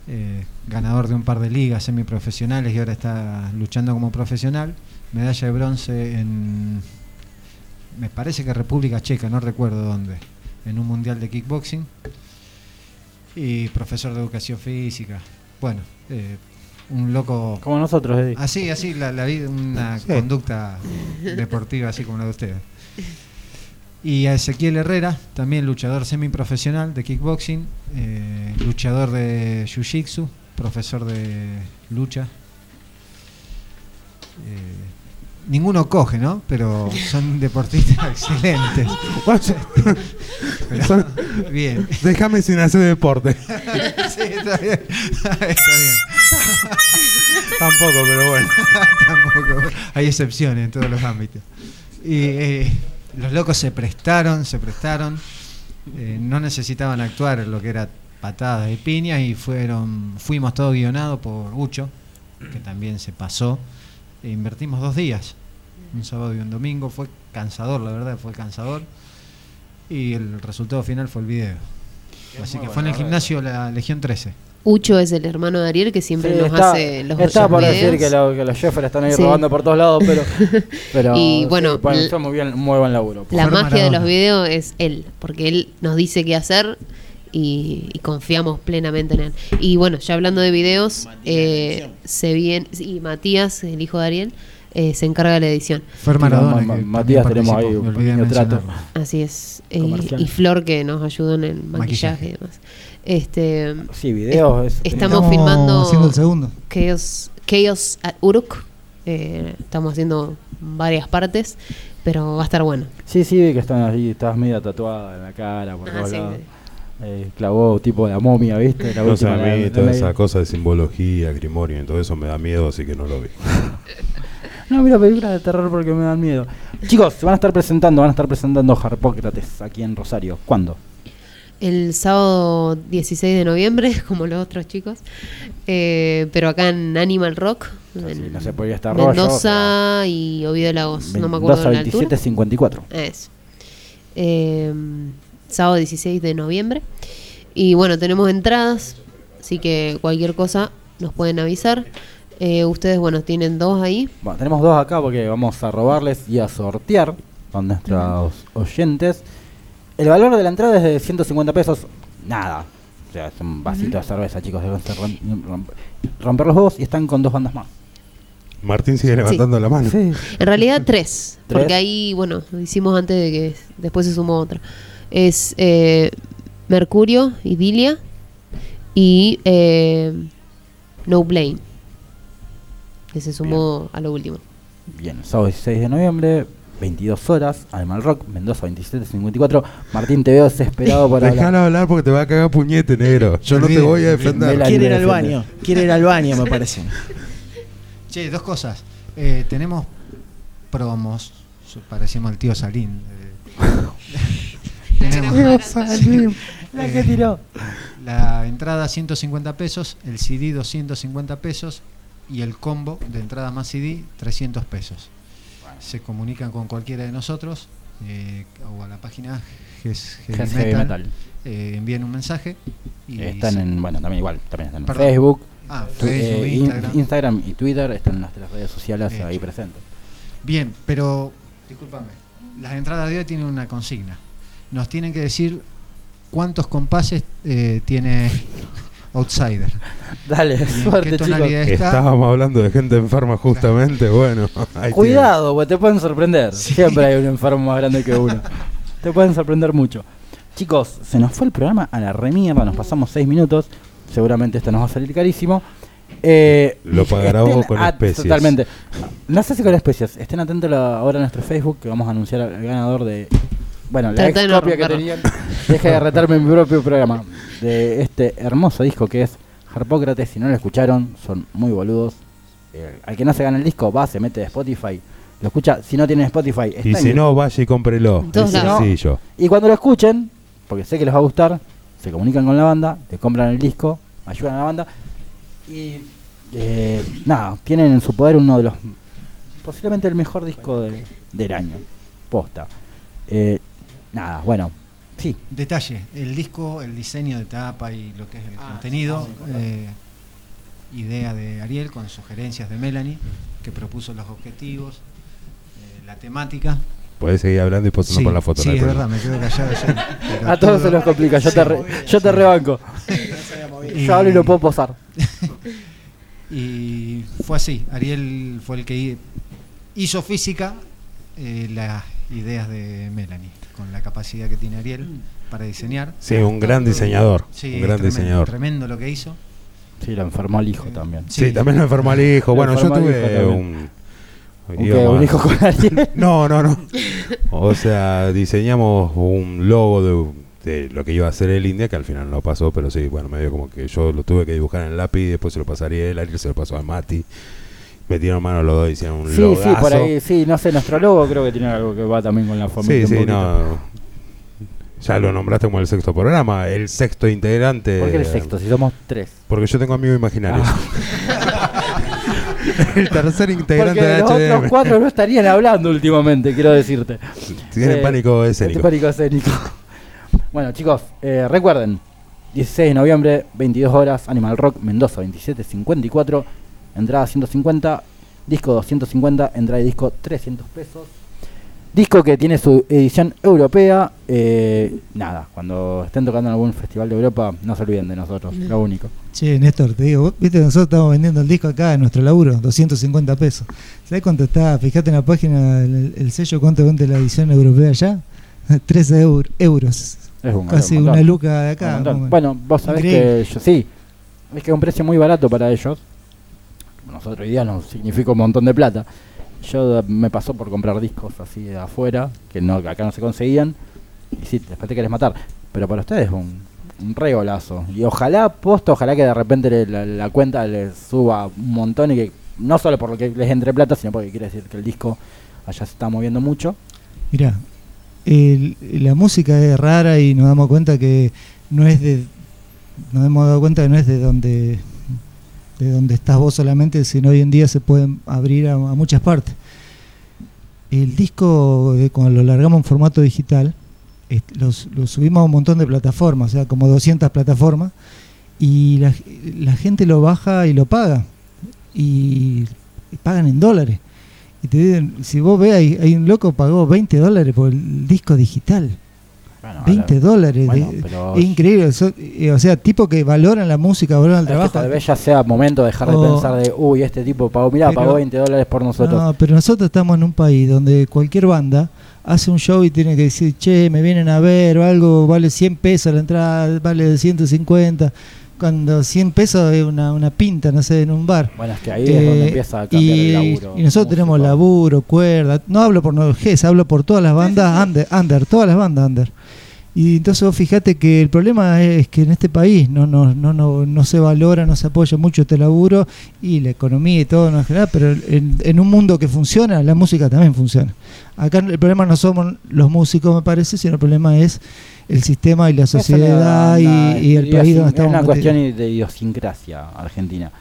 eh, ganador de un par de ligas semiprofesionales y ahora está luchando como profesional. Medalla de bronce en, me parece que República Checa, no recuerdo dónde, en un mundial de kickboxing. Y profesor de educación física. Bueno, eh, un loco. Como nosotros, Eddie. Así, así, la, la vida, una Sí. conducta deportiva así como la de ustedes. Y a Ezequiel Herrera, también luchador semiprofesional de kickboxing, eh, luchador de jiu-jitsu, profesor de lucha. Eh, ninguno coge, ¿no? Pero son [laughs] deportistas excelentes. Pero- bien. Déjame sin hacer deporte. [laughs] sí, está bien. está bien. Tampoco, pero bueno. [laughs] Tampoco. Hay excepciones en todos los ámbitos. Y eh, los locos se prestaron, se prestaron. eh, no necesitaban actuar en lo que era patadas y piñas y fueron, fuimos todo guionado por Ucho, que también se pasó. E invertimos dos días, un sábado y un domingo. Fue cansador, la verdad, fue cansador. Y el resultado final fue el video. Así que fue en el gimnasio la Legión 13. Ucho es el hermano de Ariel que siempre Sí, nos está- hace los Estaba por videos. decir que, lo- que los Jeffers están ahí Sí. robando por todos lados, pero. [laughs] pero Y sí, bueno, l- hacer muy, bien, muy buen laburo. La magia de los videos es él, porque él nos dice qué hacer y, y confiamos plenamente en él. Y bueno, ya hablando de videos, eh, se viene, y Matías, el hijo de Ariel, eh, se encarga de la edición. Fue Maradona. Ma- Matías, tenemos ahí un trato. Así es. Eh, y Flor que nos ayudó en el maquillaje, Maquillaje. y demás. Este, Sí, videos. es- estamos, Estamos filmando haciendo el segundo. Chaos, Chaos at Uruk. Eh, estamos haciendo varias partes, pero va a estar bueno. Sí, sí, vi que están ahí, estás medio tatuada en la cara, por Ah, todos sí, lados. Eh, clavó tipo la momia, ¿viste? La No sé, a mí la toda media- esa cosa de simbología, grimorio y todo eso me da miedo, así que no lo vi. [laughs] No miro películas de terror porque me dan miedo. Chicos, se van a estar presentando, van a estar presentando Harpócrates aquí en Rosario. ¿Cuándo? El sábado 16 de noviembre, [laughs] como los otros chicos. Eh, pero acá en Animal Rock. en no se podía estar rollo, Mendoza y Oviedo Lagos. No me acuerdo de la altura. 2754. Eso. Eh, sábado 16 de noviembre. Y bueno, tenemos entradas. Así que cualquier cosa nos pueden avisar. Eh, ustedes, bueno, tienen dos ahí. Bueno, tenemos dos acá porque vamos a robarles y a sortear con nuestros oyentes. El valor de la entrada es de 150 pesos. Nada. O sea, es un vasito de cerveza, chicos. Deben ser rom- rom- romper los huevos y están con dos bandas más. Martín sigue levantando la mano. En realidad tres, [laughs] ¿Tres? porque ahí, bueno, lo hicimos antes de que después se sumó otra. Es eh, Mercurio, Idilia y eh, No Blame, que se sumó a lo último. Bien, sábado 16 de noviembre, 22 horas, Animal Rock, Mendoza 2754. Martín, te veo desesperado para Déjalo hablar. hablar porque te va a cagar puñete, negro. Yo no te voy a defender. Quiere ir al baño, quiere ir al baño, me parece. [laughs] Che, dos cosas. Eh, tenemos promos. Parecemos el tío Salín. eh. [laughs] tenemos [laughs] La que tiró. la entrada 150 pesos, el CD 250 pesos y el combo de entrada más CD 300 pesos. Se comunican con cualquiera de nosotros eh, o a la página Ges- Heavy Ges Metal, Metal. eh, envíen un mensaje y Están en, bueno, también igual, también están en. Facebook, Ah, Facebook, eh, in- Instagram. Instagram y Twitter, están en las tres redes sociales ahí presentes. Bien, pero discúlpame. Las entradas de hoy tienen una consigna. Nos tienen que decir cuántos compases eh, tiene Outsider. Dale, suerte, ¿qué chicos. está? Estábamos hablando de gente enferma justamente, bueno. [laughs] Cuidado, porque te pueden sorprender. Siempre hay un enfermo más grande que uno. te pueden sorprender mucho. Chicos, se nos fue el programa a la remierda, nos pasamos seis minutos. Seguramente esto nos va a salir carísimo. Eh, Lo pagará vos con especies. Totalmente. No sé si con especies. Estén atentos ahora a nuestro Facebook que vamos a anunciar al ganador de. Bueno, la Trata de ex no copia que romperlo. tenían. Deja de retarme en mi propio programa. De este hermoso disco que es Harpócrates. Si no lo escucharon, son muy boludos. Eh, al que no se gana el disco, va, se mete de Spotify. Lo escucha. Si no tienen Spotify, está Y en si no, vaya y cómprelo. En todos Es lados. sencillo. y cuando lo escuchen, porque sé que les va a gustar, se comunican con la banda, le compran el disco, ayudan a la banda y eh, nada, tienen en su poder uno de los, posiblemente el mejor disco de- del año, posta. Eh, nada, bueno, Sí. Detalle, el disco, el diseño de tapa y lo que es el contenido, eh, idea de Ariel con sugerencias de Melanie, que propuso los objetivos, eh, la temática. Podés seguir hablando y posando Sí, por la foto. sí, no es problema. verdad, me quedo callado ya, [laughs] pero A todos se los complica, yo, Sí. te, re- yo te rebanco. Y- Yo hablo y lo puedo posar. [laughs] y fue así, Ariel fue el que hi- hizo física eh, las ideas de Melanie, con la capacidad que tiene Ariel para diseñar. Sí, un gran diseñador, Sí, un gran tremendo, diseñador. Tremendo lo que hizo. Sí, lo enfermó al hijo también. Sí, también lo enfermó al hijo. Bueno, yo tuve un. ¿Un hijo con Ariel? [laughs] No, no, no. [laughs] O sea, diseñamos un logo de, de lo que iba a ser el India, que al final no pasó, pero sí, bueno, medio como que yo lo tuve que dibujar en el lápiz, después se lo pasé a Ariel, Ariel se lo pasó a Mati. Metieron mano los dos y hicieron un Sí, logazo. sí, por ahí, sí, no sé, nuestro logo creo que tiene algo que va también con la familia. Sí, sí, no. Ya lo nombraste como el sexto programa, el sexto integrante. ¿Por qué el sexto? Si somos tres. Porque yo tengo amigos imaginarios. [laughs] el tercer integrante Porque de los HDM. otros cuatro no estarían hablando últimamente, quiero decirte. Tienen pánico escénico. este pánico escénico. bueno, chicos, eh, recuerden, 16 de noviembre, 22 horas, Animal Rock, Mendoza, 2754, entrada 150, disco 250, entrada y disco 300 pesos. Disco que tiene su edición europea. eh, nada, cuando estén tocando en algún festival de Europa, no se olviden de nosotros, lo único. Che, Néstor, te digo, viste, nosotros estamos vendiendo el disco acá en nuestro laburo, 250 pesos. ¿Sabés cuánto está? Fíjate en la página, el, el sello, cuánto vende la edición europea allá. [laughs] 13 eur- euros. Es un Casi una luca de acá. Bueno, vos sabés Increíble. que yo sí, es que es un precio muy barato para ellos. Nosotros hoy día nos significa un montón de plata. Yo me pasó por comprar discos así de afuera, que no acá no se conseguían. Y sí, después te querés matar. Pero para ustedes es un, un re golazo. Y ojalá, posto, ojalá que de repente le- la, la cuenta les suba un montón y que no solo por lo que les entre plata, sino porque quiere decir que el disco allá se está moviendo mucho. Mirá, el- la música es rara y nos damos cuenta que no es de. Nos hemos dado cuenta que no es de donde de donde estás vos solamente, sino hoy en día se pueden abrir a, muchas partes. El disco, de cuando lo largamos en formato digital, los- lo subimos a un montón de plataformas, o sea, como 200 plataformas, y la, gente lo baja y lo paga, y, y pagan en dólares. Y te dicen, si vos ves, hay, hay un loco pagó 20 dólares por el disco digital. Bueno, 20 ahora- dólares. bueno, de- pero- es increíble. so- eh, o sea, tipo que valoran la música, valoran el trabajo. tal vez ya sea momento de dejar de pensar de, uy, este tipo pagó, mirá, Pero- pagó 20 dólares por nosotros. No, pero nosotros estamos en un país donde cualquier banda hace un show y tiene que decir, che, me vienen a ver o algo, vale 100 pesos la entrada, vale 150. Cuando 100 pesos es una, una pinta, no sé, en un bar. Bueno, es que ahí es donde empieza a cambiar y, el laburo Y nosotros tenemos laburo, cuerda. No hablo por Noges, hablo por todas las bandas under, under, todas las bandas under. Y entonces vos fijate que el problema es que en este país no, no, no, no, no se valora, no se apoya mucho este laburo y la economía y todo en general, pero en, en un mundo que funciona, la música también funciona. Acá el problema no somos los músicos, me parece, sino el problema es el sistema y la sociedad y, el país donde estamos. Es una cuestión de idiosincrasia argentina,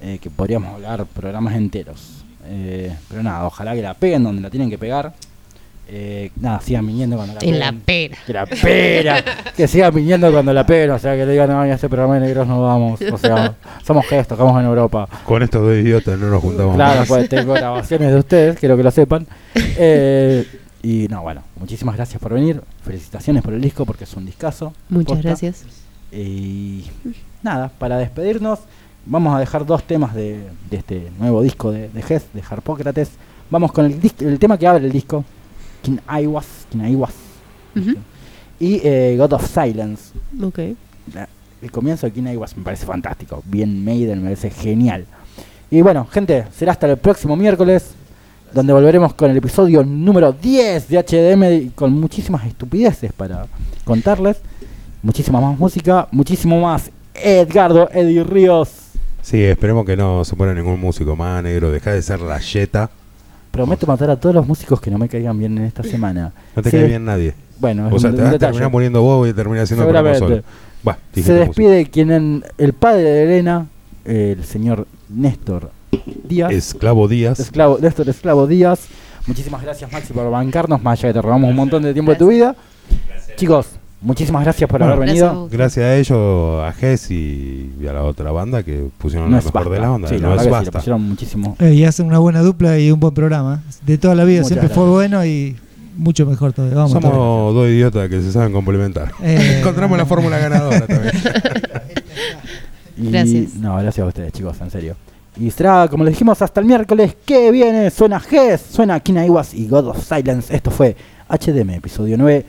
eh, que podríamos hablar programas enteros. Eh, pero nada, ojalá que la peguen donde la tienen que pegar. Eh, nada, sigan viniendo cuando la En peguen. la pera. Que la pera. que sigan viniendo cuando la peguen. O sea, que le digan, no, a este programa de negros no vamos. O sea, somos gestos, tocamos en Europa. Con estos dos idiotas no nos juntamos Claro, más. pues tengo grabaciones de ustedes, quiero que lo sepan. Eh, y no, bueno, muchísimas gracias por venir. Felicitaciones por el disco porque es un discazo. Muchas Posta. gracias. Y nada, para despedirnos, vamos a dejar dos temas de, de este nuevo disco de, de Hess, de Harpócrates. Vamos con el, el tema que abre el disco, King Iwas, King Iwas. Ujú. Y eh, God of Silence. Ok. La- el comienzo de King Iwas me parece fantástico, bien Maiden, me parece genial. Y bueno, gente, será hasta el próximo miércoles, donde volveremos con el episodio número 10 de HDM y con muchísimas estupideces para contarles. Muchísima más música, muchísimo más Edgardo Eddie Ríos. Sí, esperemos que no se ponga ningún músico más negro. Deja de ser la yeta. Prometo matar a todos los músicos que no me caigan bien en esta semana. No te Se cae bien nadie. Bueno, es o sea, un- te vas a terminar muriendo vos y terminar haciendo el solo. Se despide quien en- el padre de Elena, el señor Néstor Díaz. Esclavo Díaz. Esclavo, Néstor Esclavo Díaz. Muchísimas gracias Maxi por bancarnos, más allá que te robamos un montón de tiempo de tu vida. Chicos, Muchísimas gracias por Bueno, haber Gracias a venido. Gracias a ellos, a Gess y, y a la otra banda que pusieron No mejor de la onda. Sí, la no verdad es sí, basta. pusieron muchísimo. Eh, y hacen una buena dupla y un buen programa. De toda la vida Muchas siempre fue bueno y mucho mejor todavía. Vamos todavía. Somos dos idiotas que se saben complementar. Eh, [laughs] Encontramos la fórmula ganadora también. Y- Gracias. No, gracias a ustedes, chicos, en serio. Y será, como les dijimos, hasta el miércoles que viene. Suena Gess, suena Kina Iwas y God of Silence. Esto fue HDM, episodio 9.